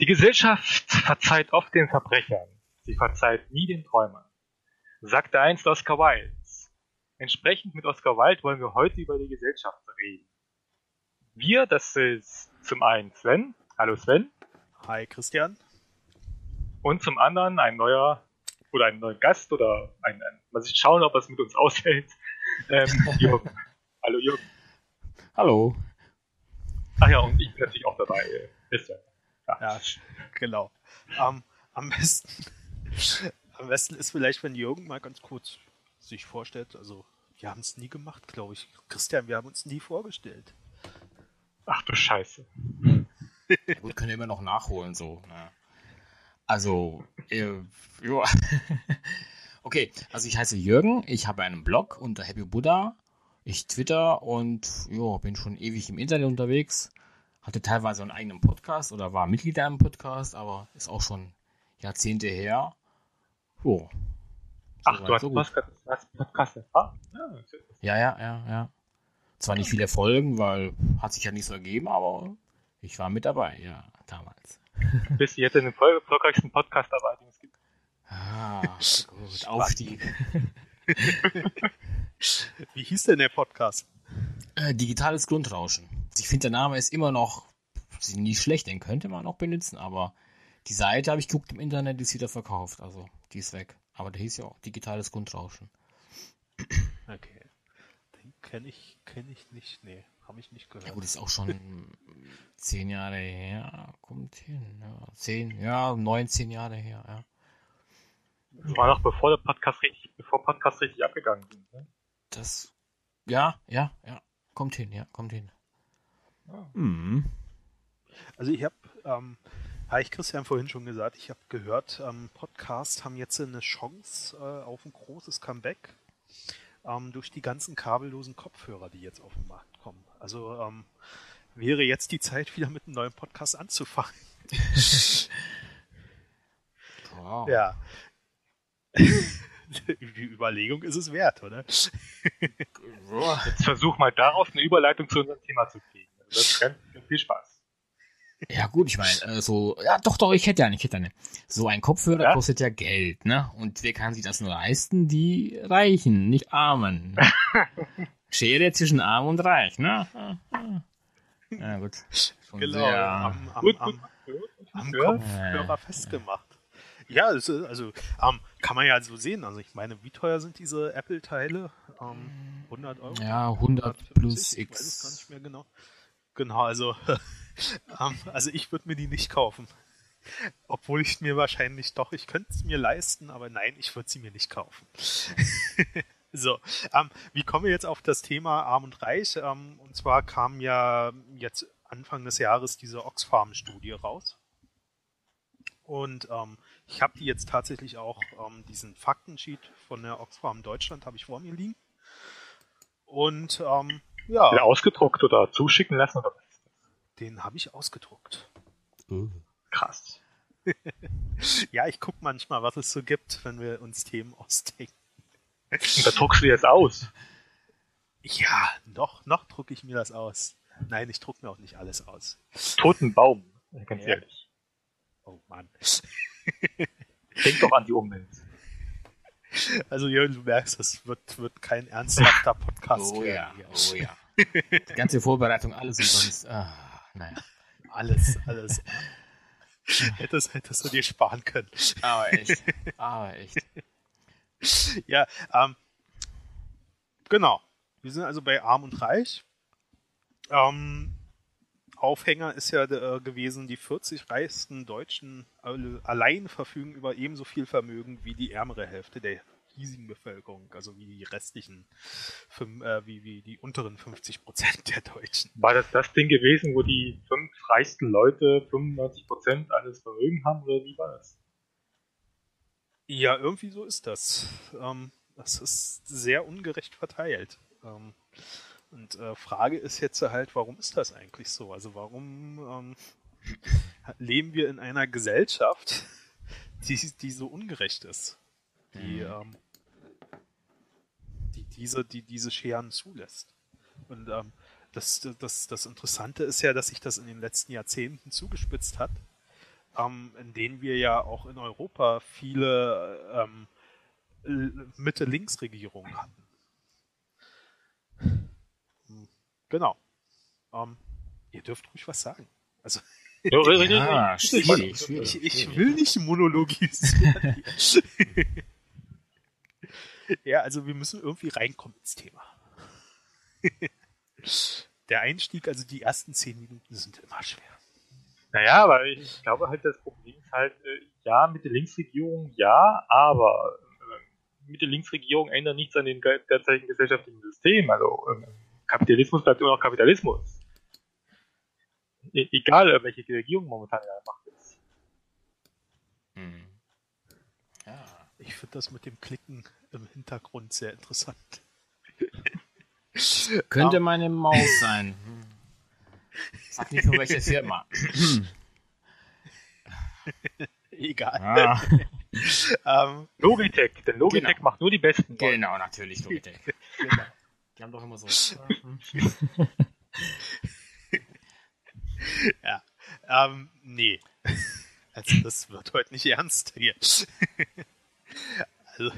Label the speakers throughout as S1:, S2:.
S1: Die Gesellschaft verzeiht oft den Verbrechern, sie verzeiht nie den Träumern, sagte einst Oscar Wilde. Entsprechend mit Oscar Wilde wollen wir heute über die Gesellschaft reden. Wir, das ist zum einen Sven. Hallo Sven.
S2: Hi Christian.
S1: Und zum anderen ein neuer oder ein neuer Gast oder ein, ein mal sich schauen, ob er es mit uns aushält. Ähm, Jürgen. Hallo Jürgen.
S3: Hallo.
S1: Ach ja, und ich bin natürlich auch dabei. Ist ja.
S2: Ja, ja genau. Um, am besten am besten ist vielleicht, wenn Jürgen mal ganz kurz sich vorstellt. Also, wir haben es nie gemacht, glaube ich. Christian, wir haben uns nie vorgestellt.
S1: Ach du Scheiße.
S3: Gut, können wir immer noch nachholen, so. Ne? Also, äh, ja. okay, also ich heiße Jürgen, ich habe einen Blog unter Happy Buddha. Ich twitter und ja, bin schon ewig im Internet unterwegs. Hatte teilweise einen eigenen Podcast oder war Mitglied in einem Podcast, aber ist auch schon Jahrzehnte her.
S1: Ach, so du hast, so Podcast, hast Podcast erfahren?
S3: Ja, ja, ja, ja. Zwar nicht viele Folgen, weil hat sich ja nicht so ergeben, aber ich war mit dabei, ja, damals.
S1: Bist du jetzt in dem erfolgreichsten Podcast dabei, den es gibt?
S3: Ah, gut, Aufstieg.
S2: Wie hieß denn der Podcast?
S3: Äh, digitales Grundrauschen. Ich finde, der Name ist immer noch nicht schlecht, den könnte man auch benutzen, aber die Seite habe ich geguckt im Internet, die ist wieder verkauft, also die ist weg. Aber der hieß ja auch digitales Grundrauschen.
S2: Okay. Den kenne ich, kenne ich nicht. Nee, habe ich nicht gehört.
S3: Ja gut, ist auch schon zehn Jahre her. Kommt hin. Ja, zehn, ja, 19 Jahre her, ja.
S1: Das war noch bevor der Podcast richtig, bevor Podcast richtig abgegangen sind, ne?
S3: Das, ja, ja, ja. Kommt hin, ja, kommt hin. Ja. Mhm.
S2: Also ich habe ähm, habe ich Christian vorhin schon gesagt, ich habe gehört, ähm, Podcasts haben jetzt eine Chance äh, auf ein großes Comeback ähm, durch die ganzen kabellosen Kopfhörer, die jetzt auf den Markt kommen. Also ähm, wäre jetzt die Zeit, wieder mit einem neuen Podcast anzufangen. wow. Ja. die Überlegung ist es wert, oder? Jetzt
S1: versuch mal daraus eine Überleitung zu unserem Thema zu kriegen. Also das ganz, viel Spaß.
S3: Ja gut, ich meine, äh, so, ja doch, doch, ich hätte ja nicht, ich hätte eine. So ein Kopfhörer ja? kostet ja Geld, ne? Und wer kann sich das nur leisten? Die Reichen, nicht Armen. Schere zwischen Arm und Reich, ne? Ja gut.
S2: Schon genau, sehr, am, am, gut, am, am Kopfhörer festgemacht. Ja, also, also ähm, kann man ja so sehen. Also ich meine, wie teuer sind diese Apple-Teile? Ähm, 100 Euro?
S3: Ja, 100 plus X. Ich weiß es
S2: gar nicht mehr genau. Genau, also um, also ich würde mir die nicht kaufen. Obwohl ich mir wahrscheinlich doch, ich könnte es mir leisten, aber nein, ich würde sie mir nicht kaufen. so, ähm, wie kommen wir jetzt auf das Thema Arm und Reich? Ähm, und zwar kam ja jetzt Anfang des Jahres diese Oxfam-Studie raus. Und ähm, ich habe die jetzt tatsächlich auch, ähm, diesen Faktensheet von der Oxfam Deutschland habe ich vor mir liegen. Und ähm, ja.
S1: Ausgedruckt oder zuschicken lassen oder
S2: den habe ich ausgedruckt.
S1: Uh. Krass.
S2: ja, ich gucke manchmal, was es so gibt, wenn wir uns Themen ausdenken.
S1: Und da druckst du jetzt aus.
S2: Ja, noch, noch drucke ich mir das aus. Nein, ich drucke mir auch nicht alles aus.
S1: Toten Baum, ganz ja. ehrlich.
S2: Oh Mann.
S1: Denk doch an die Umwelt.
S2: Also Jürgen, du merkst, das wird, wird kein ernsthafter Podcast.
S3: Oh ja, oh ja. Die ganze Vorbereitung, alles umsonst. Ah. Naja.
S2: Alles, alles. hättest, hättest du dir sparen können.
S3: Aber echt. Aber echt.
S2: Ja, ähm, genau. Wir sind also bei Arm und Reich. Ähm, Aufhänger ist ja äh, gewesen, die 40 reichsten Deutschen allein verfügen über ebenso viel Vermögen wie die ärmere Hälfte der hiesigen Bevölkerung, also wie die restlichen, äh, wie, wie die unteren 50 Prozent der Deutschen.
S1: War das das Ding gewesen, wo die fünf reichsten Leute 95 Prozent alles Vermögen haben, oder wie war das?
S2: Ja, irgendwie so ist das. Ähm, das ist sehr ungerecht verteilt. Ähm, und äh, Frage ist jetzt halt, warum ist das eigentlich so? Also warum ähm, leben wir in einer Gesellschaft, die, die so ungerecht ist? Die, mhm. ähm, die, diese, die diese Scheren zulässt. Und ähm, das, das, das Interessante ist ja, dass sich das in den letzten Jahrzehnten zugespitzt hat. ähm, in denen wir ja auch in Europa viele ähm, Mitte-Links-Regierungen hatten. Genau. Ähm, ihr dürft ruhig was sagen. Also
S3: ja, schwierig,
S2: ich, ich will nicht monologisieren. ja, also wir müssen irgendwie reinkommen ins Thema. Der Einstieg, also die ersten zehn Minuten sind immer schwer.
S1: Naja, aber ich glaube halt, das Problem ist halt, äh, ja, Mitte-Links-Regierung, ja, aber äh, Mitte-Links-Regierung ändert nichts an dem derzeitigen gesellschaftlichen System. Also äh, Kapitalismus bleibt immer noch Kapitalismus. E egal, welche Regierung momentan in der Macht ist.
S2: Hm. Ja. Ich finde das mit dem Klicken im Hintergrund sehr interessant.
S3: Könnte um. meine Maus sein. Sag nicht nur welche Firma.
S2: Egal. Ah.
S1: ähm, Logitech, denn Logitech genau. macht nur die besten.
S3: Genau, natürlich Logitech. genau. Die haben doch immer so.
S2: ja. Ähm, nee. Also das wird heute nicht ernst hier.
S1: Also.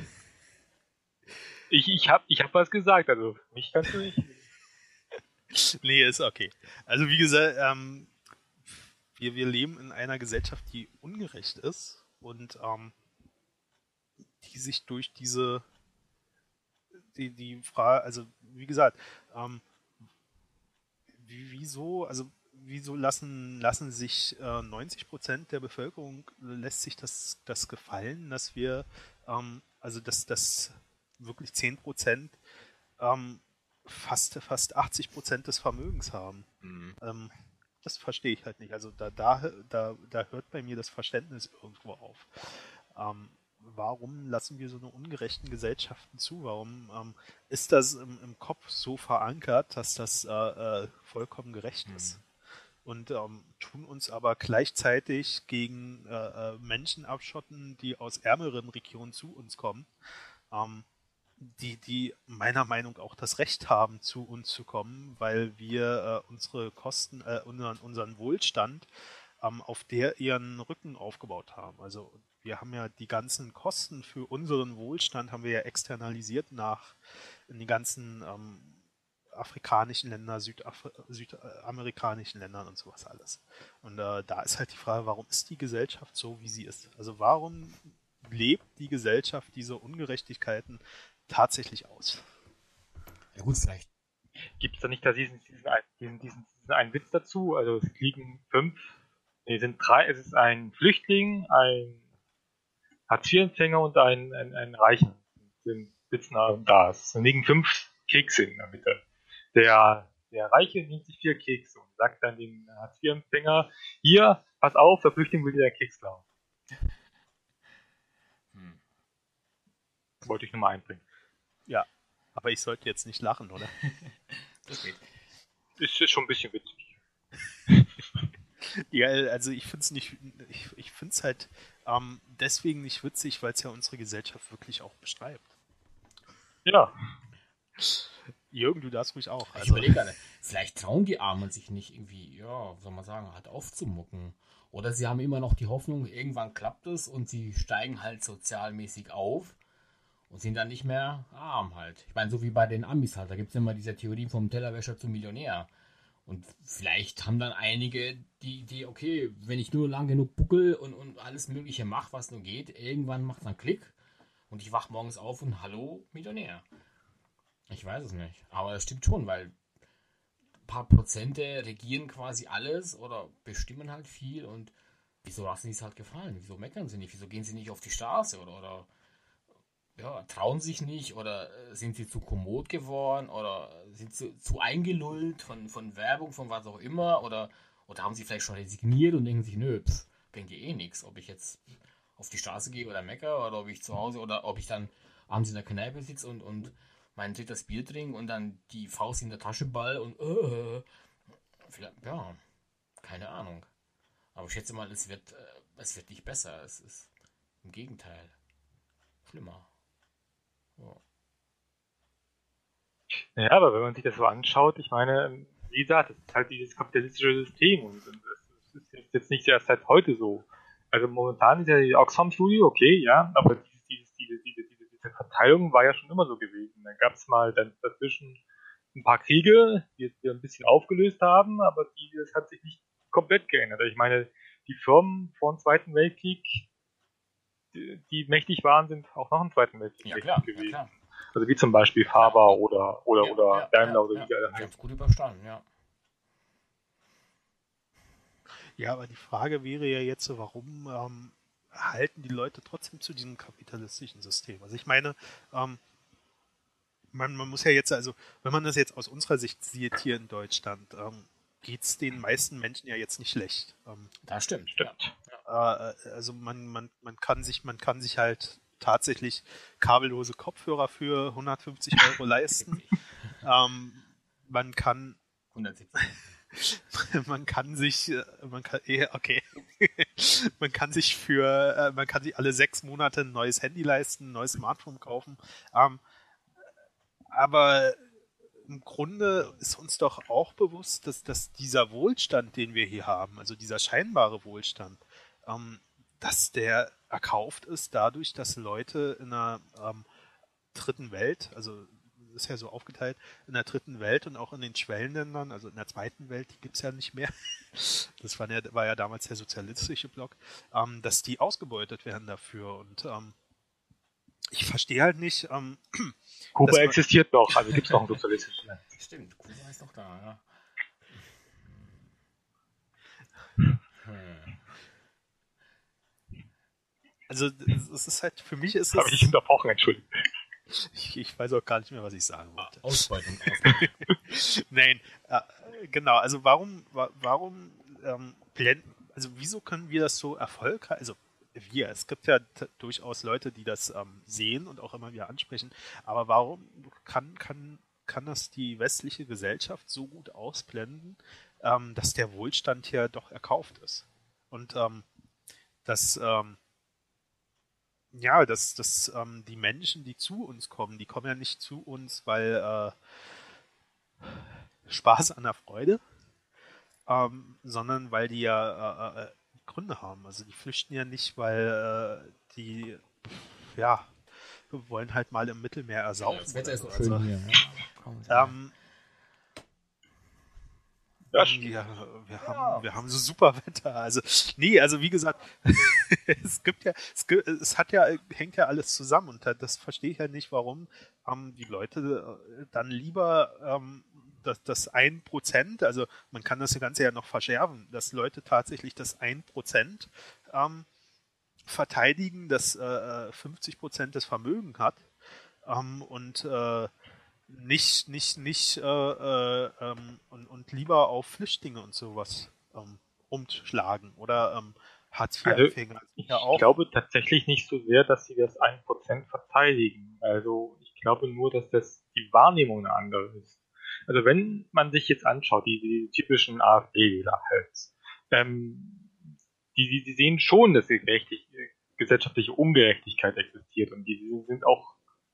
S1: Ich, ich hab, ich hab was gesagt, also mich kannst du nicht.
S2: nee, ist okay. Also wie gesagt, ähm, wir, wir leben in einer Gesellschaft, die ungerecht ist und ähm, die sich durch diese die, die Frage, also wie gesagt, ähm, wieso, also wieso lassen, lassen sich äh, 90 Prozent der Bevölkerung, lässt sich das, das gefallen, dass wir, ähm, also dass, dass wirklich 10 Prozent ähm, fast, fast 80 Prozent des Vermögens haben. Mhm. Ähm, das verstehe ich halt nicht. Also da, da, da, da hört bei mir das Verständnis irgendwo auf. Ähm, warum lassen wir so eine ungerechten Gesellschaften zu? Warum ähm, ist das im, im, Kopf so verankert, dass das äh, äh, vollkommen gerecht mhm. ist? Und ähm, tun uns aber gleichzeitig gegen äh, äh, Menschen abschotten, die aus ärmeren Regionen zu uns kommen, ähm, die, die meiner Meinung nach auch das Recht haben, zu uns zu kommen, weil wir äh, unsere Kosten, äh, unseren, unseren Wohlstand ähm, auf der ihren Rücken aufgebaut haben. Also wir haben ja die ganzen Kosten für unseren Wohlstand haben wir ja externalisiert nach in die ganzen ähm, afrikanischen Länder, Südaf südamerikanischen Ländern und sowas alles. Und äh, da ist halt die Frage, warum ist die Gesellschaft so, wie sie ist? Also warum lebt die Gesellschaft diese Ungerechtigkeiten tatsächlich aus?
S3: Ja gut, vielleicht.
S1: Gibt es da nicht da diesen, diesen, diesen, diesen, einen Witz dazu? Also es liegen fünf, nee, sind drei, es ist ein Flüchtling, ein Hartz-IV-Empfänger und ein, ein, ein Reicher sind sitzen da. Es liegen fünf Kekse in der Mitte. Der, der Reiche nimmt sich vier Kekse und sagt dann dem Hartz-IV-Empfänger, hier, pass auf, der Flüchtling will dir einen Keks klauen. Hm. Wollte ich nur mal einbringen.
S2: Ja, aber ich sollte jetzt nicht lachen, oder?
S1: das geht. Ist, ist schon ein bisschen witzig.
S2: ja, also ich finde es nicht, ich, ich finde es halt ähm, deswegen nicht witzig, weil es ja unsere Gesellschaft wirklich auch beschreibt.
S1: Ja.
S2: Jürgen, du darfst ruhig auch.
S3: Also. Ich überlege gerade, vielleicht trauen die Armen sich nicht irgendwie, ja, soll man sagen, halt aufzumucken. Oder sie haben immer noch die Hoffnung, irgendwann klappt es und sie steigen halt sozialmäßig auf und sind dann nicht mehr arm halt. Ich meine, so wie bei den Amis halt, da gibt es immer diese Theorie vom Tellerwäscher zum Millionär. Und vielleicht haben dann einige die Idee, okay, wenn ich nur lang genug buckel und, und alles Mögliche mache, was nur geht, irgendwann macht es einen Klick und ich wach morgens auf und hallo, Millionär. Ich weiß es nicht. Aber es stimmt schon, weil ein paar Prozente regieren quasi alles oder bestimmen halt viel und wieso lassen sie es halt gefallen? Wieso meckern sie nicht? Wieso gehen sie nicht auf die Straße oder, oder ja, trauen sich nicht oder äh, sind sie zu kommod geworden oder sind sie zu eingelullt von, von Werbung, von was auch immer oder, oder haben sie vielleicht schon resigniert und denken sich, nö, pff, bringt dir eh nichts, ob ich jetzt auf die Straße gehe oder mecker oder ob ich zu Hause oder ob ich dann abends in der Kneipe sitze und, und mein drittes Bier trinke und dann die Faust in der Tasche ball und äh, vielleicht, ja, keine Ahnung. Aber ich schätze mal, es wird, äh, es wird nicht besser. Es ist im Gegenteil schlimmer.
S1: Ja. aber wenn man sich das so anschaut, ich meine, wie gesagt, es ist halt dieses kapitalistische System und das ist jetzt nicht erst seit heute so. Also momentan ist ja die Oxfam-Studie okay, ja, aber diese, diese, diese, diese, Verteilung war ja schon immer so gewesen. Dann gab es mal dann dazwischen ein paar Kriege, die wir ein bisschen aufgelöst haben, aber die, das hat sich nicht komplett geändert. Ich meine, die Firmen vor dem Zweiten Weltkrieg, die, die mächtig waren, sind auch nach dem Zweiten Weltkrieg
S3: Ja,
S1: mächtig
S3: klar,
S1: gewesen.
S3: ja, klar.
S1: Also wie zum Beispiel Faber oder oder
S3: Ja,
S1: oder
S3: ja,
S1: Daimler
S3: ja,
S1: oder
S3: ja.
S1: wie die alle heißen.
S3: gut überstanden, ja.
S2: Ja, aber die Frage wäre ja jetzt, warum ähm, halten die Leute trotzdem zu diesem kapitalistischen System? Also ich meine, ähm, man, man muss ja jetzt, also wenn man das jetzt aus unserer Sicht sieht hier in Deutschland, ähm, geht es den meisten Menschen ja jetzt nicht schlecht. Ähm,
S3: Das stimmt.
S1: Stimmt.
S2: äh, also man, man, man kann sich, man kann sich halt tatsächlich kabellose Kopfhörer für 150 Euro leisten. ähm, man kann
S3: 170.
S2: man kann sich, äh, man kann, okay, man kann sich für, äh, man kann sich alle sechs Monate ein neues Handy leisten, ein neues Smartphone kaufen. Ähm, aber im Grunde ist uns doch auch bewusst, dass, dass dieser Wohlstand, den wir hier haben, also dieser scheinbare Wohlstand, ähm, dass der erkauft ist dadurch, dass Leute in einer ähm, dritten Welt, also ist ja so aufgeteilt, in der dritten Welt und auch in den Schwellenländern, also in der zweiten Welt, die gibt es ja nicht mehr. Das war ja, war ja damals der sozialistische Block, ähm, dass die ausgebeutet werden dafür. Und ähm, ich verstehe halt nicht, ähm,
S1: Kuba existiert noch, also gibt es noch ein sozialistisches Land.
S3: Stimmt, Kuba ist doch da, ja. Hm.
S2: also es ist halt, für mich ist
S1: habe ich
S2: es,
S1: dich unterbrochen, entschuldigt.
S2: Ich, ich weiß auch gar nicht mehr, was ich sagen wollte.
S3: Ausbeutung. Ausbeutung.
S2: Nein, äh, genau, also warum, wa- warum ähm, blenden, also wieso können wir das so erfolgreich, also wir, es gibt ja durchaus Leute, die das ähm, sehen und auch immer wieder ansprechen, aber warum kann, kann, kann das die westliche Gesellschaft so gut ausblenden, ähm, dass der Wohlstand hier doch erkauft ist? Und ähm, dass, ähm, ja, dass, dass ähm, die Menschen, die zu uns kommen, die kommen ja nicht zu uns, weil äh, Spaß an der Freude, ähm, sondern weil die ja äh, äh, Gründe haben. Also die flüchten ja nicht, weil äh, die ja wollen halt mal im Mittelmeer ersaufen.
S3: Das Wetter ist so schön
S2: Also,
S3: hier. Mal.
S2: ähm,
S1: Ja,
S2: ja, wir haben, wir haben so super Wetter. Also, nee, also wie gesagt, es gibt ja, es, gibt, es hat ja, hängt ja alles zusammen und da- das verstehe ich ja nicht, warum ähm, die Leute äh, dann lieber ähm, das, das 1%, also man kann das Ganze ja noch verschärfen, dass Leute tatsächlich das 1% ähm, verteidigen, das äh, 50% des Vermögens hat ähm, und äh, nicht, nicht, nicht, äh, äh, ähm, und, und lieber auf Flüchtlinge und sowas ähm, umschlagen oder ähm, Hartz-IV-Empfänger.
S1: Ich
S2: ja auch.
S1: glaube tatsächlich nicht so sehr, dass sie das 1% verteidigen. Also ich glaube nur, dass das die Wahrnehmung eine andere ist. Also wenn man sich jetzt anschaut, die, die typischen AfD-Wähler halt, ähm, die, die, die sehen schon, dass die gerechtig, gesellschaftliche Ungerechtigkeit existiert und die sind auch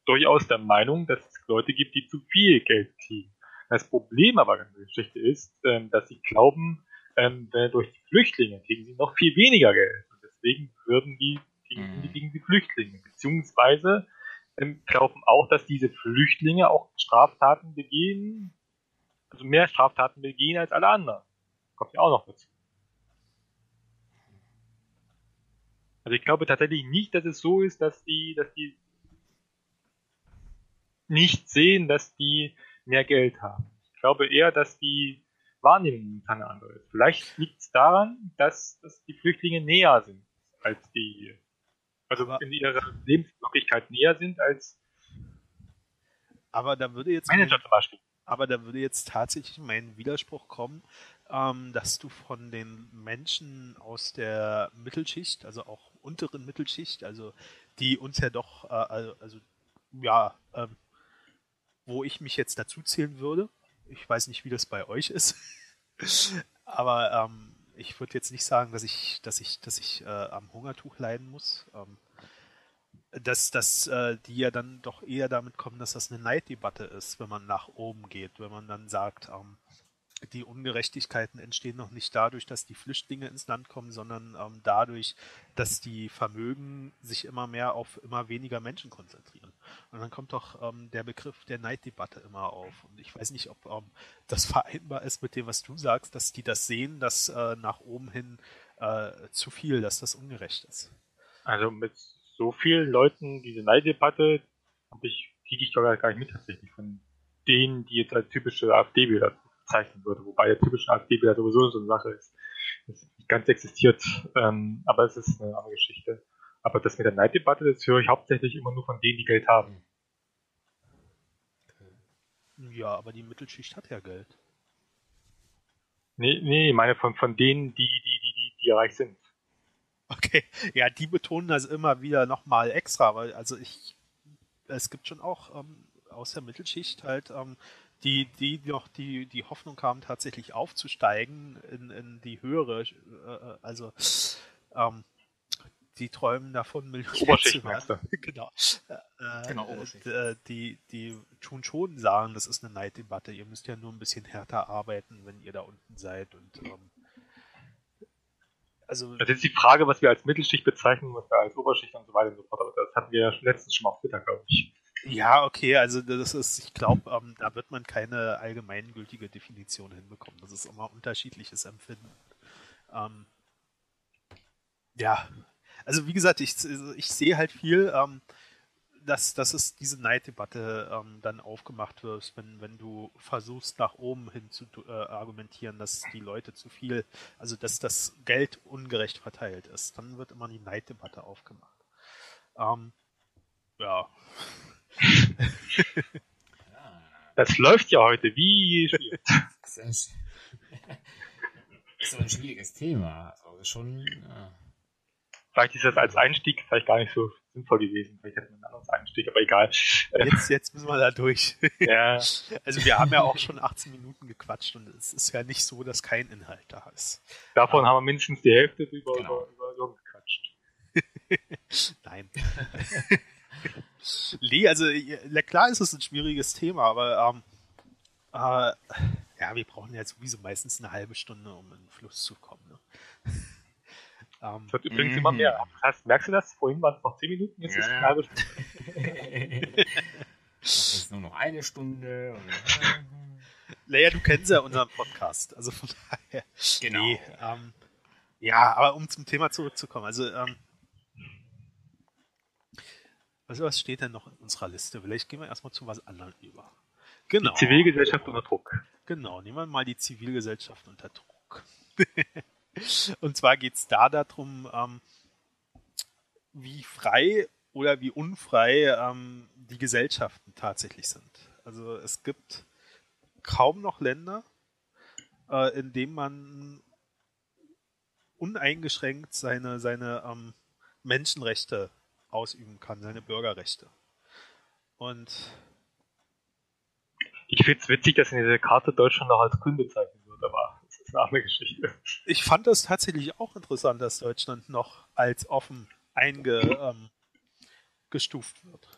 S1: durchaus der Meinung, dass es Leute gibt, die zu viel Geld kriegen. Das Problem aber an der Geschichte ist, ähm, dass sie glauben, ähm, durch die Flüchtlinge kriegen sie noch viel weniger Geld. Und deswegen würden die gegen,
S3: Mhm.
S1: die gegen die Flüchtlinge. Beziehungsweise ähm, glauben auch, dass diese Flüchtlinge auch Straftaten begehen, also mehr Straftaten begehen als alle anderen. Kommt ja auch noch dazu. Also ich glaube tatsächlich nicht, dass es so ist, dass die, dass die nicht sehen, dass die mehr Geld haben. Ich glaube eher, dass die Wahrnehmung momentan eine andere ist. Vielleicht liegt es daran, dass, dass die Flüchtlinge näher sind als die, also
S2: Aber-
S1: in ihrer Lebenswirklichkeit näher sind als
S2: Aber da würde jetzt
S1: Manager zum Beispiel.
S2: Aber da würde jetzt tatsächlich mein Widerspruch kommen, ähm, dass du von den Menschen aus der Mittelschicht, also auch unteren Mittelschicht, also die uns ja doch, äh, also, also ja, ähm, wo ich mich jetzt dazu zählen würde. Ich weiß nicht, wie das bei euch ist, aber ähm, ich würde jetzt nicht sagen, dass ich, dass ich, dass ich äh, am Hungertuch leiden muss. Ähm, dass, dass äh, die ja dann doch eher damit kommen, dass das eine Neiddebatte ist, wenn man nach oben geht, wenn man dann sagt, ähm, die Ungerechtigkeiten entstehen noch nicht dadurch, dass die Flüchtlinge ins Land kommen, sondern ähm, dadurch, dass die Vermögen sich immer mehr auf immer weniger Menschen konzentrieren. Und dann kommt doch ähm, der Begriff der Neiddebatte immer auf. Und ich weiß nicht, ob ähm, das vereinbar ist mit dem, was du sagst, dass die das sehen, dass äh, nach oben hin äh, zu viel, dass das ungerecht ist.
S1: Also mit so vielen Leuten diese Neiddebatte ich, kriege ich doch gar nicht mit tatsächlich von denen, die jetzt als typische AfD-Wähler bezeichnen würde, wobei der typische AfD-Wähler sowieso so eine Sache ist, das nicht ganz existiert, ähm, aber es ist eine andere Geschichte. Aber das mit der Neiddebatte, das höre ich hauptsächlich immer nur von denen, die Geld haben.
S2: Ja, aber die Mittelschicht hat ja Geld.
S1: Nee, nee, ich meine von, von denen, die, die, die, die, die reich sind.
S2: Okay, ja, die betonen das immer wieder nochmal extra, weil, also ich, es gibt schon auch ähm, aus der Mittelschicht halt, ähm, die, die noch die, die Hoffnung haben, tatsächlich aufzusteigen in, in die höhere, äh, äh also ähm, die träumen davon,
S1: Millionär zu werden.
S2: genau. Äh, genau äh, die, die tun schon sagen, das ist eine Neiddebatte. Ihr müsst ja nur ein bisschen härter arbeiten, wenn ihr da unten seid. Und ähm,
S1: also das ist die Frage, was wir als Mittelschicht bezeichnen, was wir als Oberschicht und so weiter und so fort. Aber das hatten wir ja letztens schon mal auf Twitter, glaube ich.
S2: Ja, okay, also das ist, ich glaube, ähm, da wird man keine allgemeingültige Definition hinbekommen. Das ist immer unterschiedliches Empfinden. Ähm, ja, also wie gesagt, ich, ich sehe halt viel, ähm, dass, dass es diese Neiddebatte ähm, dann aufgemacht wird, wenn, wenn du versuchst, nach oben hin zu äh, argumentieren, dass die Leute zu viel, also dass das Geld ungerecht verteilt ist. Dann wird immer die Neiddebatte aufgemacht. Ähm, ja.
S1: Das läuft ja heute wie schwierig.
S3: Das ist ein, schwieriges Thema. Also schon. Ja
S1: vielleicht ist das als Einstieg vielleicht gar nicht so sinnvoll gewesen. Vielleicht hätten wir einen anderen Einstieg, aber egal.
S2: Jetzt, jetzt müssen wir da durch. Ja. Also wir haben ja auch schon 18 Minuten gequatscht und es ist ja nicht so, dass kein Inhalt da ist.
S1: Davon aber, haben wir mindestens die Hälfte über, genau. über, über gequatscht.
S2: Nein. Nee, also klar ist es ein schwieriges Thema, aber ähm, äh, ja, wir brauchen ja sowieso meistens eine halbe Stunde, um in den Fluss zu kommen. Ne?
S1: Ähm, das wird übrigens mm. immer mehr. Das heißt, merkst du das? Vorhin waren es noch 10 Minuten, jetzt ja. ist es eine halbe
S3: Stunde. das ist nur noch eine Stunde.
S2: Naja, du kennst ja unseren Podcast, also von daher.
S3: Genau. Nee,
S2: ähm, ja, aber um zum Thema zurückzukommen, also ähm, also was steht denn noch in unserer Liste? Vielleicht gehen wir erstmal zu was anderem über.
S1: Genau. Die Zivilgesellschaft unter Druck.
S2: Genau, nehmen wir mal die Zivilgesellschaft unter Druck. Und zwar geht es da darum, ähm, wie frei oder wie unfrei ähm, die Gesellschaften tatsächlich sind. Also es gibt kaum noch Länder, äh, in denen man uneingeschränkt seine, seine ähm, Menschenrechte ausüben kann, seine Bürgerrechte. Und
S1: ich finde es witzig, dass in dieser Karte Deutschland noch als grün bezeichnet wird, aber ist eine andere Geschichte.
S2: Ich fand das tatsächlich auch interessant, dass Deutschland noch als offen eingestuft ähm, wird.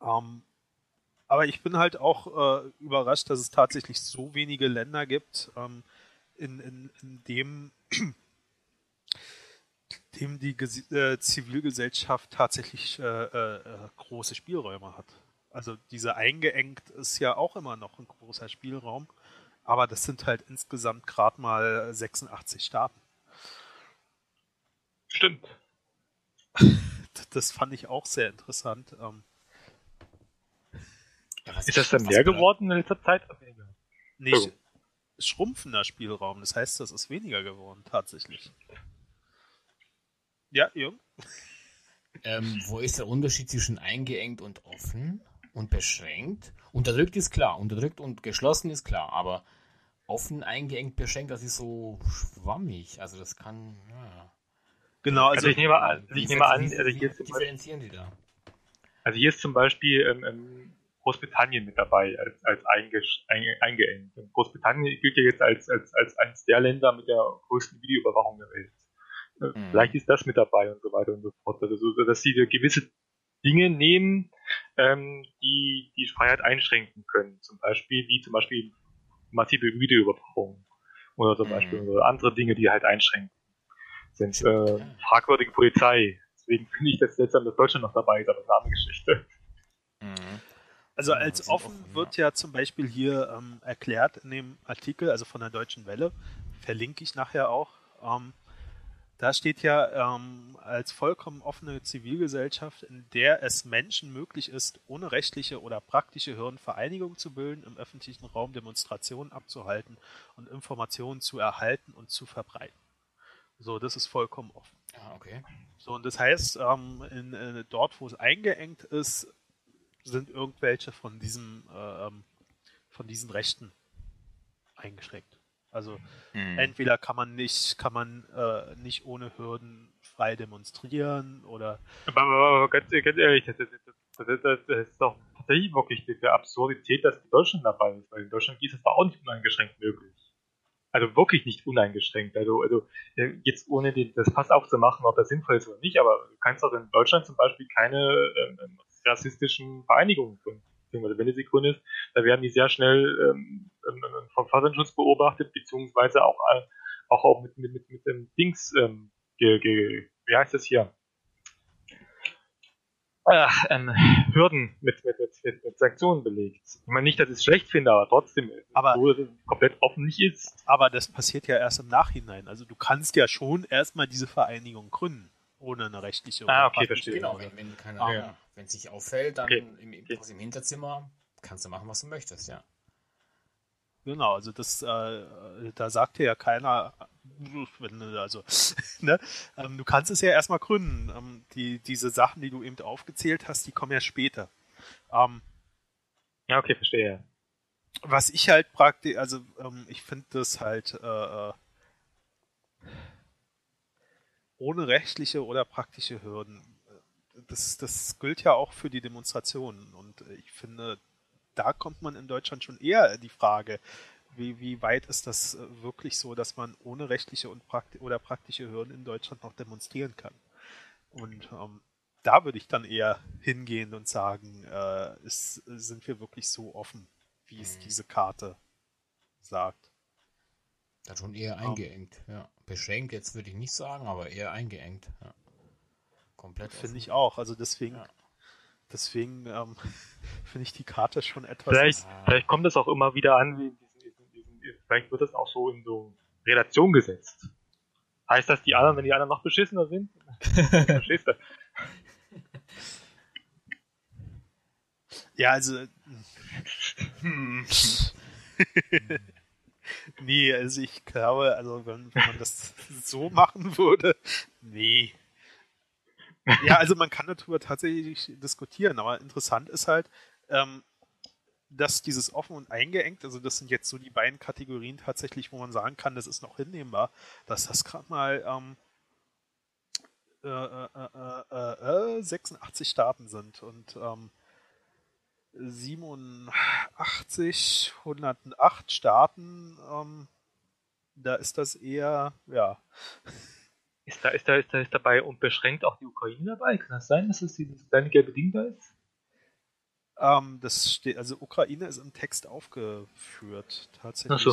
S2: Ähm, aber ich bin halt auch äh, überrascht, dass es tatsächlich so wenige Länder gibt, ähm, in, in, in dem, dem die Ges äh, Zivilgesellschaft tatsächlich äh, äh, große Spielräume hat. Also diese eingeengt ist ja auch immer noch ein großer Spielraum. Aber das sind halt insgesamt gerade mal 86 Staaten.
S1: Stimmt.
S2: Das fand ich auch sehr interessant. Ähm,
S1: ist das dann mehr geworden in letzter Zeit?
S2: Nee, oh. schrumpfender Spielraum. Das heißt, das ist weniger geworden, tatsächlich. Ja, Jürgen?
S3: Ähm, wo ist der Unterschied zwischen eingeengt und offen und beschränkt? Unterdrückt ist klar, unterdrückt und geschlossen ist klar, aber offen eingeengt beschränkt, das ist so schwammig. Also das kann. Ja.
S1: Genau, also, also ich nehme an, also ich nehme an, also
S3: hier ist differenzieren die da.
S1: Also hier ist zum Beispiel ähm, ähm, Großbritannien mit dabei als, als eingeengt. Und Großbritannien gilt ja jetzt als, als, als eines der Länder mit der größten Videoüberwachung der Welt. Äh, mhm. Vielleicht ist das mit dabei und so weiter und so fort. Also so, dass sie gewisse Dinge nehmen, ähm, die die Freiheit einschränken können. Zum Beispiel, wie zum Beispiel massive Videoüberwachung oder zum
S3: Mhm.
S1: Beispiel andere Dinge, die halt einschränken, sind äh, fragwürdige Polizei. Deswegen finde ich das seltsam, dass Deutschland noch dabei ist, aber eine andere Geschichte.
S3: Mhm.
S2: Also als offen, wird ja zum Beispiel hier ähm, erklärt in dem Artikel, also von der Deutschen Welle, verlinke ich nachher auch. Ähm, da steht ja ähm, als vollkommen offene Zivilgesellschaft, in der es Menschen möglich ist, ohne rechtliche oder praktische Hürden Vereinigungen zu bilden, im öffentlichen Raum Demonstrationen abzuhalten und Informationen zu erhalten und zu verbreiten. So, das ist vollkommen offen.
S3: Ja, okay.
S2: So, und das heißt, ähm, in, äh, dort, wo es eingeengt ist, sind irgendwelche von diesem, äh, ähm, von diesen Rechten eingeschränkt. Also
S3: Mhm.
S2: entweder kann man nicht, kann man äh, nicht ohne Hürden frei demonstrieren oder
S1: Aber, aber, aber ganz, ganz ehrlich, das, das, das, das, das, das ist doch tatsächlich wirklich die Absurdität, dass in Deutschland dabei ist, weil in Deutschland ist es da auch nicht uneingeschränkt möglich. Also wirklich nicht uneingeschränkt. Also, also äh, jetzt ohne den, das Fass aufzumachen, ob das sinnvoll ist oder nicht, aber du kannst doch in Deutschland zum Beispiel keine ähm, rassistischen Vereinigungen gründen. Beziehungsweise wenn es sie gründet, da werden die sehr schnell ähm, ähm, vom Verfassungsschutz beobachtet, beziehungsweise auch, äh, auch, auch mit, mit, mit, mit dem Dings, ähm, ge, ge, wie heißt das hier? äh, ähm, Hürden mit, mit, mit, mit, mit Sanktionen belegt. Ich meine nicht, dass ich es schlecht finde, aber trotzdem,
S2: Aber-
S1: so dass es komplett offen nicht ist.
S2: aber das passiert ja erst im Nachhinein. Also du kannst ja schon erstmal diese Vereinigung gründen, ohne eine rechtliche
S1: Ah, okay, verstehe.
S3: Genau, wenn, wenn, keine,
S2: Ah.
S3: ja. wenn es sich auffällt, dann
S1: Okay.
S3: im,
S1: Okay.
S3: im Hinterzimmer kannst du machen, was du möchtest, ja.
S2: Genau, also das, äh, da sagt dir ja keiner, also, ne, ähm, du kannst es ja erstmal gründen. Ähm, die, diese Sachen, die du eben aufgezählt hast, die kommen ja später. Ähm,
S1: Ja, okay, verstehe.
S2: was ich halt praktisch, also ähm, ich finde das halt äh, äh, ohne rechtliche oder praktische Hürden. Das, das gilt ja auch für die Demonstrationen und ich finde, da kommt man in Deutschland schon eher die Frage, wie, wie weit ist das wirklich so, dass man ohne rechtliche und prakti oder praktische Hürden in Deutschland noch demonstrieren kann. Und ähm, da würde ich dann eher hingehen und sagen, äh, ist, sind wir wirklich so offen, wie es
S3: Mhm.
S2: diese Karte sagt.
S3: Dann schon eher eingeengt, ja. Beschränkt jetzt würde ich nicht sagen, aber eher eingeengt, ja. Komplett
S2: Finde ich auch. Also deswegen,
S3: Ja.
S2: deswegen ähm, finde ich die Karte schon etwas.
S1: Vielleicht, vielleicht kommt es auch immer wieder an, wie diesen, diesen, diesen, vielleicht wird es auch so in so Relation gesetzt. Heißt das, die anderen, wenn die anderen noch beschissener sind? Verstehst du?
S2: Ja, also. nee, also ich glaube, also wenn, wenn man das so machen würde, nee. Ja, also man kann darüber tatsächlich diskutieren, aber interessant ist halt, ähm, dass dieses offen und eingeengt, also das sind jetzt so die beiden Kategorien tatsächlich, wo man sagen kann, das ist noch hinnehmbar, dass das gerade mal ähm, äh, äh, äh, äh, äh, 86 Staaten sind und ähm, 87, 108 Staaten, ähm, da ist das eher, ja,
S1: Ist da, ist da, ist da, ist dabei und beschränkt auch die Ukraine dabei? Kann das sein, dass es dieses kleine gelbe Ding da ist?
S2: ähm, das steht, also Ukraine ist im Text aufgeführt, tatsächlich.
S1: Ach so.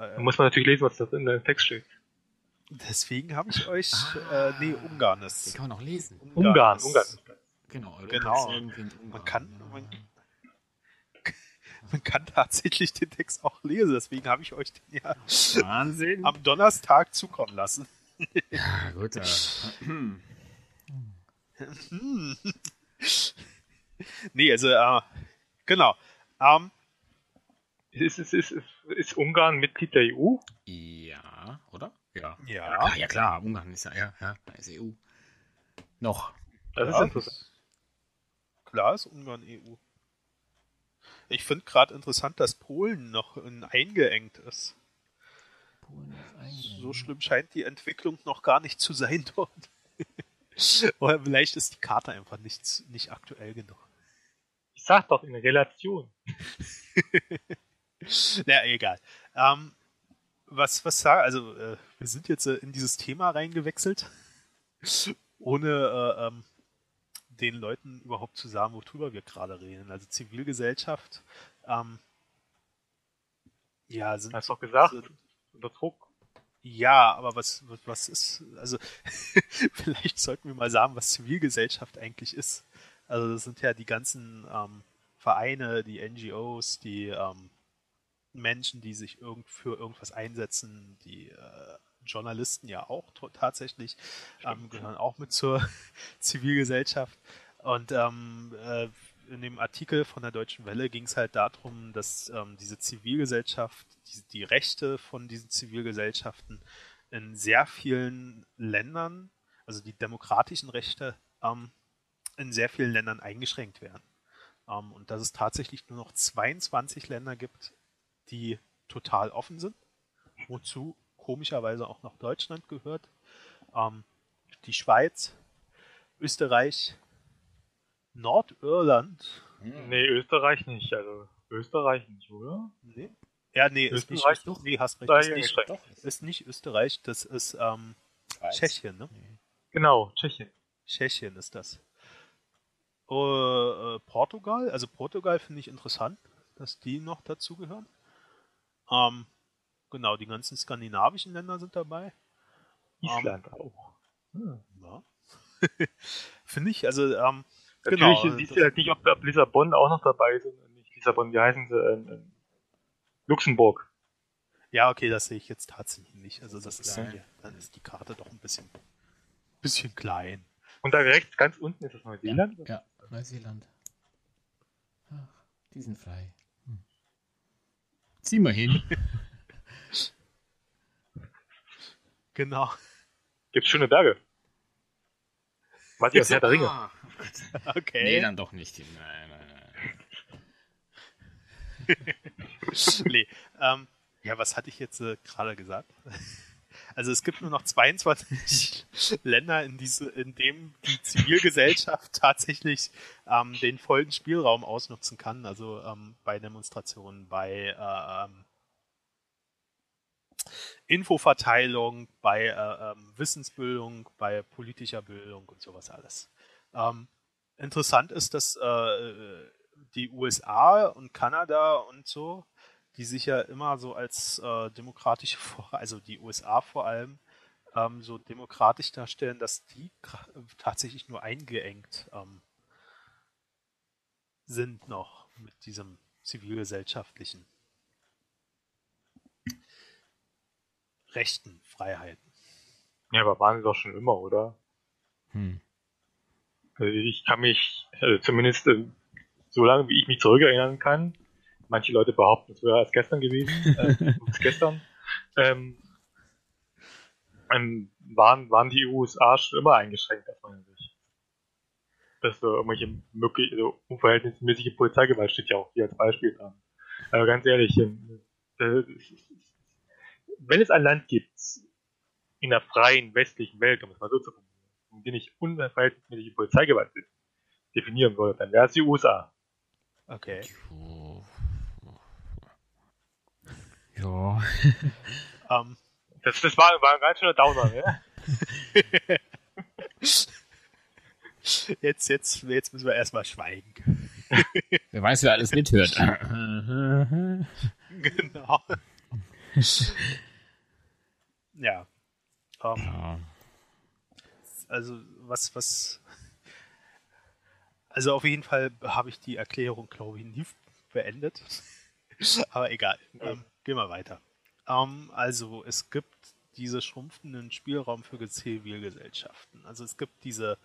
S2: Äh,
S1: Da muss man natürlich lesen, was da in dem Text steht.
S2: deswegen habe ich euch,
S3: Ah.
S2: äh, nee, Ungarn
S3: Den
S2: ist.
S3: kann man noch lesen.
S1: Ungarn,
S2: ist-
S1: Ungarn.
S3: Genau,
S2: Genau.
S3: Ungarn.
S2: Man kann- man- Man kann tatsächlich den Text auch lesen, deswegen habe ich euch den ja
S3: Wahnsinn.
S2: am Donnerstag zukommen lassen.
S3: Ja, gut, ja.
S2: Nee, also, äh, genau. Ähm,
S1: Ist, ist, ist, ist, Ungarn Mitglied der EU?
S3: Ja, oder? Ja.
S2: Ja.
S3: klar, ja klar, Ungarn ist ja, ja, ja, ist EU. Noch.
S1: Das
S2: ja,
S1: ist interessant.
S2: Klar ist Ungarn EU. Ich finde gerade interessant, dass Polen noch in eingeengt ist. So schlimm scheint die Entwicklung noch gar nicht zu sein dort. Oder vielleicht ist die Karte einfach nicht, nicht aktuell genug.
S1: Ich sag doch in Relation.
S2: Na, egal. Ähm, was, was sagen, also äh, wir sind jetzt äh, in dieses Thema reingewechselt, ohne äh, ähm, den Leuten überhaupt zu sagen, worüber wir gerade reden. Also Zivilgesellschaft. Ähm, Ja, sind,
S1: Hast doch gesagt,
S2: sind-
S1: unter Druck.
S2: ja, aber was, was- ist, also vielleicht sollten wir mal sagen, was Zivilgesellschaft eigentlich ist. Also das sind ja die ganzen ähm, Vereine, die NGOs, die ähm, Menschen, die sich irgend für irgendwas einsetzen, die äh, Journalisten ja auch tatsächlich ähm, gehören auch mit zur Zivilgesellschaft. Und ähm, äh, in dem Artikel von der Deutschen Welle ging es halt darum, dass ähm, diese Zivilgesellschaft, die, die Rechte von diesen Zivilgesellschaften in sehr vielen Ländern, also die demokratischen Rechte, ähm, in sehr vielen Ländern eingeschränkt werden. Ähm, und dass es tatsächlich nur noch 22 Länder gibt, die total offen sind, wozu komischerweise auch noch Deutschland gehört, ähm, die Schweiz, Österreich, Nordirland,
S1: Nee, Österreich nicht. Also Österreich nicht, oder?
S2: nee, ja, nee, ist nicht,
S1: Österreich
S2: doch, nee, hast recht, ist nicht.
S3: Doch.
S2: ist nicht Österreich, das ist ähm. Tschechien, ne?
S1: Genau, Tschechien.
S2: Tschechien ist das. Äh, Portugal, also Portugal finde ich interessant, dass die noch dazugehören. Ähm, genau, die ganzen skandinavischen Länder sind dabei.
S1: Island auch. Hm.
S2: Ja. finde ich, also ähm,
S1: Natürlich
S2: Genau,
S1: siehst du halt nicht, ob, ob Lissabon auch noch dabei ist. Nicht Lissabon, wie heißen sie? Ähm, ähm, Luxemburg.
S2: ja, okay, das sehe ich jetzt tatsächlich nicht. Also das ist
S3: Klein.
S2: dann ist die Karte doch ein bisschen, bisschen klein.
S1: Und da rechts, ganz unten ist das Neuseeland.
S3: Ja, Neuseeland. Ach, die sind frei. Hm. Zieh mal hin.
S2: Genau.
S1: Gibt's schöne Berge. Was ist Herr der Ringe?
S3: Ah,
S2: Okay.
S3: Nee, dann doch nicht. Nein, nein, nein.
S2: nee. Ähm, ja, was hatte ich jetzt äh, gerade gesagt? Also es gibt nur noch 22 Länder, in, diese, in dem die Zivilgesellschaft tatsächlich ähm, den vollen Spielraum ausnutzen kann. Also ähm, bei Demonstrationen, bei äh, ähm, Infoverteilung, bei äh, ähm, Wissensbildung, bei politischer Bildung und sowas alles. Ähm, interessant ist, dass äh, die USA und Kanada und so, die sich ja immer so als äh, demokratische, also die USA vor allem, ähm, so demokratisch darstellen, dass die tatsächlich nur eingeengt ähm, sind noch mit diesem zivilgesellschaftlichen Rechten, Freiheiten.
S1: Ja, aber waren sie doch schon immer, oder?
S3: Hm.
S1: Also ich kann mich, also zumindest äh, so lange wie ich mich zurückerinnern kann, manche Leute behaupten, es wäre erst gestern gewesen, äh, gestern, ähm, ähm, waren, waren die USA schon immer eingeschränkt aus meiner Sicht. Dass so irgendwelche mögliche, also unverhältnismäßige Polizeigewalt steht ja auch hier als Beispiel dran. Aber ganz ehrlich, ähm, äh, wenn es ein Land gibt, in der freien westlichen Welt, um es mal so zu formulieren, in dem ich unverhältnismäßige Polizeigewalt definieren würde, dann wäre es die USA.
S2: Okay.
S3: Ja.
S2: Ähm,
S1: Das, das war, war ein ganz schöner Downer, ne?
S2: jetzt, jetzt, jetzt müssen wir erstmal schweigen.
S3: Wer weiß, wer alles mithört.
S2: genau. ja. Ähm,
S3: ja.
S2: also was, was. Also auf jeden Fall habe ich die Erklärung, glaube ich, nie beendet. Aber egal. Ähm, gehen wir weiter. Ähm, also es gibt diese schrumpfenden Spielraum für Zivilgesellschaften. Also es gibt diese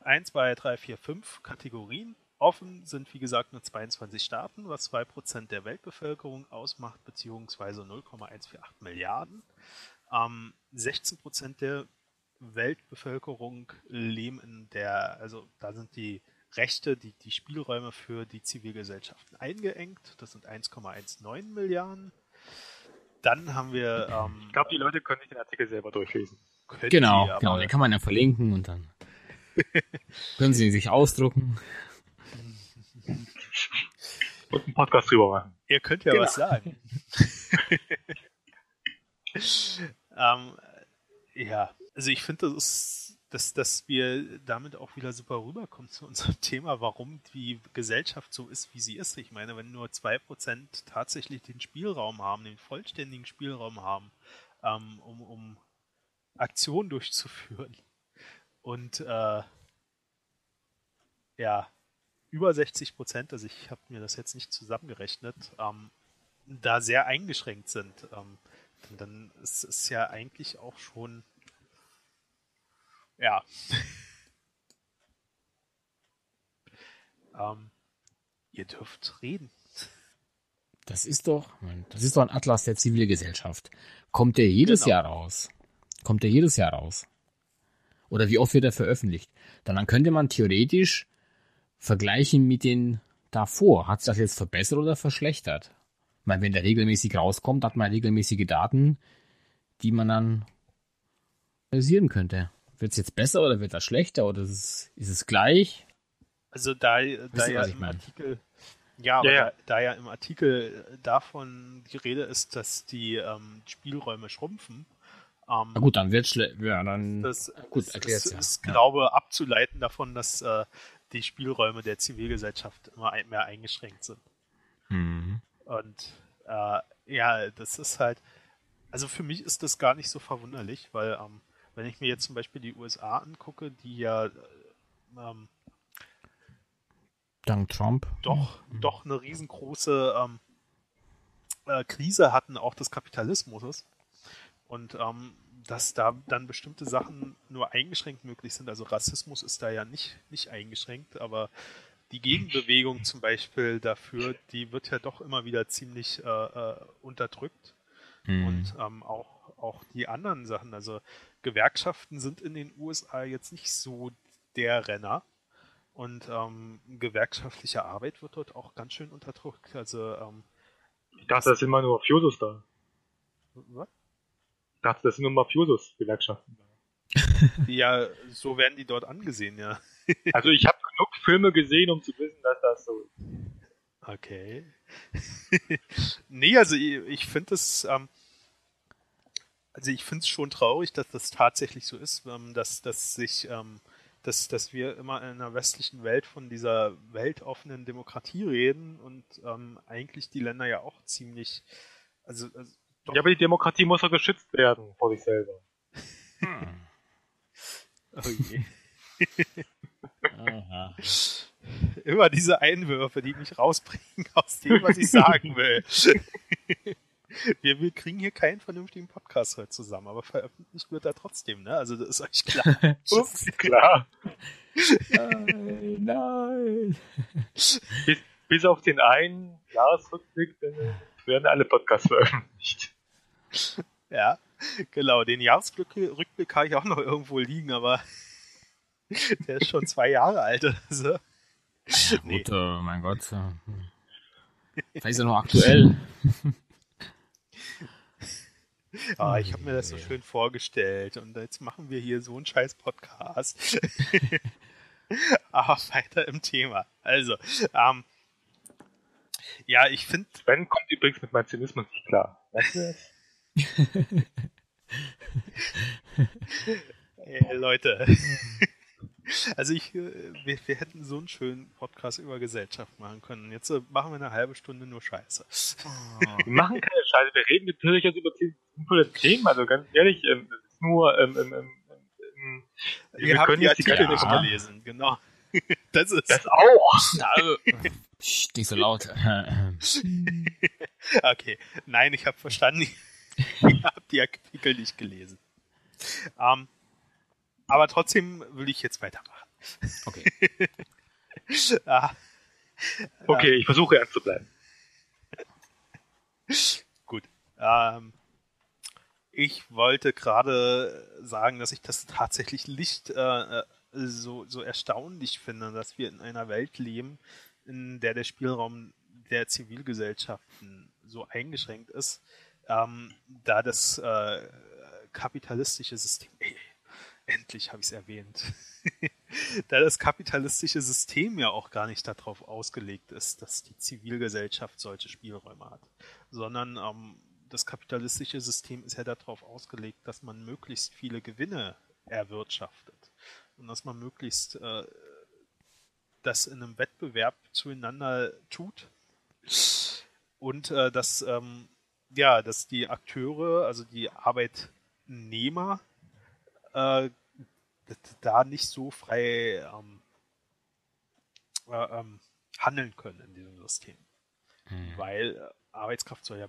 S2: 1, 2, 3, 4, 5 Kategorien. Offen sind, wie gesagt, nur 22 Staaten, was 2% der Weltbevölkerung ausmacht, beziehungsweise 0,148 Milliarden. Ähm, 16% der Weltbevölkerung leben in der, also da sind die Rechte, die, die Spielräume für die Zivilgesellschaften eingeengt. Das sind 1,19 Milliarden. Dann haben wir. Ähm,
S1: Ich glaube, die Leute können sich den Artikel selber durchlesen.
S3: Genau,
S2: aber-
S3: genau. Den kann man ja verlinken und dann können Sie ihn sich ausdrucken.
S1: Und einen Podcast drüber machen.
S2: Ihr könnt ja
S1: Genau.
S2: was sagen. ähm, ja, also ich finde, das ist dass, dass wir damit auch wieder super rüberkommen zu unserem Thema, warum die Gesellschaft so ist, wie sie ist. Ich meine, wenn nur 2% tatsächlich den Spielraum haben, den vollständigen Spielraum haben, ähm, um, um Aktionen durchzuführen und äh, ja, über 60 Prozent, also ich habe mir das jetzt nicht zusammengerechnet, ähm, da sehr eingeschränkt sind, ähm, dann ist es ja eigentlich auch schon ja. ähm, ihr dürft reden.
S3: Das ist doch, das ist doch ein Atlas der Zivilgesellschaft. Kommt der jedes genau. Jahr raus? Kommt der jedes Jahr raus? Oder wie oft wird er veröffentlicht? Dann könnte man theoretisch vergleichen mit den davor. Hat sich das jetzt verbessert oder verschlechtert? Ich meine, wenn der regelmäßig rauskommt, hat man regelmäßige Daten, die man dann analysieren könnte. Wird es jetzt besser oder wird das schlechter oder ist es, ist es gleich?
S2: Also da, da ja im Artikel, ja, aber ja, ja. Da, da, ja im Artikel davon die Rede ist, dass die ähm, Spielräume schrumpfen.
S3: Ähm, Na gut, dann wird schlecht. Ja, dann
S2: das, gut, erklärt ja. ist, glaube abzuleiten davon, dass äh, die Spielräume der Zivilgesellschaft immer mehr eingeschränkt sind. Mhm. Und äh, ja, das ist halt, also für mich ist das gar nicht so verwunderlich, weil ähm, wenn ich mir jetzt zum Beispiel die USA angucke, die ja ähm,
S3: dank Trump
S2: doch, mhm. doch eine riesengroße ähm, äh, Krise hatten, auch des Kapitalismus. Und ähm, dass da dann bestimmte Sachen nur eingeschränkt möglich sind. Also Rassismus ist da ja nicht, nicht eingeschränkt, aber die Gegenbewegung zum Beispiel dafür, die wird ja doch immer wieder ziemlich äh, äh, unterdrückt. Mhm. Und ähm, auch, auch die anderen Sachen, also Gewerkschaften sind in den USA jetzt nicht so der Renner. Und ähm, gewerkschaftliche Arbeit wird dort auch ganz schön unterdrückt. Also, ähm,
S1: ich dachte, das sind immer nur Mafiosos da. Was? Ich dachte, das sind nur Mafiosos-Gewerkschaften
S2: da. ja, so werden die dort angesehen, ja.
S1: also ich habe genug Filme gesehen, um zu wissen, dass das so ist.
S2: Okay. nee, also ich, ich finde es, ähm, also ich finde es schon traurig, dass das tatsächlich so ist, ähm, dass, dass sich, ähm, dass, dass wir immer in einer westlichen Welt von dieser weltoffenen Demokratie reden und ähm, eigentlich die Länder ja auch ziemlich, also, also
S1: ja, aber die Demokratie muss doch geschützt werden vor sich selber. Hm.
S2: Oh je. Immer diese Einwürfe, die mich rausbringen aus dem, was ich sagen will. wir, wir kriegen hier keinen vernünftigen Podcast heute zusammen, aber veröffentlicht wird er trotzdem, ne? Also das ist euch klar.
S1: Ups, klar. nein, nein. Bis, bis auf den einen Jahresrückblick werden alle Podcasts veröffentlicht.
S2: Ja, genau. Den Jahresrückblick habe ich auch noch irgendwo liegen, aber der ist schon zwei Jahre alt. Also.
S3: Ja, gut, nee. äh, mein Gott. Vielleicht ist er noch aktuell.
S2: Ah, ich habe mir das so schön vorgestellt und jetzt machen wir hier so einen scheiß Podcast. Aber weiter im Thema. Also, ähm, ja, ich finde.
S1: Sven kommt übrigens mit meinem Zynismus nicht klar. Weißt du das?
S2: hey, Leute. Also ich, äh, wir, wir, hätten so einen schönen Podcast über Gesellschaft machen können. Jetzt äh, machen wir eine halbe Stunde nur Scheiße.
S1: Wir machen keine Scheiße, wir reden natürlich jetzt über sinnvolle Themen. Also ganz ehrlich, ähm, das ist nur ähm, ähm, ähm,
S2: ähm wir, wir können die Artikel nicht gelesen, genau.
S1: Das ist. Das auch.
S3: Also, nicht so laut.
S2: okay. Nein, ich habe verstanden. Ich habe die Artikel nicht gelesen. Ähm, aber trotzdem will ich jetzt weitermachen.
S3: Okay.
S2: ah,
S1: okay, ich versuche ernst zu bleiben.
S2: Gut. Ähm, ich wollte gerade sagen, dass ich das tatsächlich nicht äh, so, so erstaunlich finde, dass wir in einer Welt leben, in der der Spielraum der Zivilgesellschaften so eingeschränkt ist, ähm, da das äh, kapitalistische System, endlich habe ich es erwähnt, da das kapitalistische System ja auch gar nicht darauf ausgelegt ist, dass die Zivilgesellschaft solche Spielräume hat, sondern ähm, das kapitalistische System ist ja darauf ausgelegt, dass man möglichst viele Gewinne erwirtschaftet. Und dass man möglichst äh, das in einem Wettbewerb zueinander tut. Und äh, dass, ähm, ja, dass die Akteure, also die Arbeitnehmer, äh, da nicht so frei ähm, äh, ähm, handeln können in diesem System. Mhm. Weil äh, Arbeitskraft soll ja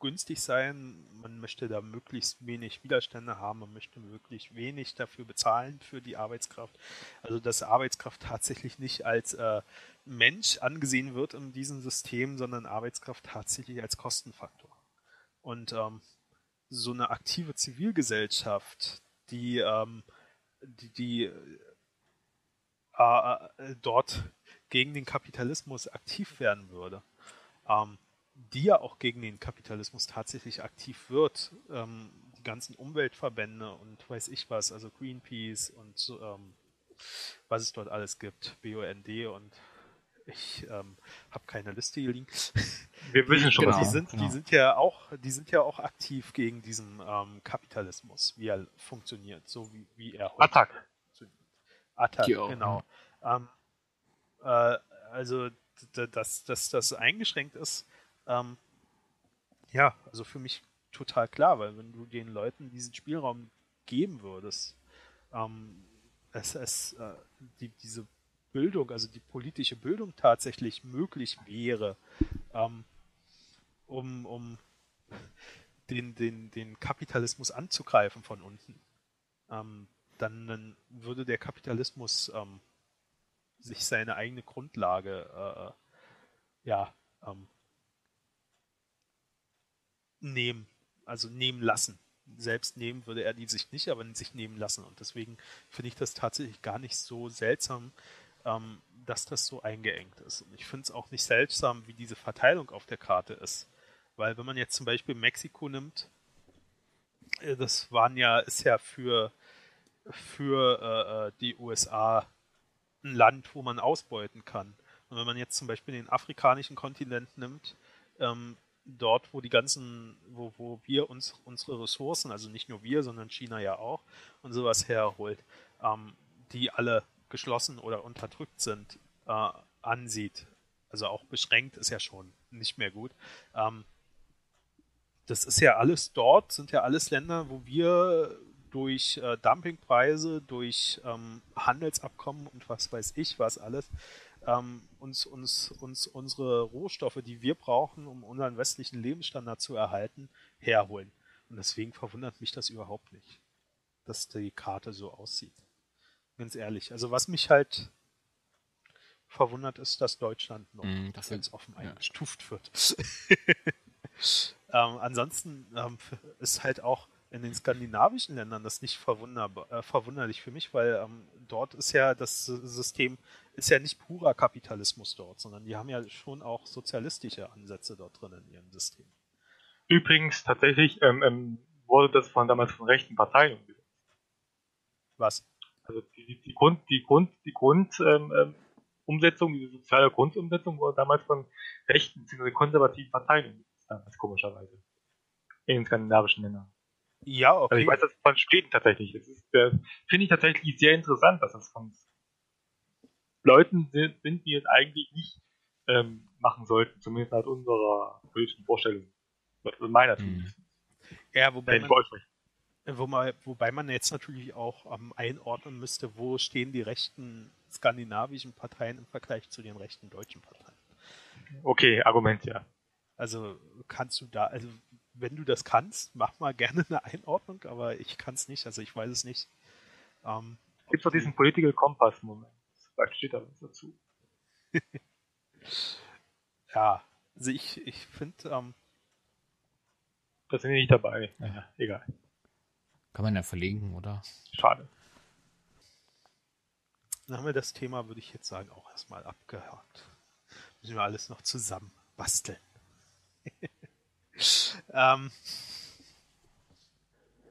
S2: günstig sein, man möchte da möglichst wenig Widerstände haben, man möchte möglichst wenig dafür bezahlen für die Arbeitskraft. Also dass Arbeitskraft tatsächlich nicht als äh, Mensch angesehen wird in diesem System, sondern Arbeitskraft tatsächlich als Kostenfaktor. Und ähm, so eine aktive Zivilgesellschaft, die, ähm, die, die äh, äh, dort gegen den Kapitalismus aktiv werden würde, ähm, die ja auch gegen den Kapitalismus tatsächlich aktiv wird. Ähm, die ganzen Umweltverbände und weiß ich was, also Greenpeace und ähm, was es dort alles gibt, BUND und ich ähm, habe keine Liste hier liegen.
S1: Wir wissen schon,
S2: genau, die sind, genau. die sind ja auch, die sind ja auch aktiv gegen diesen ähm, Kapitalismus, wie er funktioniert, so wie, wie er
S1: heute Attack.
S2: Attack, genau. Ähm, äh, also dass, dass das eingeschränkt ist, ähm, ja, also für mich total klar, weil wenn du den Leuten diesen Spielraum geben würdest, ähm, es, es äh, die, diese Bildung, also die politische Bildung tatsächlich möglich wäre, ähm, um, um den, den, den Kapitalismus anzugreifen von unten, ähm, dann, dann, würde der Kapitalismus ähm, sich seine eigene Grundlage äh, ja, ähm, nehmen, also nehmen lassen. Selbst nehmen würde er die sich nicht, aber sich nehmen lassen. Und deswegen finde ich das tatsächlich gar nicht so seltsam, ähm, dass das so eingeengt ist. Und ich finde es auch nicht seltsam, wie diese Verteilung auf der Karte ist. Weil wenn man jetzt zum Beispiel Mexiko nimmt, äh, das waren ja, ist ja für, für äh, äh die USA ein Land, wo man ausbeuten kann. Und wenn man jetzt zum Beispiel den afrikanischen Kontinent nimmt, ähm, dort, wo die ganzen, wo, wo wir uns unsere Ressourcen, also nicht nur wir, sondern China ja auch, und sowas herholt, ähm, die alle geschlossen oder unterdrückt sind, äh, ansieht. Also auch beschränkt ist ja schon nicht mehr gut. Ähm, das ist ja alles dort, sind ja alles Länder, wo wir durch äh, Dumpingpreise, durch ähm, Handelsabkommen und was weiß ich was alles, ähm, uns, uns, uns unsere Rohstoffe, die wir brauchen, um unseren westlichen Lebensstandard zu erhalten, herholen. Und deswegen verwundert mich das überhaupt nicht, dass die Karte so aussieht. Ganz ehrlich. Also was mich halt verwundert ist, dass Deutschland noch mm, das ganz offen ja. eingestuft wird. ähm, ansonsten ähm, ist halt auch in den skandinavischen Ländern das nicht äh, verwunderlich für mich, weil ähm, dort ist ja das System ist ja nicht purer Kapitalismus dort, sondern die haben ja schon auch sozialistische Ansätze dort drin in ihrem System.
S1: Übrigens tatsächlich ähm, ähm, wurde das von damals von rechten Parteien umgesetzt.
S2: Was?
S1: Also die, die Grund, die Grund, die Grundumsetzung, ähm, ähm diese soziale Grundumsetzung wurde damals von rechten bzw. konservativen Parteien umgesetzt, damals komischerweise. In den skandinavischen Ländern.
S2: Ja, okay.
S1: Also ich weiß das von Schweden tatsächlich. Das äh, finde ich tatsächlich sehr interessant, dass das von Leuten sind, die es eigentlich nicht ähm, machen sollten, zumindest nach unserer politischen Vorstellung. Meiner
S2: hm. Ja, wobei man, wobei, wobei man jetzt natürlich auch ähm, einordnen müsste, wo stehen die rechten skandinavischen Parteien im Vergleich zu den rechten deutschen Parteien.
S1: Okay, Argument, ja.
S2: Also kannst du da, also wenn du das kannst, mach mal gerne eine Einordnung, aber ich kann es nicht, also ich weiß es nicht.
S1: Ähm, Gibt es doch diesen Political Compass-Moment. Vielleicht steht da was dazu.
S2: ja, also ich, ich finde, ähm,
S1: da sind wir nicht dabei. Naja, egal.
S3: Kann man ja verlinken, oder?
S1: Schade.
S2: Dann haben wir das Thema, würde ich jetzt sagen, auch erstmal abgehakt. Müssen wir alles noch zusammen basteln. ähm,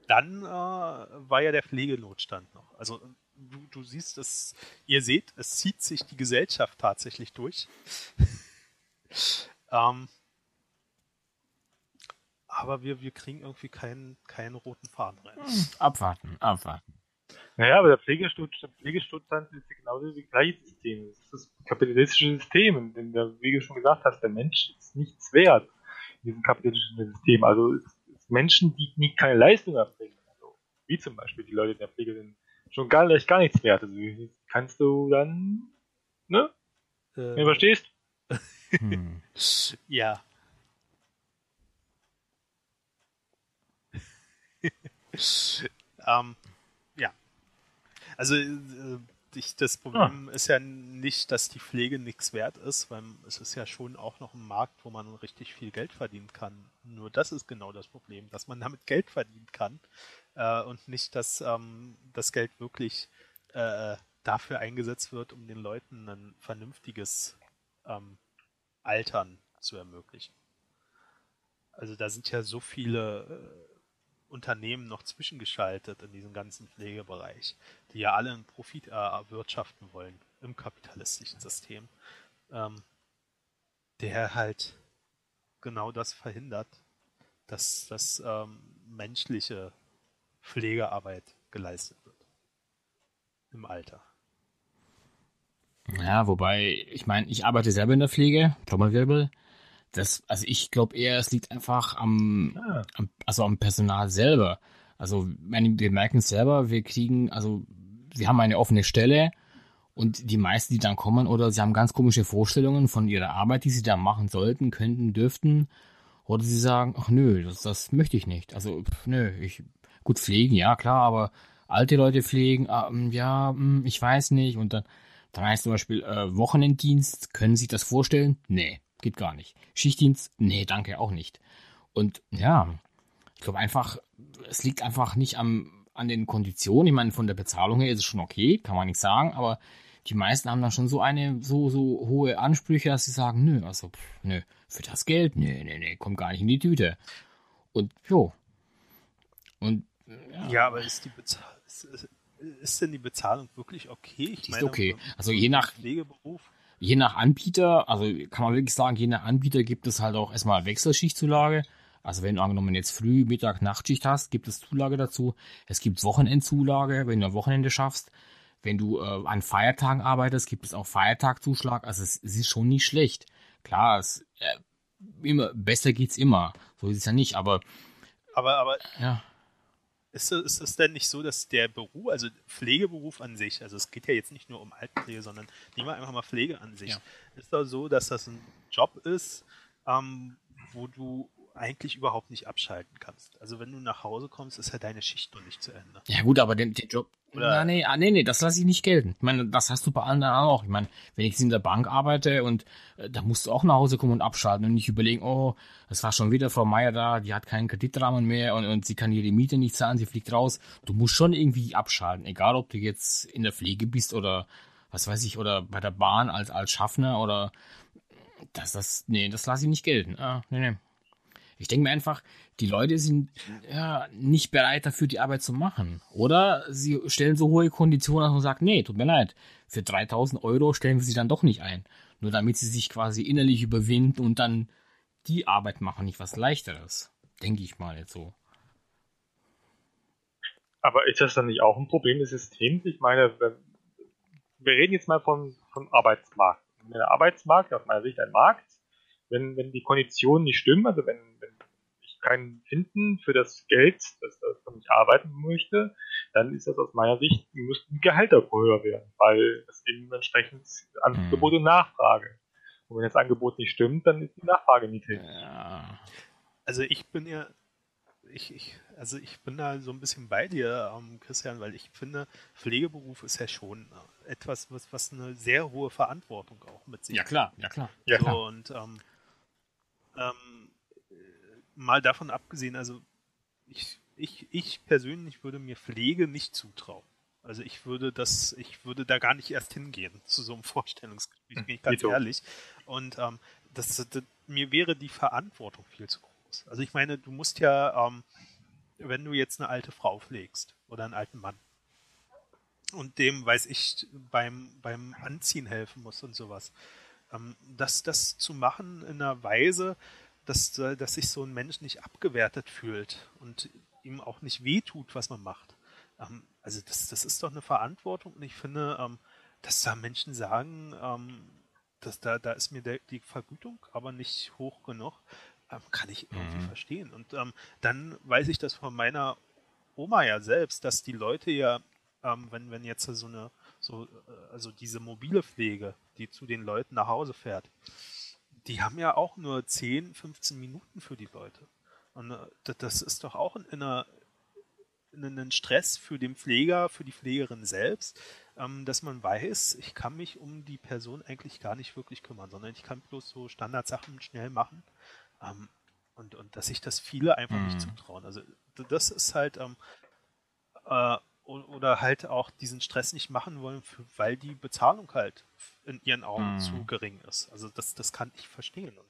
S2: dann äh, war ja der Pflegenotstand noch. Also du, du siehst es, ihr seht, es zieht sich die Gesellschaft tatsächlich durch. ähm, aber wir, wir kriegen irgendwie keinen, keinen roten Faden rein.
S3: Hm, abwarten, abwarten.
S1: Naja, aber der Pflegezustand, Pflegezustand ist genauso wie gleiches System. Das ist das kapitalistische System, in dem, der, wie du schon gesagt hast, der Mensch ist nichts wert in diesem kapitalistischen System. Also es, es Menschen, die nie keine Leistung erbringen, also wie zum Beispiel die Leute in der Pflege sind, schon gar, gar nichts wert. Also kannst du dann, ne? Äh, Wenn du verstehst?
S2: Hm. ja. ähm, ja. Also äh, ich, das Problem ah. ist ja nicht, dass die Pflege nichts wert ist, weil es ist ja schon auch noch ein Markt, wo man richtig viel Geld verdienen kann. Nur das ist genau das Problem, dass man damit Geld verdienen kann äh, und nicht, dass ähm, das Geld wirklich äh, dafür eingesetzt wird, um den Leuten ein vernünftiges ähm, Altern zu ermöglichen. Also da sind ja so viele äh, Unternehmen noch zwischengeschaltet in diesem ganzen Pflegebereich, die ja alle einen Profit erwirtschaften wollen im kapitalistischen System, ähm, der halt genau das verhindert, dass das ähm, menschliche Pflegearbeit geleistet wird im Alter.
S3: Ja, wobei, ich meine, ich arbeite selber in der Pflege, Trommelwirbel. Das, also ich glaube eher, es liegt einfach am, ah. am, also am Personal selber. Also wir merken es selber, wir kriegen, also wir haben eine offene Stelle und die meisten, die dann kommen, oder sie haben ganz komische Vorstellungen von ihrer Arbeit, die sie da machen sollten, könnten, dürften. Oder sie sagen, ach nö, das, das möchte ich nicht. Also, nö, ich, gut pflegen, ja klar, aber alte Leute pflegen, ähm, ja, hm, ich weiß nicht. Und dann, dann heißt zum Beispiel äh, Wochenenddienst, können Sie sich das vorstellen? Nee, geht gar nicht. Schichtdienst? Nee, danke, auch nicht. Und ja, ich glaube einfach, es liegt einfach nicht am, an den Konditionen. Ich meine, von der Bezahlung her ist es schon okay, kann man nicht sagen, aber die meisten haben dann schon so eine, so, so hohe Ansprüche, dass sie sagen, nö, also, pff, nö, für das Geld, nö, nö, nö, kommt gar nicht in die Tüte. Und, jo. Und,
S2: ja, ja aber ist die Bezahlung, ist denn die Bezahlung wirklich okay?
S3: Ich die meine, ist okay. Also je nach Pflegeberuf. Je nach Anbieter, also kann man wirklich sagen, je nach Anbieter gibt es halt auch erstmal Wechselschichtzulage. Also wenn du angenommen jetzt Früh-, Mittag-, Nachtschicht hast, gibt es Zulage dazu. Es gibt Wochenendzulage, wenn du am Wochenende schaffst. Wenn du äh, an Feiertagen arbeitest, gibt es auch Feiertagzuschlag. Also es, es ist schon nicht schlecht. Klar, es, äh, immer, besser geht's immer. So ist es ja nicht, aber.
S2: Aber, aber. Ja. Ist, ist es denn nicht so, dass der Beruf, also Pflegeberuf an sich, also es geht ja jetzt nicht nur um Altenpflege, sondern nehmen wir einfach mal Pflege an sich, ja. ist da so, dass das ein Job ist, ähm, wo du eigentlich überhaupt nicht abschalten kannst. Also wenn du nach Hause kommst, ist ja deine Schicht noch nicht zu Ende.
S3: Ja gut, aber den, den Job, Oder na, nee, ah, nee, nee, das lasse ich nicht gelten. Ich meine, das hast du bei anderen auch. Ich meine, wenn ich in der Bank arbeite und äh, da musst du auch nach Hause kommen und abschalten und nicht überlegen, oh, es war schon wieder Frau Meier da, die hat keinen Kreditrahmen mehr und, und sie kann ihre Miete nicht zahlen, sie fliegt raus. Du musst schon irgendwie abschalten, egal ob du jetzt in der Pflege bist oder was weiß ich, oder bei der Bahn als, als Schaffner oder das, das, nee, das lasse ich nicht gelten. Ah, nee, nee. Ich denke mir einfach, die Leute sind ja, nicht bereit dafür, die Arbeit zu machen. Oder sie stellen so hohe Konditionen und sagen, nee, tut mir leid, für 3000 Euro stellen wir sie dann doch nicht ein. Nur damit sie sich quasi innerlich überwinden und dann die Arbeit machen, nicht was leichteres. Denke ich mal jetzt so.
S1: Aber ist das dann nicht auch ein Problem des Systems? Ich meine, wir reden jetzt mal von, von Arbeitsmarkt. Der Arbeitsmarkt, aus meiner Sicht ein Markt, wenn, wenn die Konditionen nicht stimmen, also wenn, wenn ich keinen finden für das Geld, das, das ich arbeiten möchte, dann ist das aus meiner Sicht, müssten die Gehälter höher werden, weil es eben entsprechend Angebot und Nachfrage. Und wenn das Angebot nicht stimmt, dann ist die Nachfrage niedrig. Ja.
S2: Also ich bin ja, ich, ich, also ich bin da so ein bisschen bei dir, ähm, Christian, weil ich finde, Pflegeberuf ist ja schon etwas, was, was eine sehr hohe Verantwortung auch mit sich
S3: Ja klar, ja klar.
S2: Ja,
S3: klar.
S2: und ähm, ähm, mal davon abgesehen, also ich, ich, ich persönlich würde mir Pflege nicht zutrauen. Also ich würde das, ich würde da gar nicht erst hingehen zu so einem Vorstellungsgespräch, bin ich ganz Dito. ehrlich. Und ähm, das, das, mir wäre die Verantwortung viel zu groß. Also ich meine, du musst ja, ähm, wenn du jetzt eine alte Frau pflegst oder einen alten Mann und dem, weiß ich, beim, beim Anziehen helfen musst und sowas, ähm, das, das zu machen in einer Weise, dass, äh, dass sich so ein Mensch nicht abgewertet fühlt und ihm auch nicht wehtut, was man macht. Ähm, Also das, das ist doch eine Verantwortung und ich finde, ähm, dass da Menschen sagen, ähm, dass da, da ist mir der, die Vergütung aber nicht hoch genug, ähm, kann ich irgendwie mhm. verstehen. Und ähm, dann weiß ich das von meiner Oma ja selbst, dass die Leute ja, wenn, wenn jetzt so eine, so, äh, also diese mobile Pflege, die zu den Leuten nach Hause fährt, die haben ja auch nur 10, 15 Minuten für die Leute. Und äh, das ist doch auch in einer, ein Stress für den Pfleger, für die Pflegerin selbst, ähm, dass man weiß, ich kann mich um die Person eigentlich gar nicht wirklich kümmern, sondern ich kann bloß so Standardsachen schnell machen. Ähm, und, und dass sich das viele einfach mhm. nicht zutrauen. Also das ist halt, ähm, äh, oder halt auch diesen Stress nicht machen wollen, weil die Bezahlung halt in ihren Augen mhm. zu gering ist. Also das, das kann ich verstehen. Und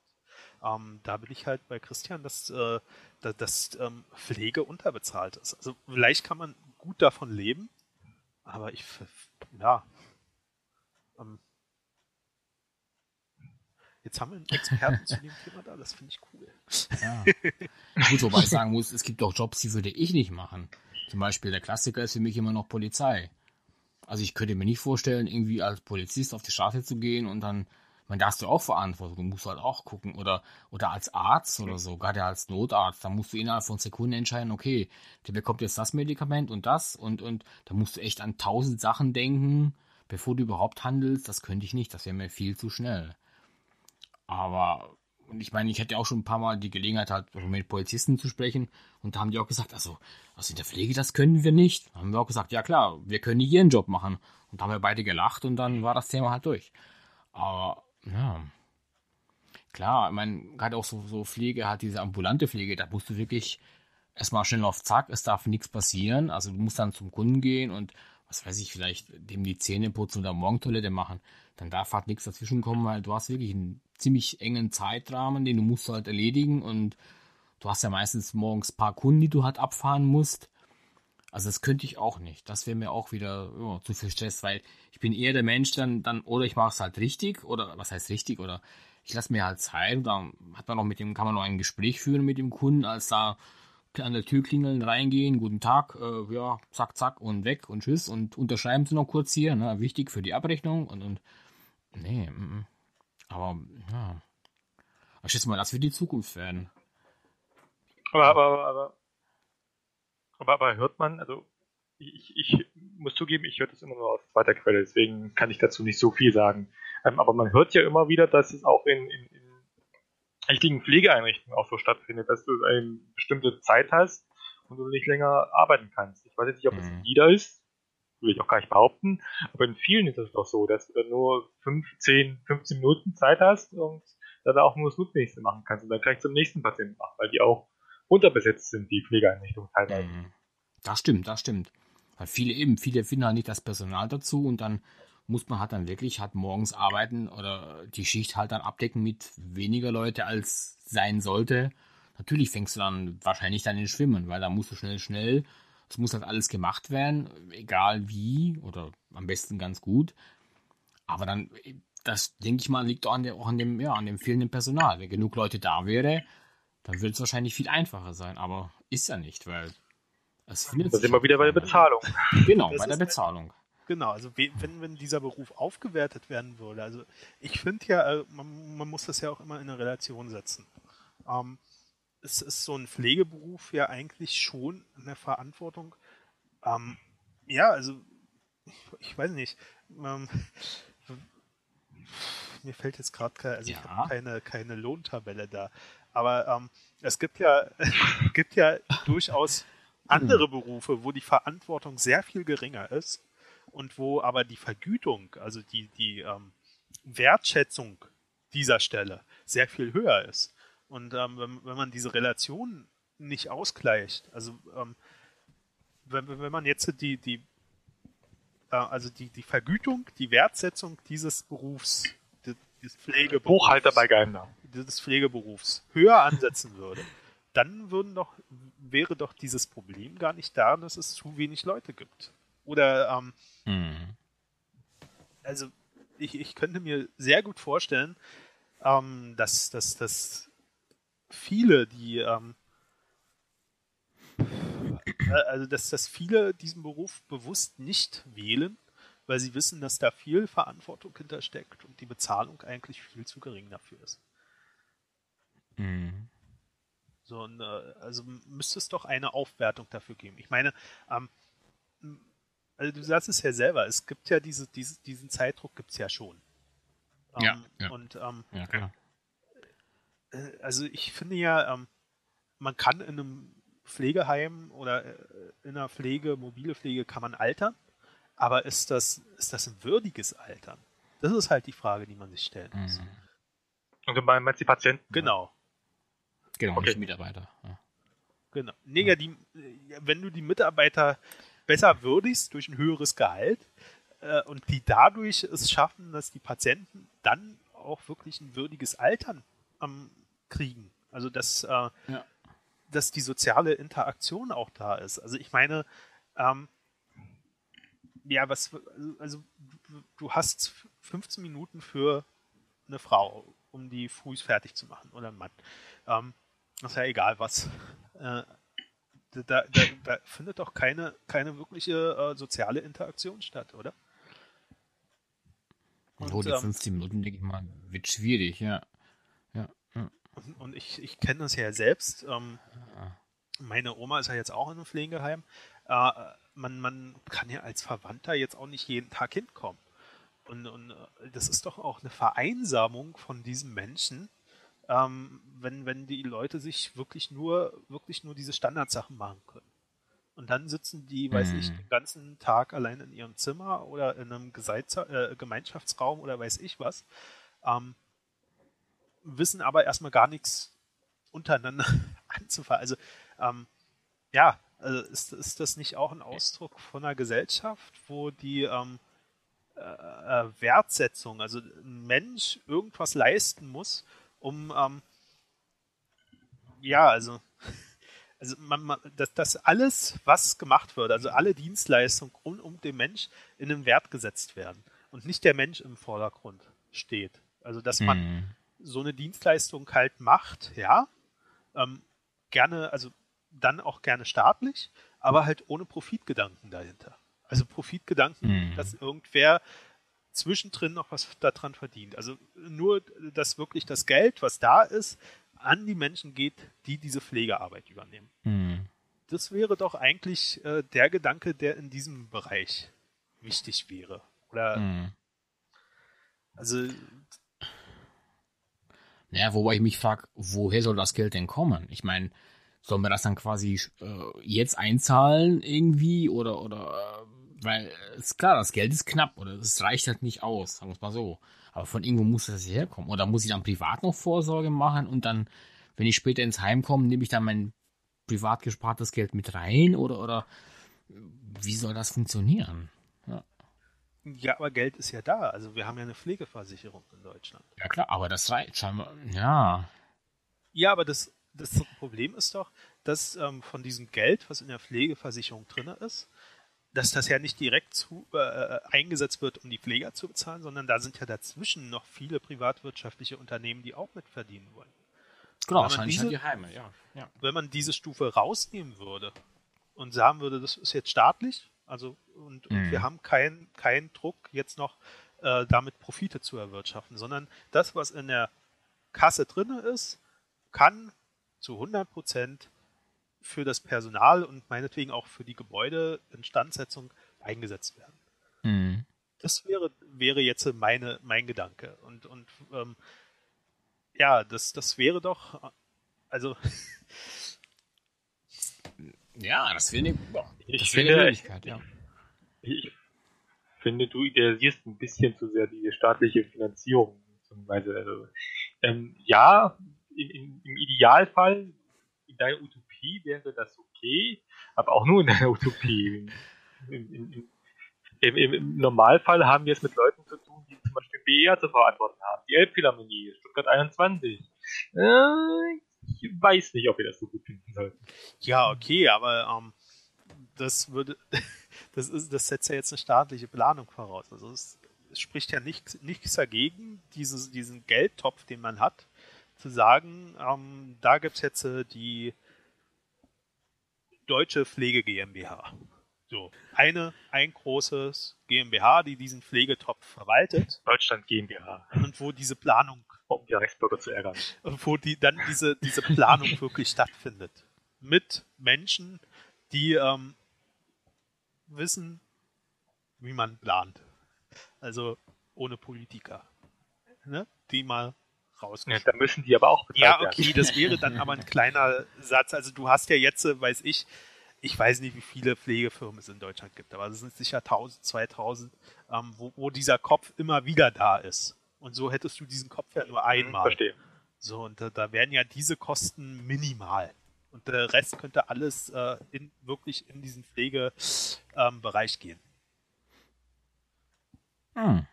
S2: ähm, da bin ich halt bei Christian, dass, äh, dass, dass ähm, Pflege unterbezahlt ist. Also vielleicht kann man gut davon leben, aber ich, ja, ähm, Jetzt haben wir einen Experten zu dem Thema da, das finde ich cool.
S3: Ja. Gut, wobei ich sagen muss, es gibt auch Jobs, die würde ich nicht machen. Zum Beispiel der Klassiker ist für mich immer noch Polizei. Also ich könnte mir nicht vorstellen, irgendwie als Polizist auf die Straße zu gehen und dann, man da hast du auch Verantwortung, musst halt auch gucken. Oder, oder als Arzt oder so, gerade als Notarzt, da musst du innerhalb von Sekunden entscheiden, okay, der bekommt jetzt das Medikament und das und, und da musst du echt an tausend Sachen denken, bevor du überhaupt handelst. Das könnte ich nicht, das wäre mir viel zu schnell. Aber und ich meine, ich hatte auch schon ein paar Mal die Gelegenheit, halt mit Polizisten zu sprechen. Und da haben die auch gesagt, also, also in der Pflege, das können wir nicht. Da haben wir auch gesagt, ja klar, wir können nicht ihren Job machen. Und da haben wir beide gelacht und dann war das Thema halt durch. Aber, ja. Klar, ich meine, gerade auch so, so Pflege, halt diese ambulante Pflege, da musst du wirklich erstmal schnell auf Zack, es darf nichts passieren. Also du musst dann zum Kunden gehen und, was weiß ich, vielleicht dem die Zähne putzen oder Morgentoilette machen. Dann darf halt nichts dazwischen kommen, weil du hast wirklich einen ziemlich engen Zeitrahmen, den du musst halt erledigen und du hast ja meistens morgens ein paar Kunden, die du halt abfahren musst. Also das könnte ich auch nicht. Das wäre mir auch wieder ja, zu viel Stress, weil ich bin eher der Mensch dann, dann oder ich mache es halt richtig oder was heißt richtig oder ich lasse mir halt Zeit und dann hat man noch mit dem, kann man noch ein Gespräch führen mit dem Kunden, als da an der Tür klingeln, reingehen, guten Tag, äh, ja, zack, zack und weg und tschüss und unterschreiben Sie noch kurz hier, ne, wichtig für die Abrechnung und, und nee, m -m. Aber, ja. Ich schätze mal, das wird die Zukunft werden.
S1: Aber, aber, aber, aber, aber hört man, also, ich, ich muss zugeben, ich höre das immer nur aus zweiter Quelle, deswegen kann ich dazu nicht so viel sagen. Ähm, aber man hört ja immer wieder, dass es auch in, in, in richtigen Pflegeeinrichtungen auch so stattfindet, dass du eine bestimmte Zeit hast und du nicht länger arbeiten kannst. Ich weiß jetzt nicht, ob es mhm. wieder ist, will ich auch gar nicht behaupten, aber in vielen ist es doch so, dass du dann nur 5, 10, 15 Minuten Zeit hast und dann auch nur das Notwendigste machen kannst und dann gleich zum nächsten Patienten machen, weil die auch unterbesetzt sind, die Pflegeeinrichtungen teilweise. Mhm.
S3: Das stimmt, das stimmt. Weil viele eben, viele finden halt nicht das Personal dazu und dann muss man halt dann wirklich halt morgens arbeiten oder die Schicht halt dann abdecken mit weniger Leute als sein sollte. Natürlich fängst du dann wahrscheinlich dann in Schwimmen, weil da musst du schnell, schnell es muss halt alles gemacht werden, egal wie oder am besten ganz gut. Aber dann, das denke ich mal, liegt auch an, der, auch an, dem, ja, an dem fehlenden Personal. Wenn genug Leute da wäre, dann würde es wahrscheinlich viel einfacher sein. Aber ist ja nicht, weil
S1: es findet Da sind wir wieder bei der Bezahlung.
S3: Genau, das bei der Bezahlung.
S2: Genau, also wenn, wenn dieser Beruf aufgewertet werden würde, also ich finde ja, äh, man, man, muss das ja auch immer in eine Relation setzen. Ähm, es ist so ein Pflegeberuf ja eigentlich schon eine Verantwortung. Ähm, ja, also ich, weiß nicht. Ähm, mir fällt jetzt gerade keine, also ja. ich habe keine, keine Lohntabelle da. Aber ähm, es gibt ja, gibt ja durchaus andere Berufe, wo die Verantwortung sehr viel geringer ist und wo aber die Vergütung, also die, die ähm, Wertschätzung dieser Stelle sehr viel höher ist. Und ähm, wenn, wenn, man diese Relation nicht ausgleicht, also ähm, wenn, wenn man jetzt die, die äh, also die, die Vergütung, die Wertsetzung dieses Berufs, des Pflegeberufs,
S1: Buchhalter bei
S2: des Pflegeberufs höher ansetzen würde, dann würden doch, wäre doch dieses Problem gar nicht da, dass es zu wenig Leute gibt. Oder ähm, mhm. also ich, ich könnte mir sehr gut vorstellen, ähm, dass, dass, dass viele, die ähm, also dass, dass viele diesen Beruf bewusst nicht wählen, weil sie wissen, dass da viel Verantwortung hintersteckt und die Bezahlung eigentlich viel zu gering dafür ist. Mhm. So, und, äh, also müsste es doch eine Aufwertung dafür geben. Ich meine, ähm, also du sagst es ja selber, es gibt ja diese, diese diesen Zeitdruck gibt es ja schon.
S3: Ähm, ja, ja.
S2: Und ähm,
S3: ja, klar.
S2: Äh, also ich finde ja, ähm, man kann in einem Pflegeheim oder äh, in einer Pflege, mobile Pflege kann man altern, aber ist das, ist das ein würdiges Altern? Das ist halt die Frage, die man sich stellen muss. Mhm.
S1: Und du meinst die Patienten?
S2: Genau.
S3: Genau, okay. nicht Mitarbeiter. Ja.
S2: Genau. Nee, ja, die, wenn du die Mitarbeiter besser würdigst durch ein höheres Gehalt äh, und die dadurch es schaffen, dass die Patienten dann auch wirklich ein würdiges Altern ähm, kriegen. Also dass, äh, ja. dass die soziale Interaktion auch da ist. Also ich meine, ähm, ja, was, also du hast 15 Minuten für eine Frau, um die früh fertig zu machen oder ein Mann. Ähm, ist ja egal was. Äh, da, da, da, findet doch keine, keine wirkliche äh, soziale Interaktion statt, oder?
S3: Und, oh, die ähm, 15 Minuten, denke ich mal, wird schwierig, ja.
S2: Und, und, ich, ich kenne das ja selbst. Ähm, meine Oma ist ja jetzt auch in einem Pflegeheim. Äh, man, man kann ja als Verwandter jetzt auch nicht jeden Tag hinkommen. Und, und äh, das ist doch auch eine Vereinsamung von diesen Menschen, ähm, wenn, wenn die Leute sich wirklich nur, wirklich nur diese Standardsachen machen können. Und dann sitzen die, weiß ich, mhm. den ganzen Tag allein in ihrem Zimmer oder in einem Geseitzer, äh, Gemeinschaftsraum oder weiß ich was, ähm, wissen aber erstmal gar nichts untereinander anzufangen. Also, ähm, ja, also ist, ist das nicht auch ein Ausdruck von einer Gesellschaft, wo die ähm, äh, äh Wertsetzung, also ein Mensch irgendwas leisten muss, um ähm, ja, also, also man, man, dass das alles, was gemacht wird, also alle Dienstleistungen rund um den Mensch in den Wert gesetzt werden und nicht der Mensch im Vordergrund steht. Also dass man mhm. So eine Dienstleistung halt macht, ja, ähm, gerne, also dann auch gerne staatlich, aber halt ohne Profitgedanken dahinter. Also Profitgedanken, mhm. dass irgendwer zwischendrin noch was daran verdient. Also nur, dass wirklich das Geld, was da ist, an die Menschen geht, die diese Pflegearbeit übernehmen. Mhm. Das wäre doch eigentlich äh, der Gedanke, der in diesem Bereich wichtig wäre. Oder mhm. also
S3: naja, wobei ich mich frage, woher soll das Geld denn kommen? Ich meine, sollen wir das dann quasi äh, jetzt einzahlen irgendwie oder oder äh, weil ist klar, das Geld ist knapp oder es reicht halt nicht aus, sagen wir es mal so. Aber von irgendwo muss das herkommen. Oder muss ich dann privat noch Vorsorge machen und dann, wenn ich später ins Heim komme, nehme ich dann mein privat gespartes Geld mit rein oder oder wie soll das funktionieren?
S2: Ja. aber Geld ist ja da. Also wir haben ja eine Pflegeversicherung in Deutschland.
S3: Ja klar, aber das reicht scheinbar. Ja.
S2: Ja, aber das, das Problem ist doch, dass ähm, von diesem Geld, was in der Pflegeversicherung drin ist, dass das ja nicht direkt zu, äh, eingesetzt wird, um die Pfleger zu bezahlen, sondern da sind ja dazwischen noch viele privatwirtschaftliche Unternehmen, die auch mitverdienen wollen.
S3: Genau, wahrscheinlich diese, die Heime, ja. ja.
S2: Wenn man diese Stufe rausnehmen würde und sagen würde, das ist jetzt staatlich, also und, mhm. und wir haben keinen kein Druck, jetzt noch äh, damit Profite zu erwirtschaften, sondern das, was in der Kasse drin ist, kann zu 100 Prozent für das Personal und meinetwegen auch für die Gebäudeinstandsetzung eingesetzt werden. Mhm. Das wäre, wäre jetzt meine, mein Gedanke. Und, und ähm, ja, das, das wäre doch, also.
S3: ja, das wäre eine,
S1: ich das finde, eine Möglichkeit, ja. Ich finde, du idealisierst ein bisschen zu sehr die staatliche Finanzierung. Also, ähm, ja, in, in, im Idealfall, in deiner Utopie wäre das okay, aber auch nur in einer Utopie. Im, im, im, Im, Normalfall haben wir es mit Leuten zu tun, die zum Beispiel BER zu verantworten haben. Die Elbphilharmonie, Stuttgart 21. Äh, ich weiß nicht, ob wir das so gut finden sollten.
S2: Ja, okay, aber ähm, das würde, das ist, das setzt ja jetzt eine staatliche Planung voraus. Also es, es spricht ja nichts, nichts dagegen, dieses, diesen Geldtopf, den man hat, zu sagen, ähm, da gibt es jetzt äh, die Deutsche Pflege GmbH. So, eine, ein großes GmbH, die diesen Pflegetopf verwaltet.
S1: Deutschland GmbH.
S2: Und wo diese Planung.
S1: Um die Reichsbürger zu ärgern.
S2: Wo die, dann diese, diese Planung wirklich stattfindet. Mit Menschen, die ähm, wissen, wie man plant. Also ohne Politiker. Ne? Die mal raus.
S1: Ja, da müssen die aber auch
S2: bezahlt Ja, okay, werden. das wäre dann aber ein kleiner Satz. Also du hast ja jetzt, äh, weiß ich, ich weiß nicht, wie viele Pflegefirmen es in Deutschland gibt, aber es sind sicher 1000, 2000, ähm, wo, wo, dieser Kopf immer wieder da ist. Und so hättest du diesen Kopf ja nur einmal.
S1: Verstehe.
S2: So, und da, da wären ja diese Kosten minimal. Und der Rest könnte alles äh, in, wirklich in diesen Pflegebereich ähm, gehen.
S1: Hm.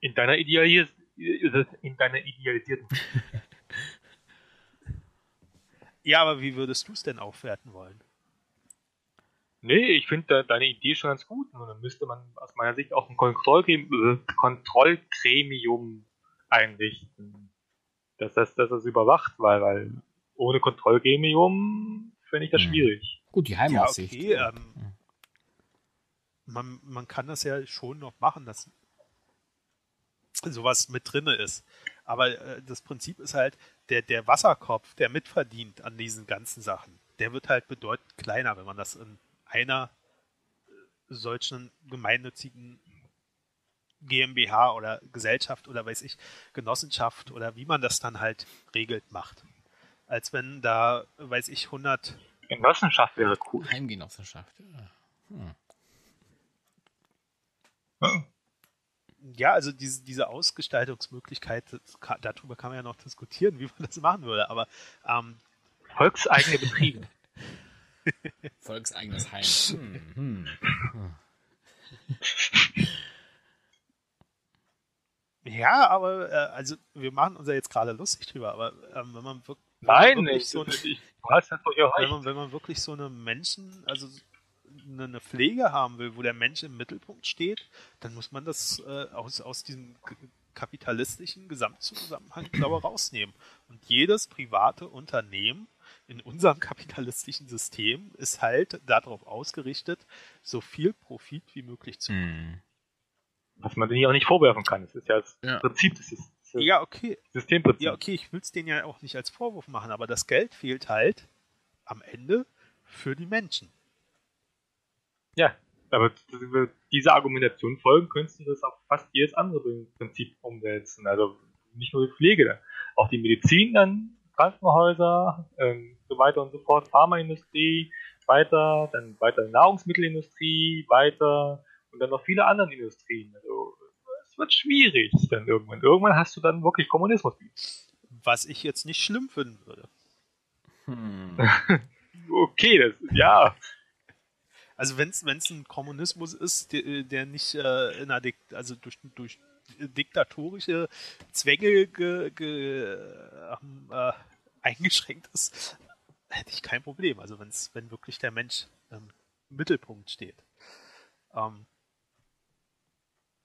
S1: In deiner Idealis in deiner idealisierten
S2: Ja, aber wie würdest du es denn aufwerten wollen?
S1: Nee, ich finde deine Idee schon ganz gut. Und dann müsste man aus meiner Sicht auch ein Kontrollgremium, äh, Kontrollgremium einrichten. Dass das, dass das überwacht, weil, weil ohne Kontrollgremium finde ich das hm. schwierig.
S3: Gut, die Heimatsicht.
S2: Ja, okay, ähm, man, man kann das ja schon noch machen, dass sowas mit drinne ist. Aber äh, das Prinzip ist halt, der, der Wasserkopf, der mitverdient an diesen ganzen Sachen, der wird halt bedeutend kleiner, wenn man das in einer äh, solchen gemeinnützigen GmbH oder Gesellschaft oder weiß ich, Genossenschaft oder wie man das dann halt regelt macht. Als wenn da, weiß ich, 100...
S1: Genossenschaft wäre cool.
S3: Heimgenossenschaft, ja. Hm.
S2: Hm ja, also diese, diese Ausgestaltungsmöglichkeit, kann, darüber kann man ja noch diskutieren, wie man das machen würde, aber ähm,
S1: volkseigene Betriebe.
S3: Volkseigenes Heim. Hm, hm.
S2: Ja, aber äh, also wir machen uns ja jetzt gerade lustig drüber, aber ähm, wenn man wirklich
S1: Nein, nicht. So eine, ich,
S2: wenn, man, wenn man wirklich so eine Menschen, also eine Pflege haben will, wo der Mensch im Mittelpunkt steht, dann muss man das äh, aus, aus diesem kapitalistischen Gesamtzusammenhang, glaube ich, rausnehmen. Und jedes private Unternehmen in unserem kapitalistischen System ist halt darauf ausgerichtet, so viel Profit wie möglich zu machen.
S1: Hm. Was man denen ja auch nicht vorwerfen kann. Das ist ja das ja. Prinzip des Systems.
S2: Ja, okay.
S1: Systemprinzip.
S2: Ja, okay, ich will es denen ja auch nicht als Vorwurf machen, aber das Geld fehlt halt am Ende für die Menschen.
S1: Ja, aber diese Argumentation folgen könntest du das auf fast jedes andere Prinzip umsetzen. Also nicht nur die Pflege, auch die Medizin dann, Krankenhäuser, ähm, so weiter und so fort, Pharmaindustrie, weiter, dann weiter Nahrungsmittelindustrie, weiter und dann noch viele andere Industrien. Also es wird schwierig dann irgendwann. Irgendwann hast du dann wirklich Kommunismus.
S2: Was ich jetzt nicht schlimm finden würde.
S1: Hm. okay, das ja.
S2: Also wenn es ein Kommunismus ist, der, der nicht äh, in einer Dik also durch, durch diktatorische Zwänge ge, ge, äh, eingeschränkt ist, hätte ich kein Problem. Also wenn's, wenn wirklich der Mensch ähm, im Mittelpunkt steht. Ähm,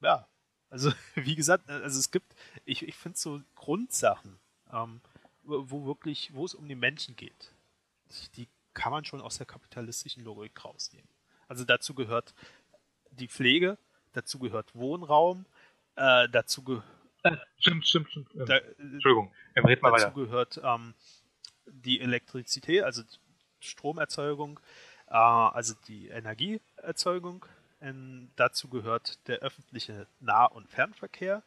S2: ja, also wie gesagt, also es gibt, ich, ich finde so Grundsachen, ähm, wo wirklich, wo es um die Menschen geht, die kann man schon aus der kapitalistischen Logik rausnehmen. Also dazu gehört die Pflege, dazu gehört Wohnraum, äh, dazu gehört.
S1: Äh, stimmt, stimmt, stimmt. Da, Entschuldigung, red mal
S2: dazu
S1: weiter.
S2: gehört ähm, die Elektrizität, also Stromerzeugung, äh, also die Energieerzeugung. Ähm, dazu gehört der öffentliche Nah- und Fernverkehr.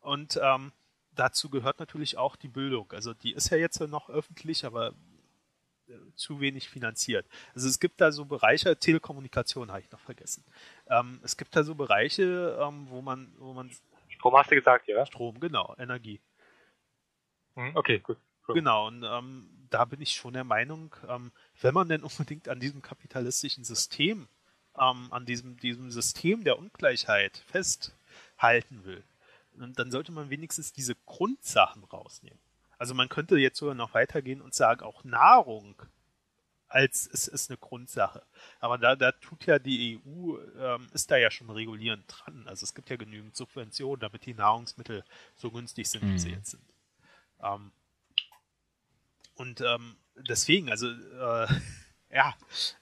S2: Und ähm, dazu gehört natürlich auch die Bildung. Also die ist ja jetzt noch öffentlich, aber zu wenig finanziert. Also es gibt da so Bereiche, Telekommunikation habe ich noch vergessen. Ähm, es gibt da so Bereiche, ähm, wo man, wo man
S1: Strom hast du gesagt, ja?
S2: Strom, genau, Energie.
S1: Hm, okay, gut.
S2: Cool. Genau, und ähm, da bin ich schon der Meinung, ähm, wenn man denn unbedingt an diesem kapitalistischen System, ähm, an diesem, diesem System der Ungleichheit festhalten will, dann sollte man wenigstens diese Grundsachen rausnehmen. Also man könnte jetzt sogar noch weitergehen und sagen, auch Nahrung als es ist eine Grundsache. Aber da, da tut ja die EU, ähm, ist da ja schon regulierend dran. Also es gibt ja genügend Subventionen, damit die Nahrungsmittel so günstig sind, wie sie mhm. jetzt sind. Ähm, Und ähm, deswegen, also äh, ja,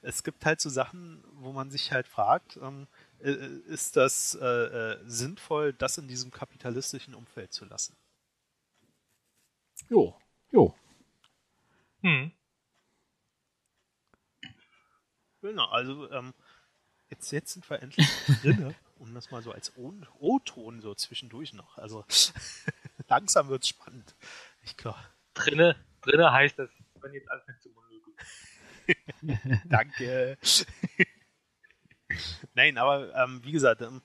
S2: es gibt halt so Sachen, wo man sich halt fragt, ähm, äh, ist das äh, äh, sinnvoll, das in diesem kapitalistischen Umfeld zu lassen?
S3: Jo, jo.
S1: Hm.
S2: Genau, also ähm, jetzt, jetzt sind wir endlich drin, um das mal so als O-Ton so zwischendurch noch. Also langsam wird es spannend. Ich glaube.
S1: Drinne, drinne heißt das, wenn jetzt anfängt zu monologen.
S2: Danke. Nein, aber ähm, wie gesagt, ähm,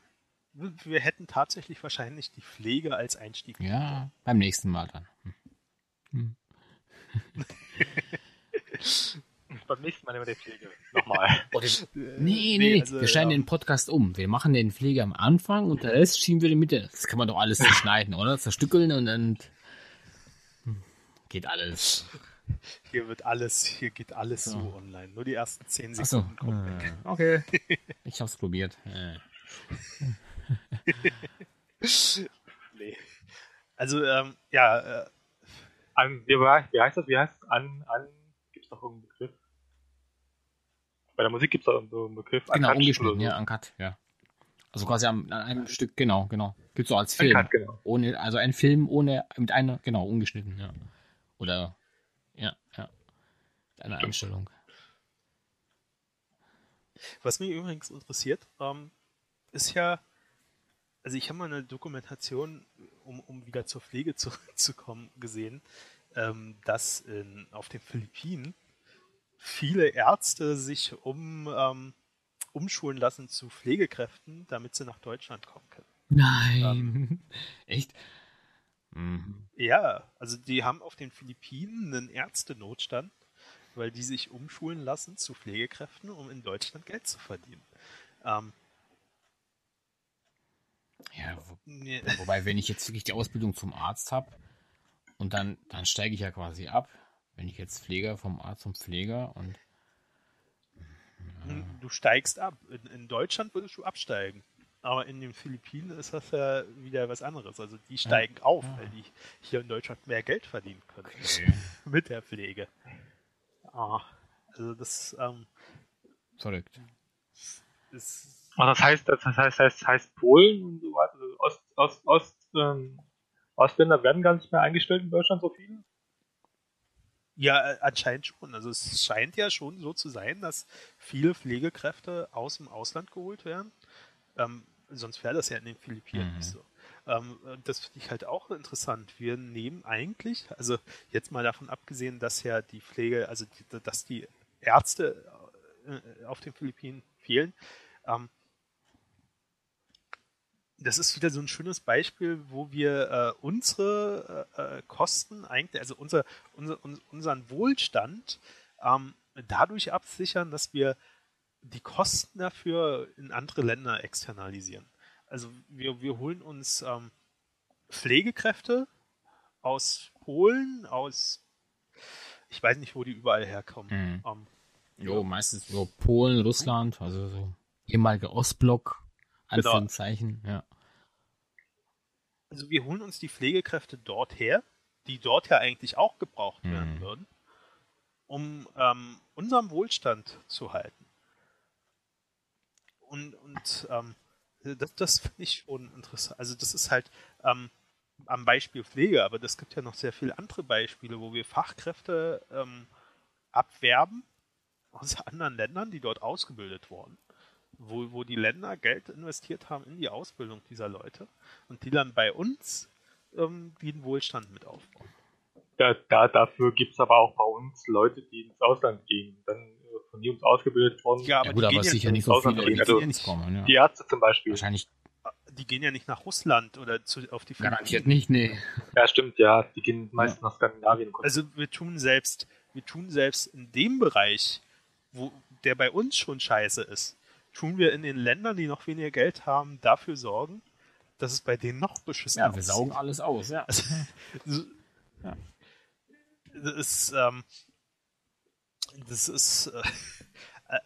S2: wir hätten tatsächlich wahrscheinlich die Pflege als Einstieg.
S3: Ja, beim nächsten Mal dann. Hm.
S1: beim nächsten Mal nehmen wir die Pflege. Nochmal.
S3: Oh, nee, nee, nee, also, wir schneiden ja. den Podcast um. Wir machen den Pflege am Anfang und der Rest schieben wir in die Mitte. Das kann man doch alles zerschneiden, oder? Zerstückeln und dann geht alles.
S2: Hier wird alles, hier geht alles so, so online. Nur die ersten 10 Sekunden
S3: so. kommen weg. Ah, okay. Ich hab's probiert.
S2: nee. Also, ähm, ja. Äh,
S1: an, wie, wie heißt das? Wie heißt es? An, an, noch irgendeinen Begriff? Bei der Musik gibt's doch so einen Begriff.
S3: Genau, ungeschnitten, so. ja, Uncut, ja. Also quasi am, an einem Stück, genau, genau. Gibt's so als Film. Uncut, genau. Ohne, also ein Film ohne, mit einer, genau, ungeschnitten, ja. Oder ja, ja. Eine Einstellung.
S2: Was mich übrigens interessiert, ähm, ist ja, also ich habe mal eine Dokumentation, um, um wieder zur Pflege zurückzukommen, gesehen, ähm, dass in, auf den Philippinen viele Ärzte sich um, ähm, umschulen lassen zu Pflegekräften, damit sie nach Deutschland kommen können.
S3: Nein. Ähm, Echt?
S2: Mhm. Ja, also die haben auf den Philippinen einen Ärztenotstand, weil die sich umschulen lassen zu Pflegekräften, um in Deutschland Geld zu verdienen. Ähm,
S3: ja, wo, nee. wobei, wenn ich jetzt wirklich die Ausbildung zum Arzt habe und dann, dann steige ich ja quasi ab, wenn ich jetzt Pfleger vom Arzt zum Pfleger und
S2: ja. Du steigst ab. In, in Deutschland würdest du absteigen. Aber in den Philippinen ist das ja wieder was anderes. Also die steigen ja. auf, weil die hier in Deutschland mehr Geld verdienen können. Okay. Mit der Pflege. Ah, also das ähm,
S3: verrückt.
S1: Ist, das heißt, das heißt, das heißt Polen und so weiter, also Ost, Ost, Ost, ähm, Ostländer werden gar nicht mehr eingestellt in Deutschland so viele?
S2: Ja, äh, anscheinend schon. Also es scheint ja schon so zu sein, dass viele Pflegekräfte aus dem Ausland geholt werden ähm, sonst wäre das ja in den Philippinen mhm. nicht so. Ähm, das finde ich halt auch interessant. Wir nehmen eigentlich, also jetzt mal davon abgesehen, dass ja die Pflege, also die, dass die Ärzte äh, auf den Philippinen fehlen, ähm, das ist wieder so ein schönes Beispiel, wo wir äh, unsere äh, äh Kosten eigentlich, also unser, unser, unseren Wohlstand ähm, dadurch absichern, dass wir die Kosten dafür in andere Länder externalisieren. Also wir, wir holen uns ähm, Pflegekräfte aus Polen, aus ich weiß nicht, wo die überall herkommen. Mhm.
S3: Ähm, jo, ja. meistens so Polen, Russland, also so ehemaliger Ostblock, genau. Anführungszeichen, genau. ja.
S2: Also wir holen uns die Pflegekräfte dort her, die dort ja eigentlich auch gebraucht mhm. werden würden, um ähm, unseren Wohlstand zu halten. Und, und ähm, das, das finde ich schon interessant. Also das ist halt ähm, am Beispiel Pflege, aber das gibt ja noch sehr viele andere Beispiele, wo wir Fachkräfte ähm, abwerben aus anderen Ländern, die dort ausgebildet wurden, wo, wo die Länder Geld investiert haben in die Ausbildung dieser Leute und die dann bei uns ähm, den Wohlstand mit aufbauen.
S1: Ja, da, dafür gibt es aber auch bei uns Leute, die ins Ausland gehen. Dann von uns ausgebildet worden.
S3: Ja, aber, ja, gut, aber sicher nicht so viele,
S1: die also, nicht kommen. Ja. Die Ärzte zum Beispiel.
S3: Wahrscheinlich.
S2: Die gehen ja nicht nach Russland oder zu, auf die
S3: Philippinen. Garantiert nicht, nee.
S1: Ja, stimmt, ja. Die gehen meistens ja. nach Skandinavien.
S2: Also wir tun selbst, wir tun selbst in dem Bereich, wo der bei uns schon scheiße ist, tun wir in den Ländern, die noch weniger Geld haben, dafür sorgen, dass es bei denen noch beschissen ist.
S3: Ja, wir saugen alles aus, ja. Also,
S2: ja. Das ist, ähm, das ist äh,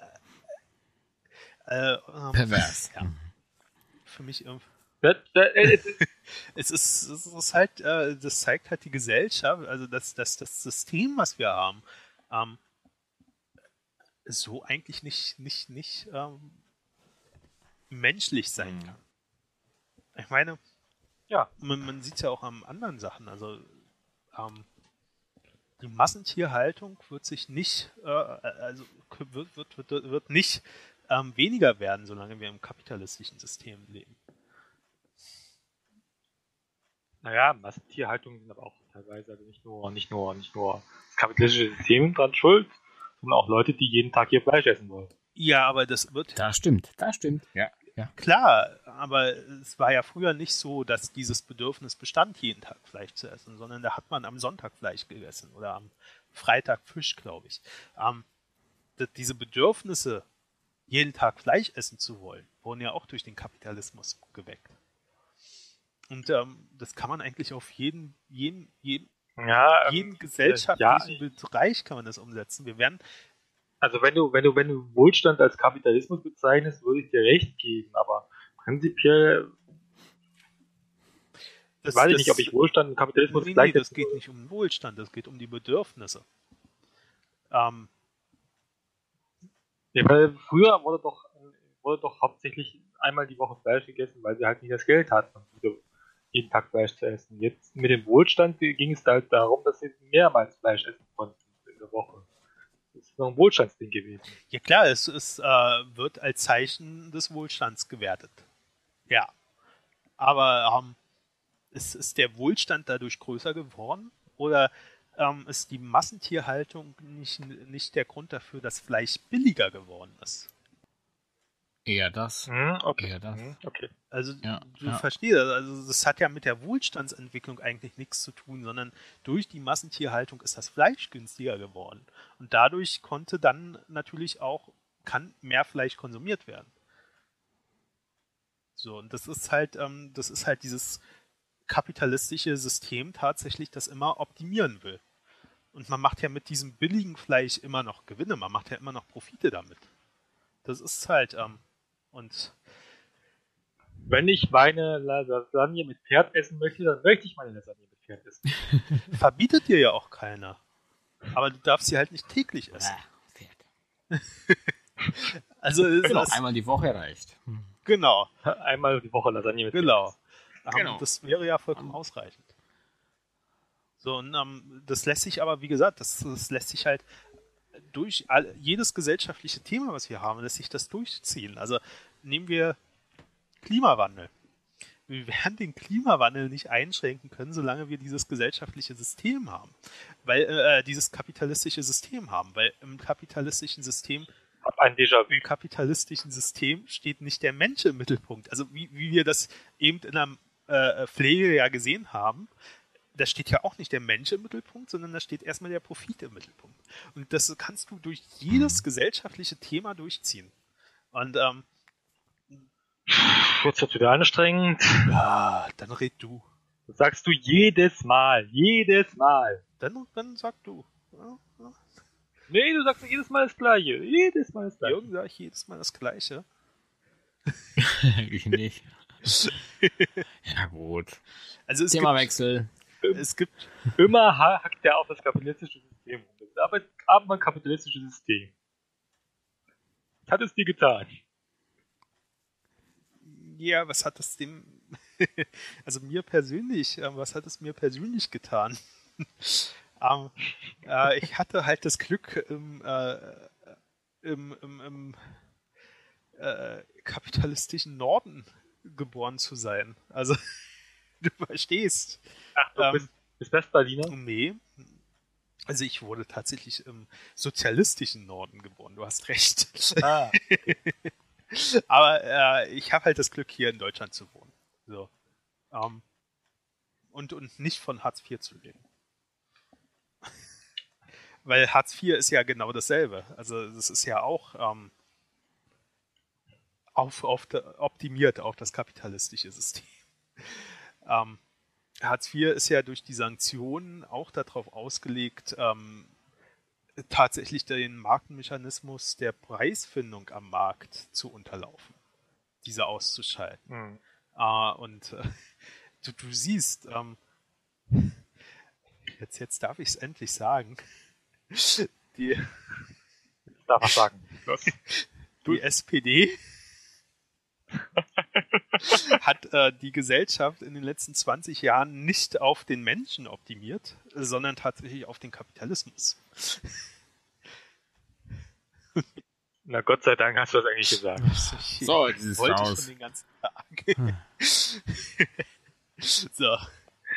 S2: äh,
S3: äh, Pervers.
S2: Ja. Für mich irgendwie.
S1: Das, das, äh,
S2: es, ist, es ist halt, äh, das zeigt halt die Gesellschaft, also das, das, das System, was wir haben, ähm, so eigentlich nicht, nicht, nicht ähm, menschlich sein
S3: Mhm.
S2: kann. Ich meine,
S1: Ja.
S2: man, man sieht es ja auch an anderen Sachen. Also ähm, die Massentierhaltung wird sich nicht, äh, also wird, wird, wird, wird nicht ähm, weniger werden, solange wir im kapitalistischen System leben.
S1: naja, Massentierhaltungen sind aber auch teilweise also nicht nur, nicht nur, nicht nur das kapitalistische System dran schuld, sondern auch Leute, die jeden Tag ihr Fleisch essen wollen.
S2: Ja, aber das wird
S3: Das stimmt, das stimmt. Ja, ja.
S2: klar, aber es war ja früher nicht so, dass dieses Bedürfnis bestand, jeden Tag Fleisch zu essen, sondern da hat man am Sonntag Fleisch gegessen oder am Freitag Fisch, glaube ich. Ähm, diese Bedürfnisse, jeden Tag Fleisch essen zu wollen, wurden ja auch durch den Kapitalismus geweckt. Und ähm, das kann man eigentlich auf jeden, jeden, jeden,
S1: Ja, ähm,
S2: jeden gesellschaftlichen
S1: ja,
S2: Bereich kann man das umsetzen. Wir werden
S1: also wenn du, wenn du, wenn du Wohlstand als Kapitalismus bezeichnest, würde ich dir recht geben, aber prinzipiell
S2: das,
S1: weiß ich nicht, ob ich Wohlstand und Kapitalismus
S2: Nee, nee,
S1: gleichsetzen
S2: das geht
S1: würde.
S2: nicht um Wohlstand, das geht um die Bedürfnisse. Ähm,
S1: Ja, weil früher wurde doch, wurde doch hauptsächlich einmal die Woche Fleisch gegessen, weil sie halt nicht das Geld hatten, um jeden Tag Fleisch zu essen. Jetzt mit dem Wohlstand ging es halt darum, dass sie mehrmals Fleisch essen konnten in der Woche. Ist noch ein Wohlstandsding gewesen.
S2: ja klar, es, es äh, wird als Zeichen des Wohlstands gewertet. Ja. Aber ähm, ist, ist der Wohlstand dadurch größer geworden? Oder ähm, ist die Massentierhaltung nicht, nicht der Grund dafür, dass Fleisch billiger geworden ist?
S3: Eher das.
S1: Mhm, okay.
S3: Eher das.
S1: Mhm, okay.
S2: Also
S3: Ja,
S2: du
S3: ja.
S2: verstehst, also das hat ja mit der Wohlstandsentwicklung eigentlich nichts zu tun, sondern durch die Massentierhaltung ist das Fleisch günstiger geworden. Und dadurch konnte dann natürlich auch, kann mehr Fleisch konsumiert werden. So, und das ist halt, ähm, das ist halt dieses kapitalistische System tatsächlich, das immer optimieren will. Und man macht ja mit diesem billigen Fleisch immer noch Gewinne, man macht ja immer noch Profite damit. Das ist halt, ähm, und
S1: Wenn ich meine Lasagne mit Pferd essen möchte, dann möchte ich meine Lasagne mit Pferd essen.
S2: verbietet dir ja auch keiner. Aber du darfst sie halt nicht täglich essen.
S3: Ah, Pferd.
S2: Also ist
S3: Genau,
S2: das,
S3: einmal die Woche reicht.
S2: genau,
S1: Einmal die Woche Lasagne mit
S2: genau. Ähm,
S3: Genau.
S2: Das wäre ja vollkommen ausreichend. So, und ähm, das lässt sich aber, wie gesagt, das, das lässt sich halt durch all, jedes gesellschaftliche Thema, was wir haben, lässt sich das durchziehen. Also nehmen wir Klimawandel. Wir werden den Klimawandel nicht einschränken können, solange wir dieses gesellschaftliche System haben. Weil, äh, dieses kapitalistische System haben. Weil im kapitalistischen System
S1: ein Déjà-vu.
S2: im kapitalistischen System steht nicht der Mensch im Mittelpunkt. Also wie, wie wir das eben in der äh, Pflege ja gesehen haben, da steht ja auch nicht der Mensch im Mittelpunkt, sondern da steht erstmal der Profit im Mittelpunkt. Und das kannst du durch jedes gesellschaftliche Thema durchziehen. Und ähm,
S1: Kurz wird wieder anstrengend.
S2: ja, dann red du.
S1: Das sagst du jedes Mal. Jedes Mal.
S2: Dann, dann sag du. Ja, ja.
S1: Nee, du sagst jedes Mal das Gleiche. Jedes Mal das Gleiche.
S2: Jürgen sage ich jedes Mal das Gleiche.
S3: ich nicht. ja, gut.
S2: Also
S3: Themawechsel.
S2: Es gibt
S1: Immer ha- hackt der auf das kapitalistische System rum. Das aber, aber ein kapitalistisches System. Was hat es dir getan?
S2: Ja, was hat es dem, also mir persönlich, äh, was hat es mir persönlich getan? ähm, äh, ich hatte halt das Glück, im, äh, im, im, im äh, kapitalistischen Norden geboren zu sein. Also, du verstehst.
S1: Ach, du
S2: Ähm,
S1: bist, bist Westberliner?
S2: Nee. Also ich wurde tatsächlich im sozialistischen Norden geboren, du hast recht.
S1: Ah,
S2: Aber äh, ich habe halt das Glück, hier in Deutschland zu wohnen. So. Ähm, und, und nicht von Hartz IV zu leben. Weil Hartz IV ist ja genau dasselbe. Also das ist ja auch ähm, auf, auf optimiert auf das kapitalistische System. Ähm, Hartz IV ist ja durch die Sanktionen auch darauf ausgelegt, ähm, tatsächlich den Marktmechanismus der Preisfindung am Markt zu unterlaufen, diese auszuschalten.
S1: hm.
S2: Äh, und äh, du, du siehst, ähm, jetzt, jetzt darf ich es endlich sagen, die,
S1: darf sagen.
S2: die SPD hat äh, die Gesellschaft in den letzten 20 Jahren nicht auf den Menschen optimiert, sondern tatsächlich auf den Kapitalismus.
S1: Na Gott sei Dank hast du das eigentlich gesagt.
S3: So, jetzt ist
S2: wollte
S3: raus.
S2: schon den ganzen Tag. so,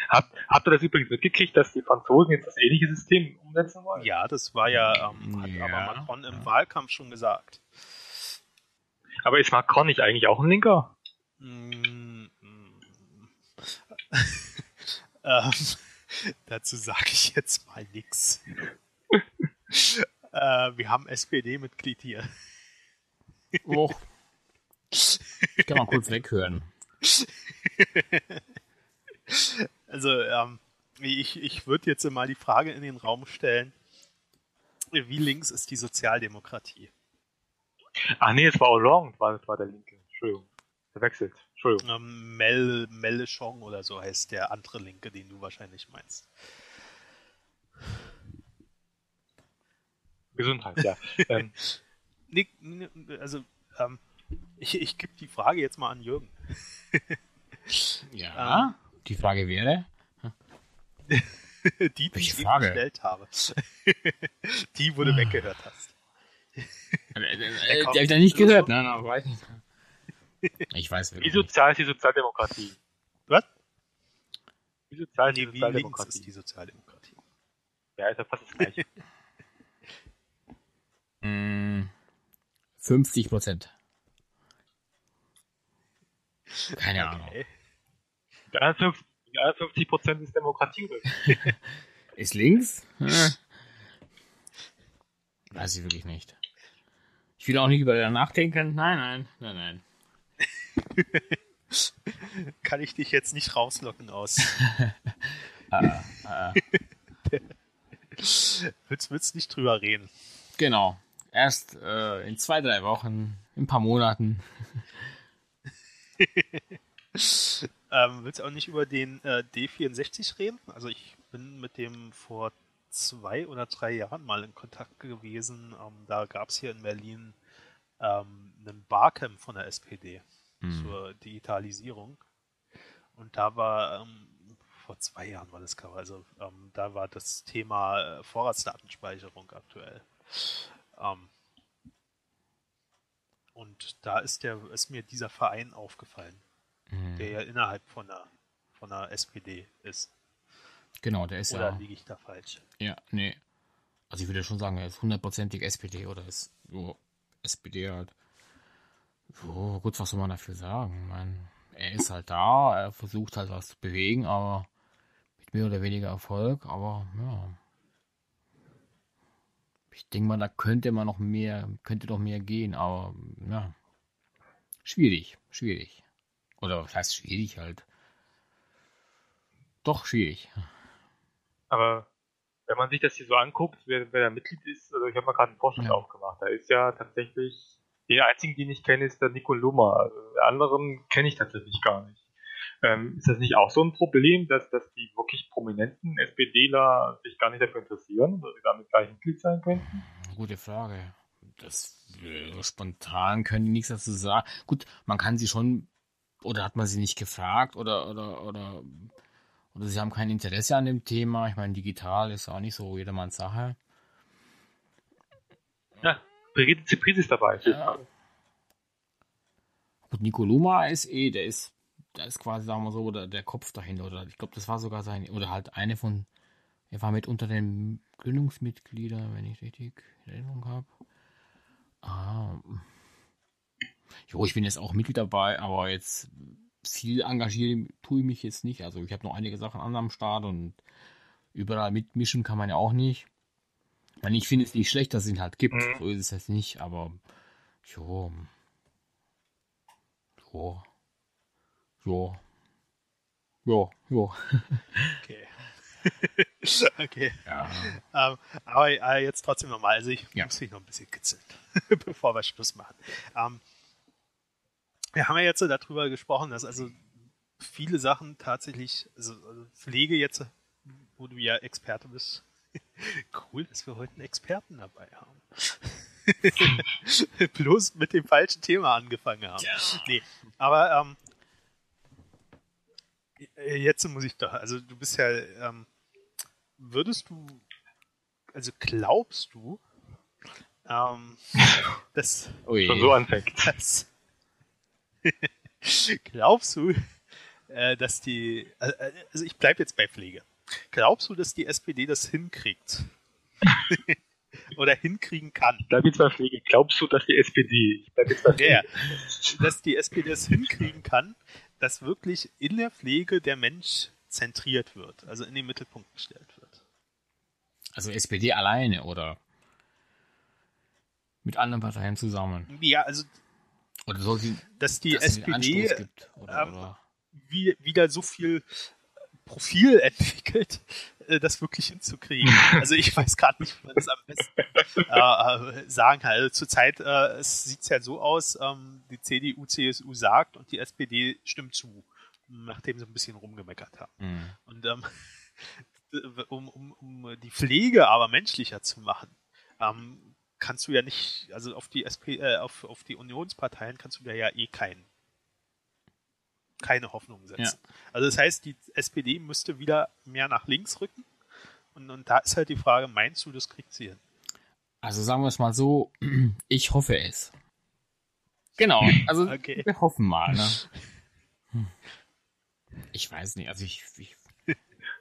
S1: Habt, habt ihr das übrigens mitgekriegt, dass die Franzosen jetzt das ähnliche System umsetzen wollen?
S2: ja, das war ja, ähm, hat
S3: Ja,
S2: aber Macron im. Wahlkampf schon gesagt.
S1: Aber ist Macron nicht eigentlich auch ein Linker?
S2: Mm, mm. ähm, dazu sage ich jetzt mal nichts. Äh, wir haben SPD-Mitglied hier.
S3: Oh. Ich kann mal kurz weghören.
S2: Also, ähm, ich, ich würde jetzt mal die Frage in den Raum stellen, wie links ist die Sozialdemokratie?
S1: Ach nee, es war Hollande, war, das war der Linke. Entschuldigung. Verwechselt. Entschuldigung.
S2: Ähm, Mel, Melechong oder so heißt der andere Linke, den du wahrscheinlich meinst.
S1: Gesundheit, ja. ähm,
S2: nee, also, ähm, ich, ich gebe die Frage jetzt mal an Jürgen.
S3: Ja. Die Frage wäre.
S2: die, die
S3: Welche
S2: ich
S3: Frage?
S2: gestellt habe. die, wo du weggehört hast.
S3: Äh, äh,
S2: kommt.
S3: die habe ich da nicht gehört. Nein, nein, weiß nicht. Ich weiß
S1: wie
S3: wirklich nicht.
S1: sozial ist die Sozialdemokratie?
S2: Was?
S1: Wie sozial ist die
S2: wie links
S1: Sozialdemokratie?
S2: ist die Sozialdemokratie?
S1: Ja, ist ja fast das gleiche.
S3: Mm, 50 Prozent. Keine Ahnung.
S2: Okay.
S1: Die anderen 50 die anderen 50 Prozent ist Demokratie. oder?
S3: Ist links? Hm. Weiß ich wirklich nicht. Ich will auch nicht über nachdenken. Nein, nein, nein, nein.
S2: Kann ich dich jetzt nicht rauslocken aus.
S3: Ah, ah.
S2: willst, willst nicht drüber reden.
S3: Genau. Erst äh, in zwei, drei Wochen, in ein paar Monaten.
S2: Ähm, willst du auch nicht über den äh, D64 reden? Also ich bin mit dem vor zwei oder drei Jahren mal in Kontakt gewesen. Ähm, da gab es hier in Berlin ähm, einen Barcamp von der SPD zur Digitalisierung. Und da war, ähm, vor zwei Jahren war das, glaube also ähm, da war das Thema äh, Vorratsdatenspeicherung aktuell. Ähm, und da ist, der, ist mir dieser Verein aufgefallen
S3: Mhm.
S2: der ja innerhalb von der, von der SPD ist.
S3: Genau, der ist
S2: Oder
S3: ja.
S2: liege ich da falsch?
S3: Ja, nee. Also ich würde schon sagen, er ist hundertprozentig SPD oder ist so SPD halt. So, gut, was soll man dafür sagen? Mein, er ist halt da, er versucht halt was zu bewegen, aber mit mehr oder weniger Erfolg, aber ja. Ich denke mal, da könnte man noch mehr, könnte noch mehr gehen, aber ja. Schwierig, schwierig. Oder was heißt schwierig halt? Doch, schwierig.
S1: Aber wenn man sich das hier so anguckt, wer, wer da Mitglied ist, also ich habe mal gerade einen Vorschlag
S3: Ja.
S1: aufgemacht. Da ist ja tatsächlich, den einzigen, den ich kenne, ist der Nico Lummer. Die anderen kenne ich tatsächlich gar nicht. Ähm, ist das nicht auch so ein Problem, dass, dass die wirklich prominenten SPDler sich gar nicht dafür interessieren, dass sie damit gleich Mitglied sein könnten?
S3: Gute Frage. Das äh, spontan können die nichts dazu sagen. Gut, man kann sie schon oder hat man sie nicht gefragt oder oder oder oder sie haben kein Interesse an dem Thema. Ich meine, digital ist auch nicht so jedermanns Sache.
S1: Ja, Brigitte Zypris ist dabei.
S3: Ja. Gut, Nico Luma ist eh, der ist, der ist quasi, sagen wir so, der, der Kopf dahinter. Oder ich glaube, das war sogar sein, oder halt eine von, er war mit unter den Gründungsmitgliedern, wenn ich richtig in Erinnerung habe. Ah. Jo, ich bin jetzt auch Mitglied dabei, aber jetzt viel engagieren tue ich mich jetzt nicht. Also ich habe noch einige Sachen an am Start und überall mitmischen kann man ja auch nicht. Ich meine, ich finde es nicht schlecht, dass es ihn halt gibt.
S1: Mhm.
S3: So ist es jetzt nicht, aber jo. Jo. Jo. Jo, jo.
S2: Okay. okay.
S3: Ja.
S2: Ähm, aber äh, jetzt trotzdem nochmal. Also ich
S3: Ja.
S2: muss mich noch ein bisschen kitzeln, bevor wir Schluss machen. Ähm, wir haben ja jetzt so darüber gesprochen, dass also viele Sachen tatsächlich, also, also Pflege jetzt, wo du ja Experte bist. Cool, dass wir heute einen Experten dabei haben. Bloß mit dem falschen Thema angefangen haben. Ja. Nee, aber ähm, jetzt muss ich doch, also du bist ja, ähm, würdest du, also glaubst du, ähm, dass,
S1: Ui. Schon so anfängt.
S2: Dass, glaubst du, äh, dass die, äh, also ich bleibe jetzt bei Pflege. Glaubst du, dass die SPD das hinkriegt? Oder hinkriegen kann?
S1: Ich bleibe jetzt bei Pflege. Glaubst du, dass die SPD, ich bleib jetzt bei
S2: Pflege. Ja, dass die SPD das hinkriegen kann, dass wirklich in der Pflege der Mensch zentriert wird, also in den Mittelpunkt gestellt wird.
S3: Also SPD alleine oder mit anderen Parteien zusammen?
S2: Ja, also
S3: oder soll sie,
S2: dass die dass SPD gibt, oder, ähm, oder? Wie, wieder so viel Profil entwickelt, äh, das wirklich hinzukriegen. Also ich weiß gerade nicht, wie man das am besten äh, äh, sagen kann. Also zurzeit äh, sieht es ja so aus, ähm, die CDU, CSU sagt und die SPD stimmt zu, nachdem sie ein bisschen rumgemeckert haben. Mhm. Und ähm, um, um, um die Pflege aber menschlicher zu machen, ähm, kannst du ja nicht, also auf die SP, äh, auf, auf die Unionsparteien kannst du da ja eh keinen keine Hoffnung setzen. Ja. Also das heißt, die SPD müsste wieder mehr nach links rücken. Und, und da ist halt die Frage, meinst du, das kriegt sie hin?
S3: Also sagen wir es mal so, ich hoffe es. Genau, also okay. wir hoffen mal. Ne? Ich weiß nicht, also ich, ich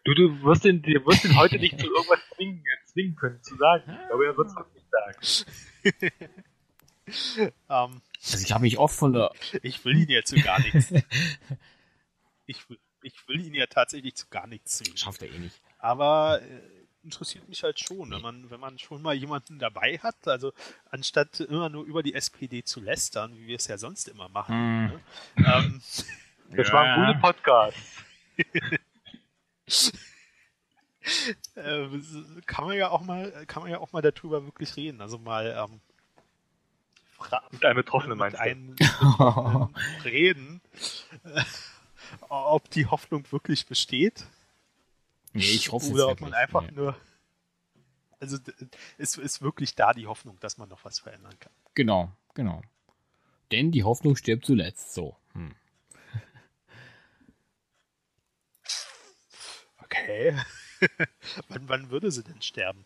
S1: Du, du wirst ihn, du wirst ihn heute nicht zu irgendwas zwingen, zwingen können, zu sagen. Aber er wird es nicht
S3: sagen. um, also ich habe mich oft von der.
S2: Ich will ihn ja zu gar nichts. Ich will, ich will ihn ja tatsächlich zu gar nichts zwingen.
S3: Schafft er eh nicht.
S2: Aber äh, interessiert mich halt schon, wenn man, wenn man schon mal jemanden dabei hat, also anstatt immer nur über die SPD zu lästern, wie wir es ja sonst immer machen. Mm. Ne? Ähm,
S1: das ja. war ein guter Podcast.
S2: äh, kann man ja auch mal, kann man ja auch mal darüber wirklich reden. Also mal ähm,
S1: mit einem Betroffenen meinst
S2: einen reden, äh, ob die Hoffnung wirklich besteht.
S3: Nee, ich hoffe
S2: Oder ob man einfach nee. nur. Also es ist wirklich da die Hoffnung, dass man noch was verändern kann.
S3: Genau, genau. Denn die Hoffnung stirbt zuletzt. So. Hm.
S2: Okay. wann, wann würde sie denn sterben?